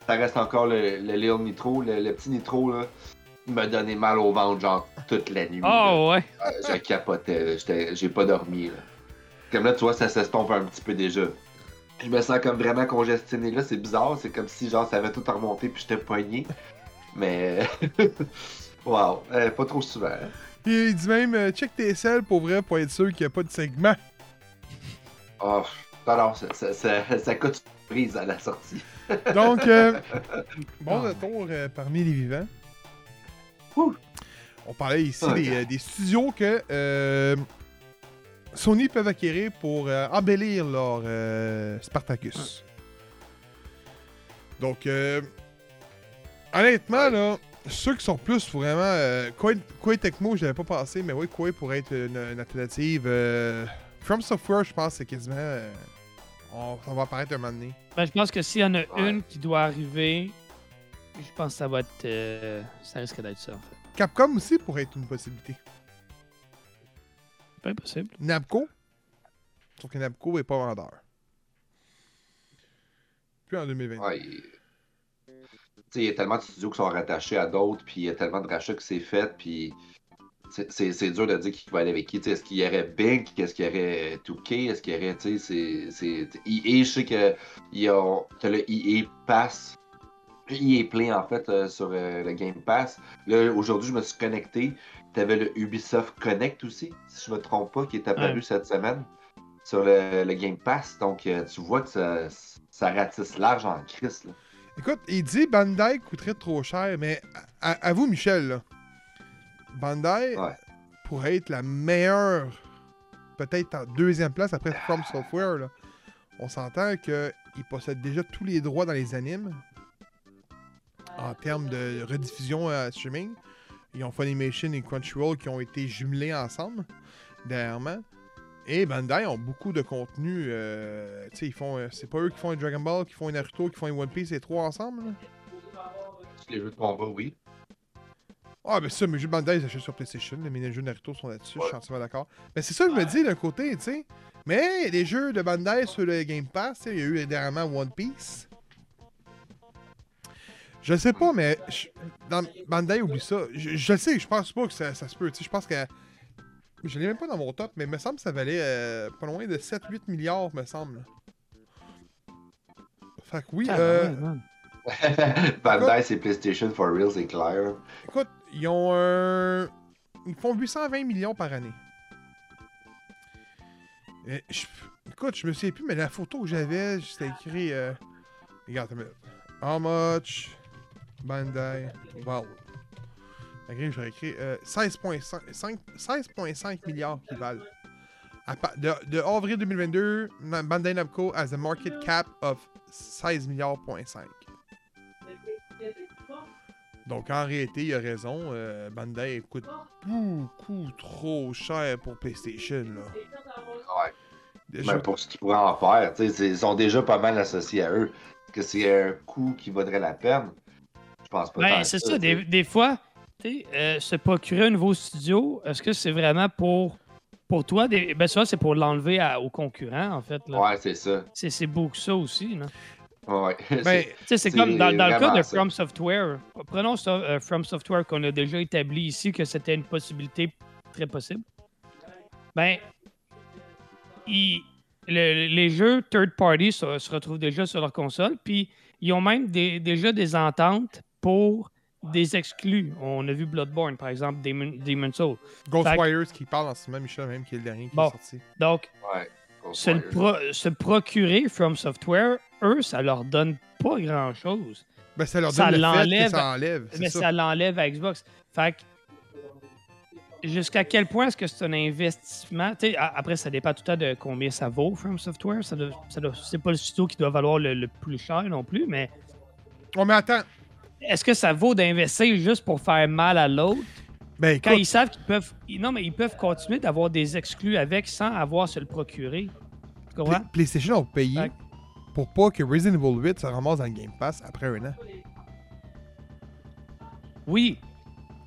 Ça reste encore le, le Little Nitro. Le, le petit Nitro, là. Il m'a donné mal au ventre, genre, toute la nuit. là. Oh, ouais. Euh, je capotais, j'ai pas dormi. Là. Comme là, tu vois, ça s'estompe un petit peu déjà. Je me sens comme vraiment congestionné là, c'est bizarre, c'est comme si genre ça avait tout remonté puis j'étais poigné. Mais wow, euh, pas trop souvent. hein. Puis il dit même, euh, check tes selles pour vrai, pour être sûr qu'il n'y a pas de segment. Oh, non, non, ça, ça, ça, ça coûte une prise à la sortie. Donc, euh, bon retour euh, parmi les vivants. Ouh. On parlait ici des, des studios que euh, Sony peuvent acquérir pour embellir leur Spartacus. Donc, euh, honnêtement, là, ceux qui sont plus vraiment. Euh, Koei, Tecmo, je l'avais pas pensé, mais oui, Koei pourrait être une, une alternative. Euh, From Software, je pense, c'est quasiment. euh, on, ça va apparaître un moment donné. Ben, je pense que s'il y en a Ouais. une qui doit arriver, je pense que ça va être. euh, ça risque d'être ça, en fait. Capcom aussi pourrait être une possibilité. C'est pas impossible. Namco? Sauf que Namco n'est pas vendeur. Puis en 2020. Ouais, il- y a tellement de studios qui sont rattachés à d'autres, puis il y a tellement de rachats qui s'est fait, puis c'est- dur de dire qui va aller avec qui. Est-ce qu'il y aurait Bink, est-ce qu'il y aurait 2K, est-ce qu'il y aurait, tu sais, c'est- c'est... EA, je sais que t'as le EA Pass, EA Play en fait, euh, sur euh, le Game Pass. Là, aujourd'hui, je me suis connecté, t'avais le Ubisoft Connect aussi, si je me trompe pas, qui est apparu Ouais. cette semaine sur le, le Game Pass. Donc, euh, tu vois que ça, ça ratisse large en crise. Là. Écoute, il dit Bandai coûterait trop cher, mais à, vous, Michel, là, Bandai Ouais. pourrait être la meilleure peut-être en deuxième place après From Software. là. On s'entend qu'ils possèdent déjà tous les droits dans les animes en termes de rediffusion à streaming. Ils ont Funimation et Crunchyroll qui ont été jumelés ensemble dernièrement. Et Bandai ont beaucoup de contenu. euh, tu sais, ils font. euh, c'est pas eux qui font un Dragon Ball, qui font un Naruto, qui font un One Piece, les trois ensemble. là? Les jeux de combat, oui. Ah, ben ça, mes jeux de Bandai, ils achètent sur PlayStation. les jeux Naruto sont là-dessus, je suis entièrement d'accord. Mais c'est ça que je me dis d'un côté, tu sais. Mais des jeux de Bandai sur le Game Pass. Il y a eu dernièrement One Piece. Je sais pas, mais je- dans Bandai, oublie ça. Je, je le sais, je pense pas que ça, ça se peut. tu sais, Je pense que. Je l'ai même pas dans mon top, mais il me semble que ça valait euh, pas loin de 7-8 milliards, me semble. Fait que oui, Ah, euh. Bandai, c'est PlayStation for real, c'est clair. Écoute, ils ont un. Ils font 820 millions par année. Et je- Écoute, je me souviens plus, mais la photo que j'avais, c'était écrit. euh, Regarde. How much Bandai J'aurais écrit euh, 16,5 5 16,5 milliards qui valent. De, de avril 2022, Na- Bandai Namco has a market cap of 16 milliards. point 5. Donc en réalité, il a raison. euh, Bandai coûte beaucoup trop cher pour PlayStation. Là. Ouais. Déjà- Mais pour ce qu'ils pourraient en faire, tu sais, c'est- ils sont déjà pas mal associés à eux. Est-ce que c'est un coût qui vaudrait la peine? Je pense pas. Ben, c'est ça. Des, des fois, euh, se procurer un nouveau studio, est-ce que c'est vraiment pour, pour toi? Des, ben, ça, c'est pour l'enlever à- aux concurrents, en fait. là. Ouais, c'est ça. C'est, c'est beau que ça aussi. là. Ouais. Ben, c'est C'est comme dans, dans le cas de ça. From Software. Prenons ça, euh, From Software qu'on a déjà établi ici que c'était une possibilité très possible. Ben, le- les jeux third party se, se retrouvent déjà sur leur console, puis ils ont même des- déjà des ententes pour des exclus. On a vu Bloodborne, par exemple, Demon, Demon Soul. Ghostwires qui parle en ce moment, Michel, même, qui est le dernier qui Bon. est sorti. Donc, Ouais. se, le pro- se procurer From Software, eux, ça leur donne pas grand-chose. Ben, ça leur Ça donne le fait l'enlève- que ça enlève. Mais ça. ça, l'enlève à Xbox. Fait que, jusqu'à quel point est-ce que c'est un investissement? Tu sais, a- après, ça dépend tout le temps de combien ça vaut, From Software. Ça ça c'est pas le studio qui doit valoir le, le plus cher non plus, mais Oh, mais attends. Est-ce que ça vaut d'investir juste pour faire mal à l'autre? Ben, Quand ils savent qu'ils peuvent. Non, mais ils peuvent continuer d'avoir des exclus avec sans avoir à se le procurer. Tu comprends? Play- PlayStation ont payé Fait pour pas que Resident Evil 8 se ramasse dans le Game Pass après un an. Oui.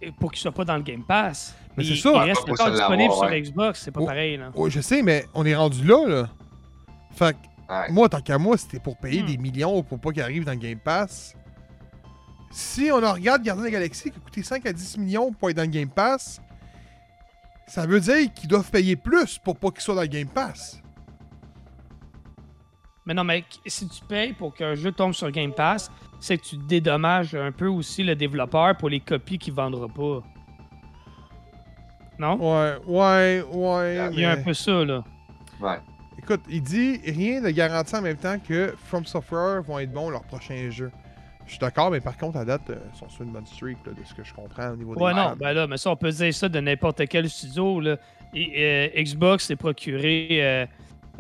Et Pour qu'il soit pas dans le Game Pass. Mais c'est ça. Il reste encore disponible sur. Xbox. C'est pas Oh. pareil, là. Ouais, je sais, mais on est rendu là, là. Fait que, Ouais. moi, tant qu'à moi, c'était pour payer Hmm. des millions pour pas qu'il arrive dans le Game Pass. Si on regarde Gardien de la Galaxie qui a coûté 5 à 10 millions pour être dans le Game Pass, ça veut dire qu'ils doivent payer plus pour pas qu'il soit dans le Game Pass. Mais non, mais si tu payes pour qu'un jeu tombe sur Game Pass, c'est que tu dédommages un peu aussi le développeur pour les copies qu'il vendra pas. Non? Ouais, ouais, ouais. Il y a un peu ça, là. Ouais. Écoute, il dit rien de garanti en même temps que From Software vont être bons leurs prochains jeux. Je suis d'accord, mais par contre, à date, euh, ils sont sur une bonne streak là, de ce que je comprends au niveau des Ouais, non, ben là, mais ça, on peut dire ça de n'importe quel studio, là. Et, euh, Xbox s'est procuré euh,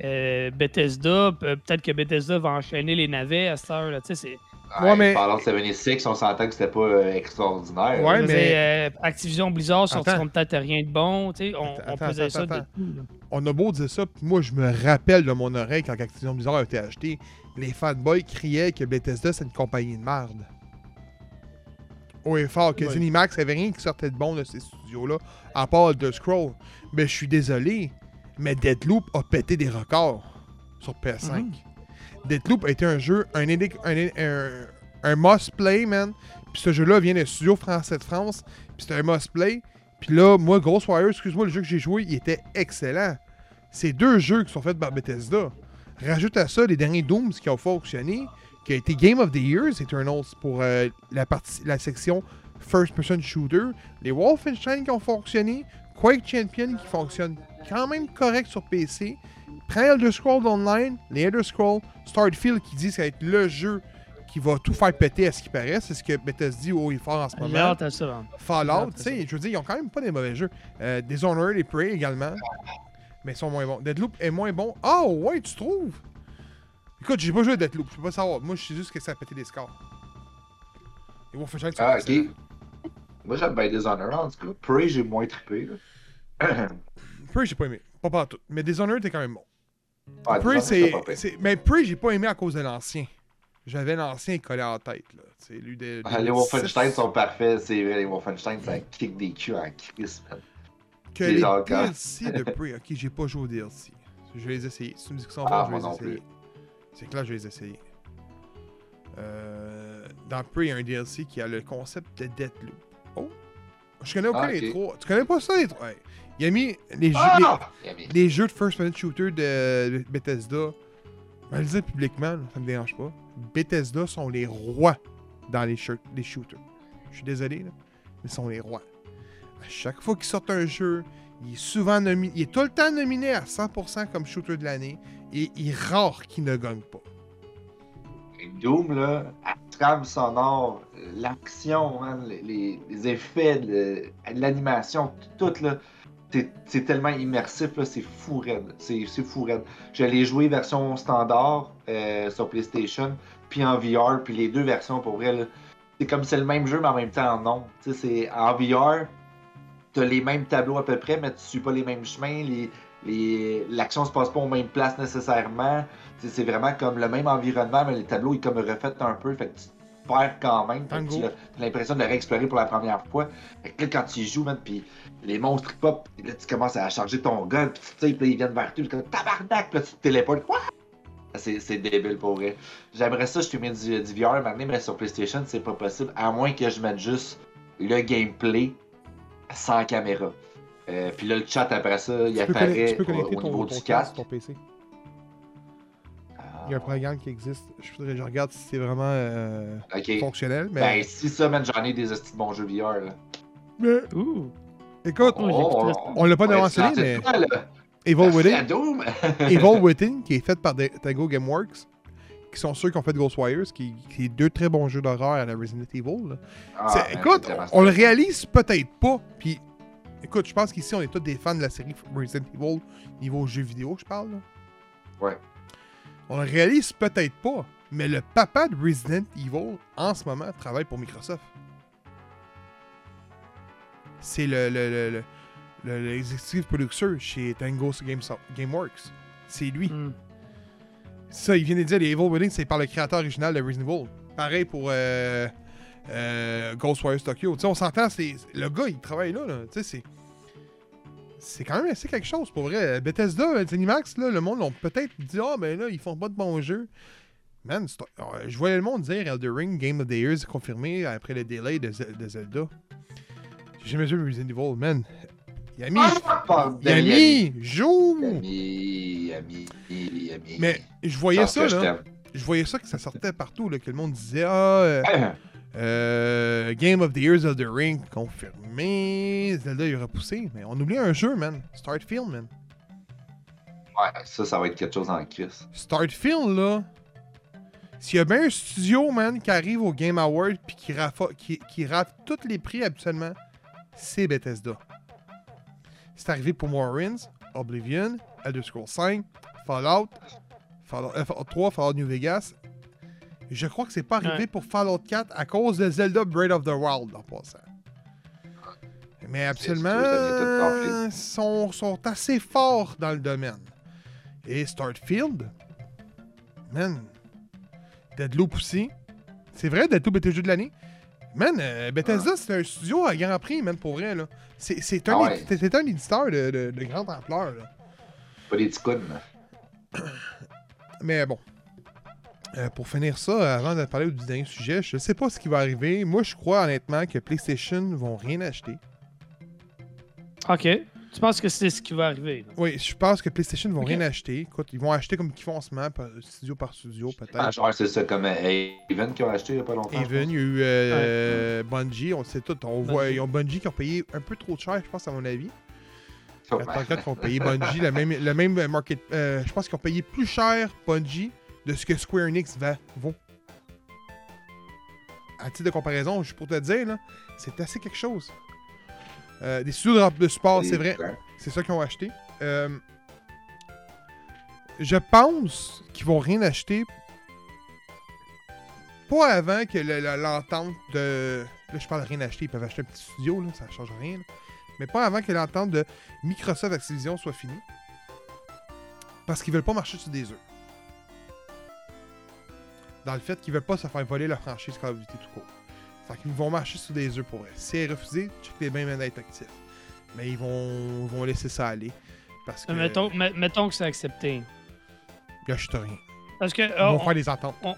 euh, Bethesda. Pe- Peut-être que Bethesda va enchaîner les navets à cette heure, là. Tu sais, c'est. Ouais, mais- Parlant de 76, on s'entend que c'était pas euh, extraordinaire. Ouais, mais- euh, Activision Blizzard sortiront peut-être rien de bon. Tu sais, on, Attends, on peut attends, dire ça attends, de tout, là. On a beau dire ça, puis moi, je me rappelle de mon oreille quand Activision Blizzard a été acheté, les fanboys criaient que Bethesda, c'est une compagnie de merde. Haut et fort, que. Zenimax avait rien qui sortait de bon de ces studios-là, à part The Scroll. Mais je suis désolé, mais Deadloop a pété des records sur PS5. Mhm. Deadloop a été un jeu, un, un, un must-play, man. Puis ce jeu-là vient d'un studio français de France, puis c'était un must-play. Puis là, moi, Ghostwire, excuse-moi, le jeu que j'ai joué, il était excellent. C'est deux jeux qui sont faits par Bethesda. Rajoute à ça les derniers Dooms qui ont fonctionné, qui a été Game of the Year, Eternals, pour euh, la, partie, la section First Person Shooter. Les Wolfenstein qui ont fonctionné, Quake Champion qui fonctionne quand même correct sur PC. Prends Elder Scrolls Online, les Elder Scrolls, Starfield qui dit que ça va être le jeu qui va tout faire péter à ce qui paraît. C'est ce que Bethesda dit haut et fort en ce moment. Fallout, tu sais, je veux dire, ils ont quand même pas des mauvais jeux. Euh, Dishonored et Prey également. Mais ils sont moins bons. Deadloop est moins bon. Ah ouais, tu trouves? Écoute, j'ai pas joué à Deadloop, je peux pas savoir. Moi, je sais juste que ça a pété des scores. Et Wolfenstein, Ah, ok. Moi, j'aime bien Dishonored, en tout cas. Prey, j'ai moins trippé. Là. Prey, j'ai pas aimé. Pas partout. Mais Dishonored, t'es quand même bon. Ah, Prey, c'est. Mais Prey, j'ai pas aimé à cause de l'ancien. J'avais l'ancien collé en tête, là. C'est lui de. Ah, Les Wolfenstein sont parfaits, c'est vrai. Les Wolfenstein, ça kick des culs en crise, man. Que les DLC de Prey. Ok, j'ai pas joué au DLC. Je vais les essayer. Si tu me dis qu'ils sont bons, je vais les essayer. C'est clair, je vais les essayer. Euh, dans Prey, il y a un DLC qui a le concept de Deathloop. Oh! Je connais aucun Ah, des trois. Tu connais pas ça, les trois? Il a mis les jeux, Ah! les, les jeux de first person shooter de Bethesda. Je vais le dire publiquement, là, ça me dérange pas. Bethesda sont les rois dans les, les shooters. Je suis désolé, là, mais ils sont les rois. À chaque fois qu'ils sortent un jeu, il est souvent nominé. Il est tout le temps nominé à 100% comme shooter de l'année. Et il est rare qu'il ne gagne pas. Doom, là, la trame sonore, l'action, man, les, effets, l'animation, tout, là, c'est- tellement immersif, c'est fou raide. C'est fou raide. Je l'ai joué version standard euh, sur PlayStation, puis en VR, puis les deux versions, pour vrai, c'est comme c'est le même jeu, mais en même temps, non. Tu sais, c'est en VR, t'as les mêmes tableaux à peu près, mais tu suis pas les mêmes chemins, les- L'action se passe pas aux mêmes places nécessairement. Tu C'est vraiment comme le même environnement, mais les tableaux ils comme refait un peu, fait que tu perds quand même. Tu as t'as l'impression de le réexplorer pour la première fois. Fait que là, quand tu y joues, man, puis les monstres pop, là tu commences à charger ton gun, puis tu sais, ils viennent vers toi, comme tabarnak, puis là tu te téléportes. Quoi? C'est débile pour vrai. J'aimerais ça, je te mets du, du VR maintenant, mais sur PlayStation, c'est pas possible, à moins que je mette juste le gameplay sans caméra. Euh, puis là, le chat après ça, il Tu peux, connecter, apparaît tu peux au, connecter au ton, niveau ton du casque ton PC. Ah, Il y a un programme qui existe. Je, voudrais, je regarde si c'est vraiment euh, fonctionnel. Mais... Ben, si ça, man, j'en ai des hosties de bons jeux VR, là. Mais, Ouh. écoute, Oh, on l'a pas mentionné, c'est mais. Evil Within, à Doom. Evil Within, qui est fait par Tango Gameworks, qui sont ceux qui ont fait Ghostwires, qui, qui est deux très bons jeux d'horreur à la Resident Evil. là. Ah, man, écoute, on, on le réalise peut-être pas. Puis, écoute, je pense qu'ici, on est tous des fans de la série Resident Evil, niveau jeux vidéo, je parle. là. Ouais. On le réalise peut-être pas, mais le papa de Resident Evil, en ce moment, travaille pour Microsoft. C'est le, le, le, le, le- le executive producer chez Tango Game Gameworks. C'est lui. Hmm. Ça, il vient de dire, les Evil Within, c'est par le créateur original de Resident Evil. Pareil pour euh, euh, Ghostwires Tokyo. Tu sais, on s'entend, c'est le gars, il travaille là. là. C'est. C'est quand même assez quelque chose pour vrai. Bethesda, Zenimax, là, le monde l'ont peut-être dit Ah, ben là, ils font pas de bons jeux. Man, euh, je voyais le monde dire Elder Ring, Game of the Year, confirmé après le delay de, de Zelda. J'ai jamais joué Resident Evil, man. Yami, Ah, bordel, Yami, joue! Yami, Yami, Yami. Mais je voyais ça, là. Je voyais ça que ça sortait partout, là, que le monde disait Ah, euh, euh, Game of the Year Zelda Ring confirmé. Zelda il a repoussé. Mais on oublie un jeu, man. Startfield, man. Ouais, ça, ça va être quelque chose en crise. Startfield, là. S'il y a bien un studio, man, qui arrive au Game Award puis qui, rafa- qui, qui rate tous les prix habituellement, c'est Bethesda. C'est arrivé pour Morrowind, Oblivion, Elder Scrolls 5, Fallout, Fallout, euh, Fallout 3, Fallout New Vegas. Je crois que c'est pas arrivé Ouais. pour Fallout 4 à cause de Zelda Breath of the Wild en passant. Mais absolument, gonfler. sont, sont assez forts dans le domaine. Et Startfield, man, Deadloop aussi. C'est vrai, Deadloop était le jeu de l'année. Man, euh, Bethesda, c'est un studio à grand prix, man, pour vrai. là. C'est c'est un, Ah ouais. c'est- c'est un éditeur de, de- de grande ampleur. Là. Pas des petits. Mais bon. Euh, pour finir ça, avant de parler du dernier sujet, je sais pas ce qui va arriver. Moi, je crois honnêtement que PlayStation vont rien acheter. Ok. Tu penses que c'est ce qui va arriver? là? Oui, je pense que PlayStation vont Ok. rien acheter. Écoute, ils vont acheter comme ils font en ce moment, studio par studio, peut-être. Ah, genre, c'est ça, comme euh, Even qui a acheté il y a pas longtemps. je Even, il y a eu euh, Bungie, on le sait tout. On voit, Bungie. ils ont Bungie qui ont payé un peu trop cher, je pense, à mon avis. pense. 4 qui ont payé Bungie, le même, le même market. euh, je pense qu'ils ont payé plus cher Bungie de ce que Square Enix va, vaut. À titre de comparaison, juste pour te dire, là, c'est assez quelque chose. Euh, des studios de, de support, c'est vrai. C'est ça qu'ils ont acheté. Euh, je pense qu'ils vont rien acheter. Pas avant que le- le- l'entente de. Là, je parle de rien acheter. Ils peuvent acheter un petit studio, là, ça change rien. là. Mais pas avant que l'entente de Microsoft Activision soit finie. Parce qu'ils veulent pas marcher sur des œufs. Dans le fait qu'ils veulent pas se faire voler leur franchise Call of Duty tout court. Fait qu'ils vont marcher sur des œufs pour eux. Si elle est refusée, check les mêmes d'être actifs. Mais ils vont, vont laisser ça aller. Parce que. Mettons, me- mettons que c'est accepté. Ils achètent rien. Parce que. Ils euh, vont on- faire des on- on-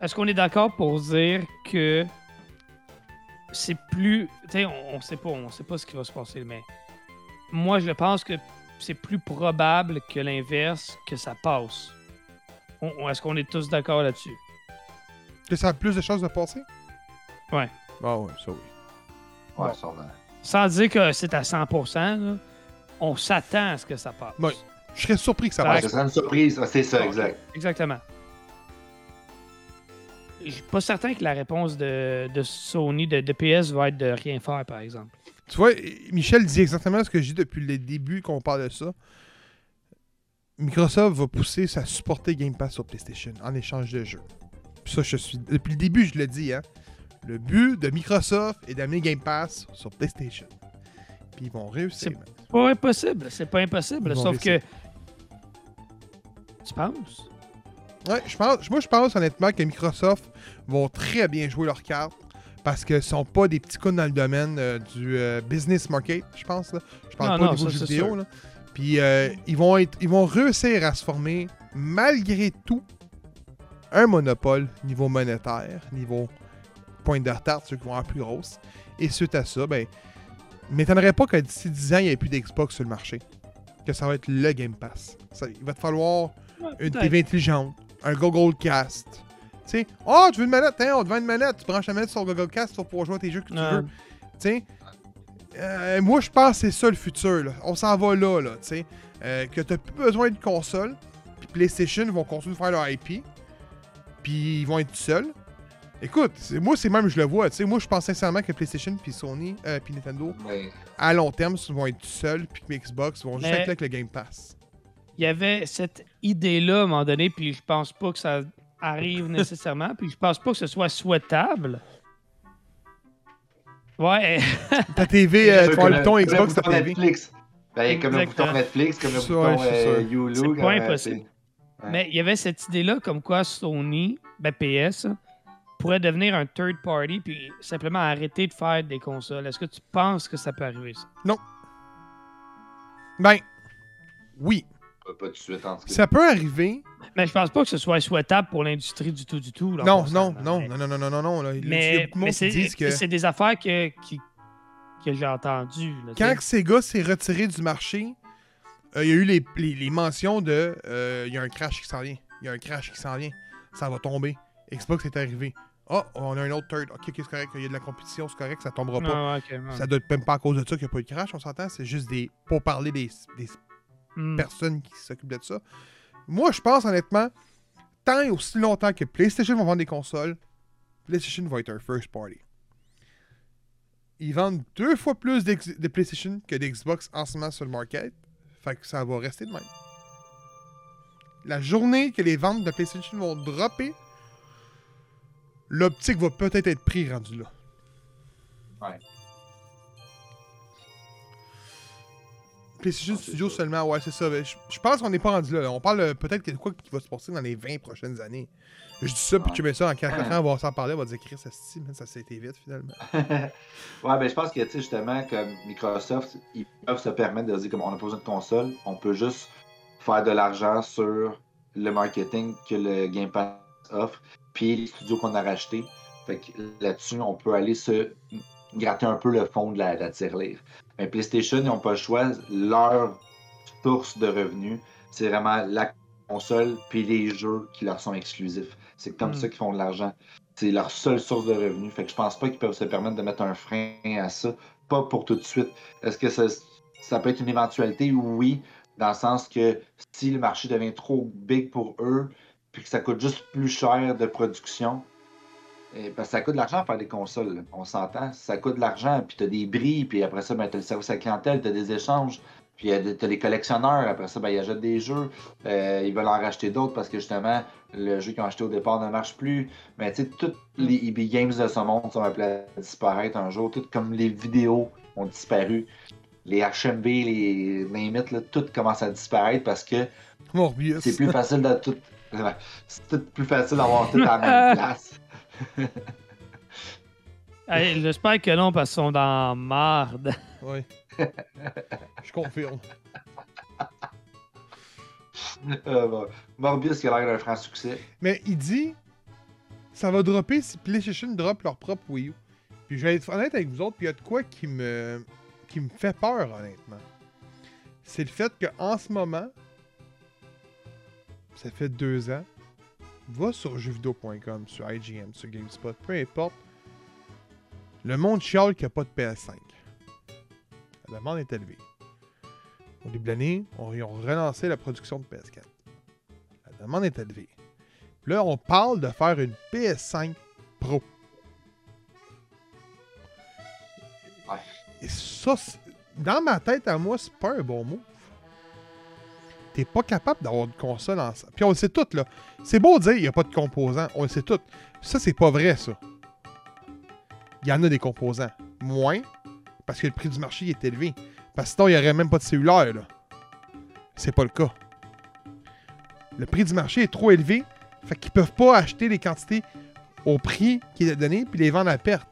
Est-ce qu'on est d'accord pour dire que c'est plus. Tu sais, on, on sait pas, on sait pas ce qui va se passer, mais moi je pense que c'est plus probable que l'inverse, que ça passe. Est-ce qu'on est tous d'accord là-dessus? Que ça a plus de chances de passer? Ouais. Ah ouais, ça oui. Ouais, Bon. sûrement. Sans dire que c'est à 100%, là, on s'attend à ce que ça passe. Ouais. Je serais surpris que ça Ça Ouais, passe. serait une surprise, c'est ça, exact. Exactement. Je suis pas certain que la réponse de, de Sony, de, de PS, va être de rien faire, par exemple. Tu vois, Michel dit exactement ce que je dis depuis le début qu'on parle de ça. Microsoft va pousser sa supporter Game Pass sur PlayStation en échange de jeux. Puis ça, je suis. Depuis le début, je le dis, hein. Le but de Microsoft est d'amener Game Pass sur PlayStation. Puis ils vont réussir. C'est- pas impossible, c'est pas impossible. Sauf que. Tu penses? Ouais, je pense, moi, je pense honnêtement que Microsoft vont très bien jouer leurs cartes parce ce sont pas des petits coups dans le domaine euh, du euh, business market, je pense. Là. Je parle Non, pas non, au niveau ça, vidéo. Là. Puis euh, ils, vont être, ils vont réussir à se former, malgré tout, un monopole niveau monétaire, niveau point de retard, ceux qui vont avoir plus grosse. Et suite à ça, ben, m'étonnerait pas que d'ici 10 ans, il n'y ait plus d'Xbox sur le marché. Que ça va être le Game Pass. Ça- il va te falloir une. TV intelligente, un Google Cast. Tu sais, oh, tu veux une manette? Tiens, on te vend une manette. Tu branches la manette sur Google Cast pour pouvoir jouer à tes jeux que tu Ouais. veux. Tu sais, euh, moi, je pense que c'est ça le futur. là. On s'en va là, là, tu sais. Euh, que tu plus besoin de console. Puis PlayStation vont continuer de faire leur IP. Puis ils vont être seuls. Écoute, c'est- moi, c'est même, je le vois. Tu sais, moi, je pense sincèrement que PlayStation puis Sony, euh, puis Nintendo, à long terme, vont être seuls. Puis que Xbox vont juste Mais- être là avec le Game Pass. Il y avait cette idée-là à un moment donné, puis je pense pas que ça arrive nécessairement, puis je pense pas que ce soit souhaitable. Ouais, Ta TV, euh, tu le ton comme Xbox, ta TV. Netflix. Ben, comme le bouton Netflix, comme le Ça, bouton euh. Hulu. C'est comme, pas euh, impossible. mais il y avait cette idée-là comme quoi Sony, ben PS, pourrait devenir un third party, puis simplement arrêter de faire des consoles. Est-ce que tu penses que ça peut arriver, ça? Ben, oui, Pas, de suite, en tout cas. ça peut arriver. Mais je pense pas que ce soit souhaitable pour l'industrie du tout, du tout. là, Non, non, non, non, non, non, non, non, non. là. Mais, c'est que des affaires que, qui- que j'ai entendues. là, quand Sega s'est retiré du marché, euh, il y a eu les, les- les mentions de euh, il y a un crash qui s'en vient. Il y a un crash qui s'en vient. Ça va tomber. Xbox est arrivé. Oh, on a un autre third. Ok, c'est correct. Il y a de la compétition, c'est correct, ça tombera pas. Ah. Ça doit être même pas à cause de ça qu'il n'y a pas eu de crash, on s'entend. C'est juste des. Pour parler des, des Hmm. personnes qui s'occupent de ça. Moi, je pense honnêtement, tant et aussi longtemps que PlayStation va vendre des consoles, PlayStation va être un first party. Ils vendent deux fois plus de PlayStation que d'Xbox en ce moment sur le market. Fait que ça va rester de même. La journée que les ventes de PlayStation vont dropper, l'optique va peut-être être pris rendu là. Ouais. PlayStation Ah, Studio seulement, ouais, c'est ça. Mais Je, je pense qu'on n'est pas rendu là. On parle peut-être de quoi qui va se passer dans les 20 prochaines années. Je dis ça, puis tu mets ça en 4 ans, on va s'en parler, on va dire Chris, ça, ça s'est été vite finalement. ouais, ben je pense que, tu sais, justement, comme Microsoft, ils peuvent se permettre de dire, comme on n'a pas besoin de console, on peut juste faire de l'argent sur le marketing que le Game Pass offre, puis les studios qu'on a rachetés. Fait que là-dessus, on peut aller se gratter un peu le fond de la, de la tirelire. Mais PlayStation, ils n'ont pas le choix. Leur source de revenus, c'est vraiment la console puis les jeux qui leur sont exclusifs. C'est comme Mm. ça qu'ils font de l'argent. C'est leur seule source de revenus. Fait que je pense pas qu'ils peuvent se permettre de mettre un frein à ça. Pas pour tout de suite. Est-ce que ça, ça peut être une éventualité? Oui, dans le sens que si le marché devient trop big pour eux, puis que ça coûte juste plus cher de production, eh, parce que ça coûte de l'argent faire des consoles, là. on s'entend. Ça coûte de l'argent, puis tu as des bris, puis après ça, ben, tu as le service à la clientèle, tu as des échanges. Puis euh, t'as les collectionneurs, après ça, ben, ils achètent des jeux. Euh, ils veulent en racheter d'autres parce que justement, le jeu qu'ils ont acheté au départ ne marche plus. Mais tu sais, toutes les EB Games de ce monde sont appelés à disparaître un jour. Tout comme les vidéos ont disparu. Les HMB, les là, tout commence à disparaître parce que c'est plus facile de tout. C'est tout plus facile d'avoir tout à la même place. Hey, J'espère que non, parce qu'ils sont dans marde. Oui. Je confirme. Euh, bon. Morbius qui a l'air d'un franc succès. Mais il dit ça va dropper si PlayStation drop leur propre Wii U. Puis je vais être honnête avec vous autres, puis il y a de quoi qui me qui me fait peur honnêtement. C'est le fait qu'en ce moment, ça fait deux ans, va sur jeuxvideo.com, sur IGN, sur GameSpot, peu importe. Le monde chiale qu'il n'y a pas de PS5. La demande est élevée. Au début de l'année, on, ils ont relancé la production de PS4. La demande est élevée. Puis là, on parle de faire une PS5 Pro. Et ça, dans ma tête à moi, c'est pas un bon move. T'es pas capable d'avoir une console en. Puis on le sait tout, là. C'est beau de dire il n'y a pas de composants. On le sait tout. Ça, c'est pas vrai, ça. Il y en a des composants. Moins, parce que le prix du marché est élevé. Parce que sinon, il n'y aurait même pas de cellulaire, là. C'est pas le cas. Le prix du marché est trop élevé, fait qu'ils peuvent pas acheter les quantités au prix qui est donné puis les vendre à perte.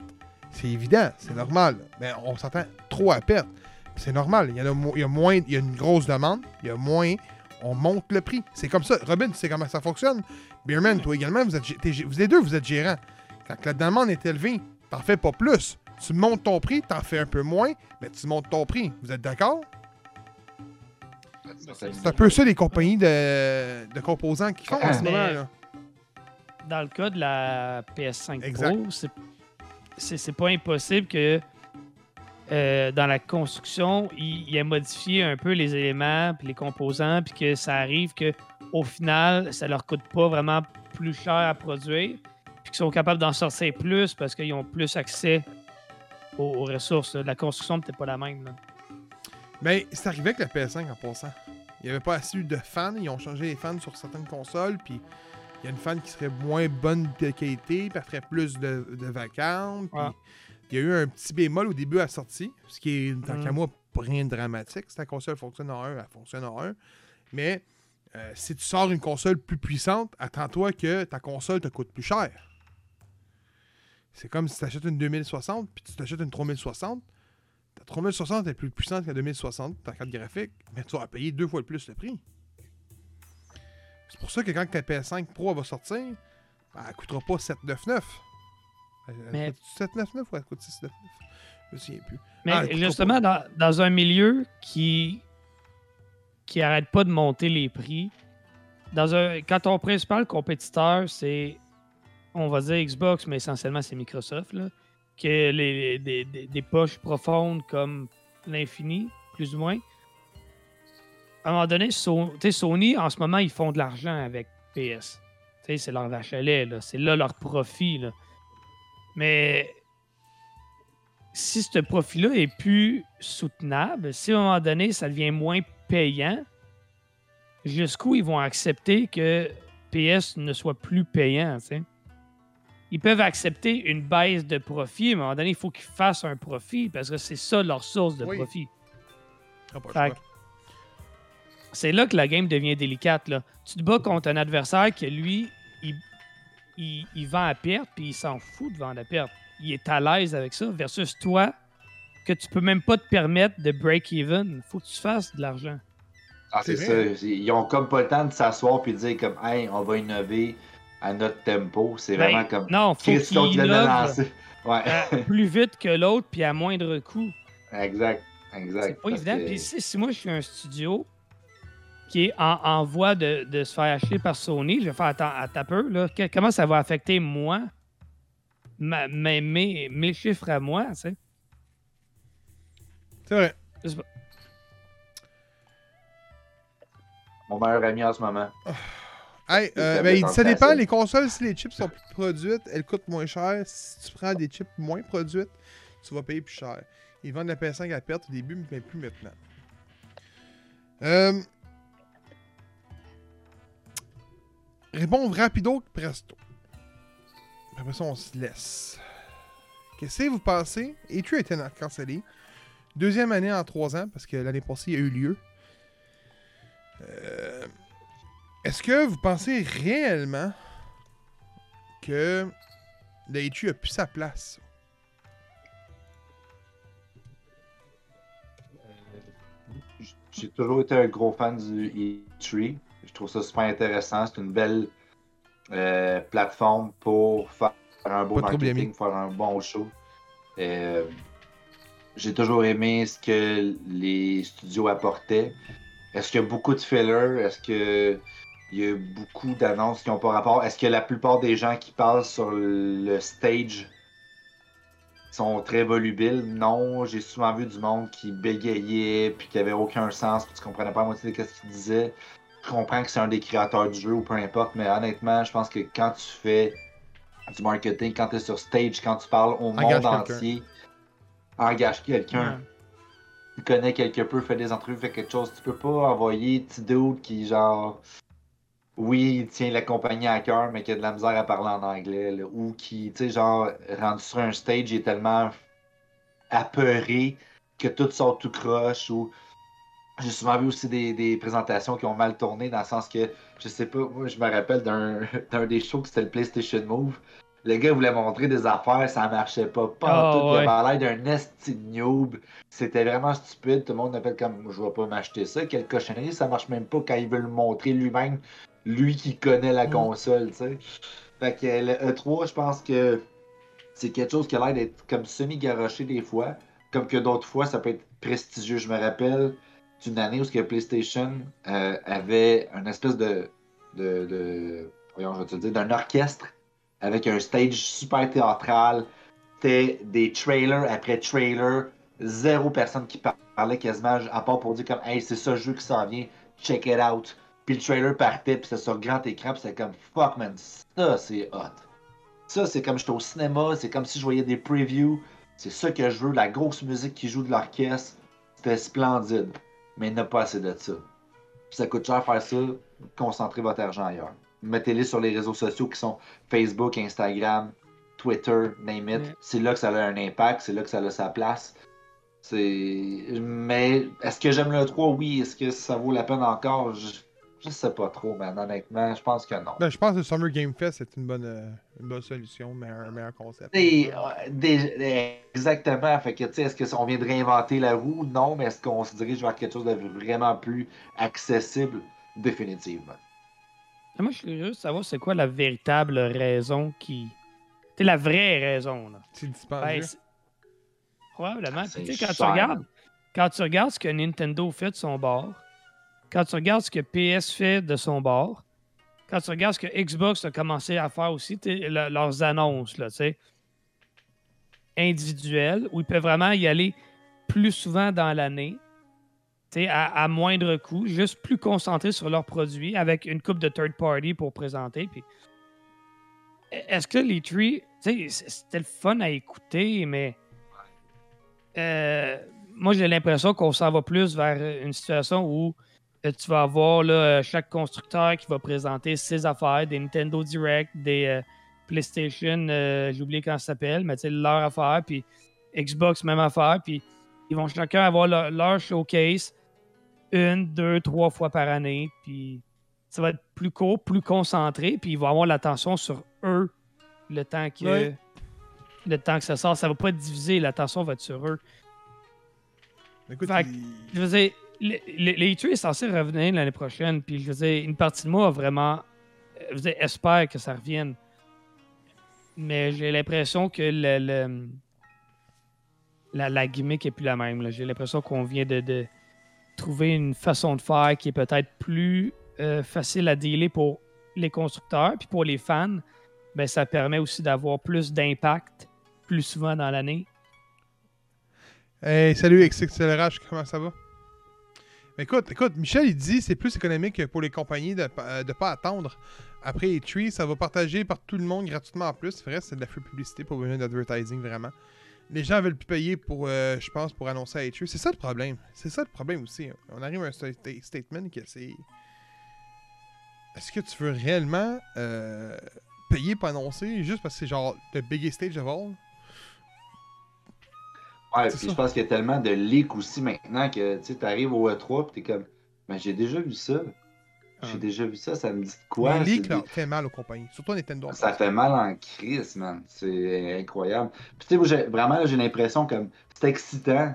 C'est évident, c'est normal. Mais on s'entend trop à perte. C'est normal. Il y, en a, mo- il y a moins, il y a une grosse demande, il y a moins, on monte le prix. C'est comme ça. Robin, tu sais comment ça fonctionne. Beerman, toi également, vous êtes, vous les deux, vous êtes gérants. Quand la demande est élevée, t'en fais pas plus. Tu montes ton prix, t'en fais un peu moins, mais tu montes ton prix. Vous êtes d'accord? C'est un peu ça les compagnies de, de composants qui font en ce moment. Là. Dans le cas de la PS5 Exact. Pro, c'est- c'est c'est pas impossible que euh, dans la construction, il, il ait modifié un peu les éléments puis les composants, puis que ça arrive que au final, ça leur coûte pas vraiment plus cher à produire, puis qu'ils sont capables d'en sortir plus parce qu'ils ont plus accès aux, aux ressources. là. La construction n'était pas la même. là. Mais c'est arrivé avec la PS5 en passant. Il n'y avait pas assez de fans. Ils ont changé les fans sur certaines consoles. Puis il y a une fan qui serait moins bonne de qualité. Puis elle ferait plus de, de vacances. Puis. Il y a eu un petit bémol au début à la sortie. Ce qui est, tant Mm. qu'à moi, rien de dramatique. Si ta console fonctionne en 1, elle fonctionne en 1. Mais euh, si tu sors une console plus puissante, attends-toi que ta console te coûte plus cher. C'est comme si tu achètes une 2060 puis tu t'achètes une 3060. Ta 3060 est plus puissante que la 2060, ta carte graphique, mais tu vas payer deux fois le plus le prix. C'est pour ça que quand ta PS5 Pro va sortir, ben, elle coûtera pas 799. Mais- coûte 799 ou elle coûte 699 Je me souviens plus. Mais Ah, justement, dans, dans un milieu qui qui arrête pas de monter les prix, dans un, quand ton principal compétiteur, c'est, on va dire Xbox, mais essentiellement c'est Microsoft, là, que les, des, des- des poches profondes comme l'infini, plus ou moins. À un moment donné, So- Sony, en ce moment, ils font de l'argent avec PS. C'est leur vache à lait, c'est là leur profit. là. Mais si ce profit-là est plus soutenable, si à un moment donné, ça devient moins payant, jusqu'où ils vont accepter que PS ne soit plus payant? Ils peuvent accepter une baisse de profit, mais à un moment donné, il faut qu'ils fassent un profit parce que c'est ça leur source de Oui. profit. Ah, C'est là que la game devient délicate. Là. Tu te bats contre un adversaire que lui, il, vend à perte, puis il s'en fout de vendre à perte. Il est à l'aise avec ça, versus toi, que tu peux même pas te permettre de break-even. faut que tu fasses de l'argent. Ah, c'est ça. Ils ont comme pas le temps de s'asseoir puis de dire comme Hey, on va innover à notre tempo. C'est Ben, vraiment comme Non, faut Chris qu'on qu'il te l'a innove lancé. Ouais, plus vite que l'autre, puis à moindre coût. exact. Exact. C'est pas évident. que- Puis si, si moi je suis un studio qui est en, en voie de, de se faire acheter par Sony, je vais faire attends, attends un peu, là, que- comment ça va affecter moi, ma- mes, mes, mes chiffres à moi, tu sais? C'est vrai. Je sais pas. Mon meilleur ami en ce moment. Hey, euh, Ça ben, il dit, ça dépend les consoles, si les chips sont plus produites, elles coûtent moins cher. Si tu prends des chips moins produites, tu vas payer plus cher. Ils vendent la PS5 à perte au début, mais plus maintenant. Euh... Réponds rapido, presto. Après ça, on se laisse. Qu'est-ce que vous pensez? E3 a été cancellé? Deuxième année en trois ans, parce que l'année passée, il a eu lieu. Euh, Est-ce que vous pensez réellement que la E3 a plus sa place? J'ai toujours été un gros fan du E3. Je trouve ça super intéressant. C'est une belle euh, plateforme pour faire un beau Pas marketing, faire un bon show. Euh, J'ai toujours aimé ce que les studios apportaient. Est-ce qu'il y a beaucoup de fillers? Est-ce que il y a beaucoup d'annonces qui n'ont pas rapport? Est-ce que la plupart des gens qui parlent sur le stage sont très volubiles? Non, j'ai souvent vu du monde qui bégayait puis qui avait aucun sens puis tu comprenais pas la moitié de ce qu'il disait. Je comprends que c'est un des créateurs du jeu ou peu importe, mais honnêtement, je pense que quand tu fais du marketing, quand tu es sur stage, quand tu parles au Engage monde entier, engage quelqu'un. Tu connais quelque peu, fais des entrevues, fais quelque chose. Tu peux pas envoyer petit dude qui, genre, oui, il tient la compagnie à cœur, mais qui a de la misère à parler en anglais, là, ou qui, tu sais, genre, rendu sur un stage, il est tellement apeuré que tout sort tout croche, ou j'ai souvent vu aussi des, des présentations qui ont mal tourné, dans le sens que, je sais pas, moi, je me rappelle d'un des shows que c'était le PlayStation Move. Le gars voulait montrer des affaires, ça marchait pas. Pas en tout. ouais. Il avait l'air d'un esti noob. C'était vraiment stupide. Tout le monde appelle comme je vais pas m'acheter ça. Quelle cochonnerie, ça marche même pas quand il veut le montrer lui-même. Lui qui connaît la Mm. console, tu sais. Fait que le E3, je pense que c'est quelque chose qui a l'air d'être comme semi-garoché des fois. Comme que d'autres fois, ça peut être prestigieux. Je me rappelle d'une année où ce que PlayStation euh, avait une espèce de, voyons, je vais te le dire, d'un orchestre avec un stage super théâtral. C'était des trailers après trailers, zéro personne qui par- parlait quasiment, à part pour dire comme Hey, c'est ça jeu qui s'en vient, check it out. Puis le trailer partait, puis c'était sur grand écran, puis c'était comme fuck man, ça c'est hot. Ça c'est comme j'étais au cinéma, c'est comme si je voyais des previews, c'est ça que je veux, la grosse musique qui joue de l'orchestre, c'était splendide. Mais il n'y en a pas assez de ça. Puis ça coûte cher faire ça, concentrez votre argent ailleurs. Mettez-les sur les réseaux sociaux qui sont Facebook, Instagram, Twitter, name it. C'est là que ça a un impact, c'est là que ça a sa place. C'est. Mais est-ce que j'aime le 3? Oui. Est-ce que ça vaut la peine encore? Je, je sais pas trop, man. Honnêtement, je pense que non. Ben, je pense que le Summer Game Fest c'est une bonne, euh, une bonne solution, mais un meilleur concept. Euh, des- exactement. Fait que, tu sais, est-ce qu'on vient de réinventer la roue? Non, mais est-ce qu'on se dirige vers quelque chose de vraiment plus accessible? Définitivement. Ah, Moi, je suis curieux de savoir c'est quoi la véritable raison qui. C'est la vraie raison, là. C'est Ben, Probablement. Sais, quand tu regardes, quand tu regardes ce que Nintendo fait de son bord, quand tu regardes ce que PS fait de son bord, quand tu regardes ce que Xbox a commencé à faire aussi, leurs annonces, individuelles, où ils peuvent vraiment y aller plus souvent dans l'année, à, moindre coût, juste plus concentrés sur leurs produits, avec une coupe de third party pour présenter. Puis, est-ce que les trees, c'était le fun à écouter, mais euh, moi, j'ai l'impression qu'on s'en va plus vers une situation où tu vas avoir là, euh, chaque constructeur qui va présenter ses affaires, des Nintendo Direct, des euh, PlayStation, euh, j'ai oublié comment ça s'appelle, mais tu sais, leur affaire, puis Xbox, même affaire, puis ils vont chacun avoir leur, leur showcase une, deux, trois fois par année, puis ça va être plus court, plus concentré, puis ils vont avoir l'attention sur eux le temps que, le temps que ça sort. Ça va pas être divisé, l'attention va être sur eux. Écoute, fait que- il- Je veux dire, E3 est censé revenir l'année prochaine, puis je veux une partie de moi a vraiment euh, je espère que ça revienne. Mais j'ai l'impression que le, le- la, la gimmick est plus la même. J'ai l'impression qu'on vient de, de trouver une façon de faire qui est peut-être plus euh, facile à dealer pour les constructeurs, puis pour les fans, ben, ça permet aussi d'avoir plus d'impact plus souvent dans l'année. Salut XXLRH, comment ça va? Écoute, écoute, Michel, il dit c'est plus économique pour les compagnies de ne pas attendre. Après les ça va partager par tout le monde gratuitement en plus. C'est vrai, c'est de la free publicité, pas besoin d'advertising vraiment. les gens veulent plus payer pour, euh, je pense, pour annoncer à HU. C'est ça le problème. C'est ça le problème aussi. On arrive à un sta- sta- statement que c'est. Est-ce que tu veux réellement euh, payer pour annoncer juste parce que c'est genre le biggest stage of all? Ouais, puis je pense qu'il y a tellement de leaks aussi maintenant que tu arrives au E3 puis t'es comme, mais j'ai déjà vu ça. J'ai Ah. déjà vu ça, ça me dit de quoi? les leaks là, fait mal aux compagnies. Surtout Nintendo. Ça fait mal en crise, man. C'est incroyable. Puis tu sais, vraiment, là, j'ai l'impression comme c'est excitant,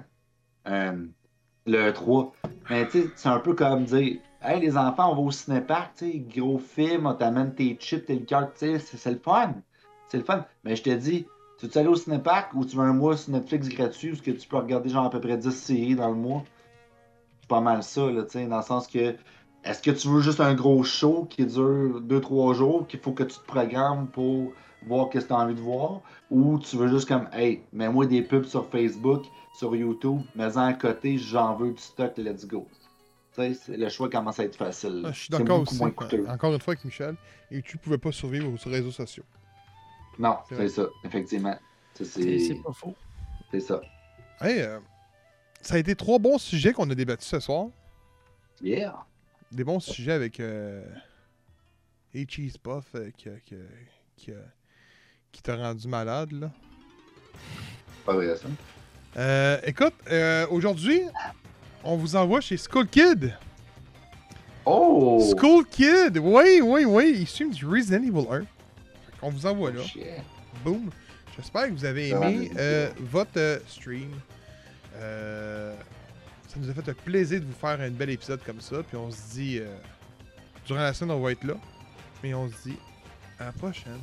euh, le 3. Mais tu sais, c'est un peu comme dire Hey, les enfants, on va au cinépark, tu sais, gros film, on t'amène tes chips, tes liqueurs, tu sais, c'est le fun. C'est le fun. Mais je te dis, tu veux aller au cinépark ou tu veux un mois sur Netflix gratuit où que tu peux regarder genre à peu près 10 séries dans le mois? C'est pas mal ça, là, tu sais, dans le sens que est-ce que tu veux juste un gros show qui dure 2-3 jours, qu'il faut que tu te programmes pour voir qu'est-ce que tu as envie de voir, ou tu veux juste comme, hey, mets-moi des pubs sur Facebook, sur YouTube, mets-en à côté, j'en veux du stock, let's go. Tu sais, le choix commence à être facile. Ah, je suis d'accord aussi. moins coûteux. Encore une fois avec Michel. Et tu pouvais pas survivre aux réseaux sociaux. Non, C'est ça, effectivement. C'est pas faux. c'est ça. Hey, euh, ça a été trois bons sujets qu'on a débattus ce soir. Yeah! Des bons sujets avec euh, H.E. Puff euh, qui, qui, qui, t'a rendu malade. Là. Pas vrai, ça. Euh, écoute, euh, aujourd'hui, on vous envoie chez Skull Kid. Oh! Skull Kid! Oui, oui, oui. Il suit du Resident Evil 1. On vous envoie là. Shit. Boom. J'espère que vous avez aimé euh, votre euh, stream. Euh, ça nous a fait un plaisir de vous faire un bel épisode comme ça. Puis on se dit, euh, durant la semaine, on va être là. Mais on se dit, à la prochaine.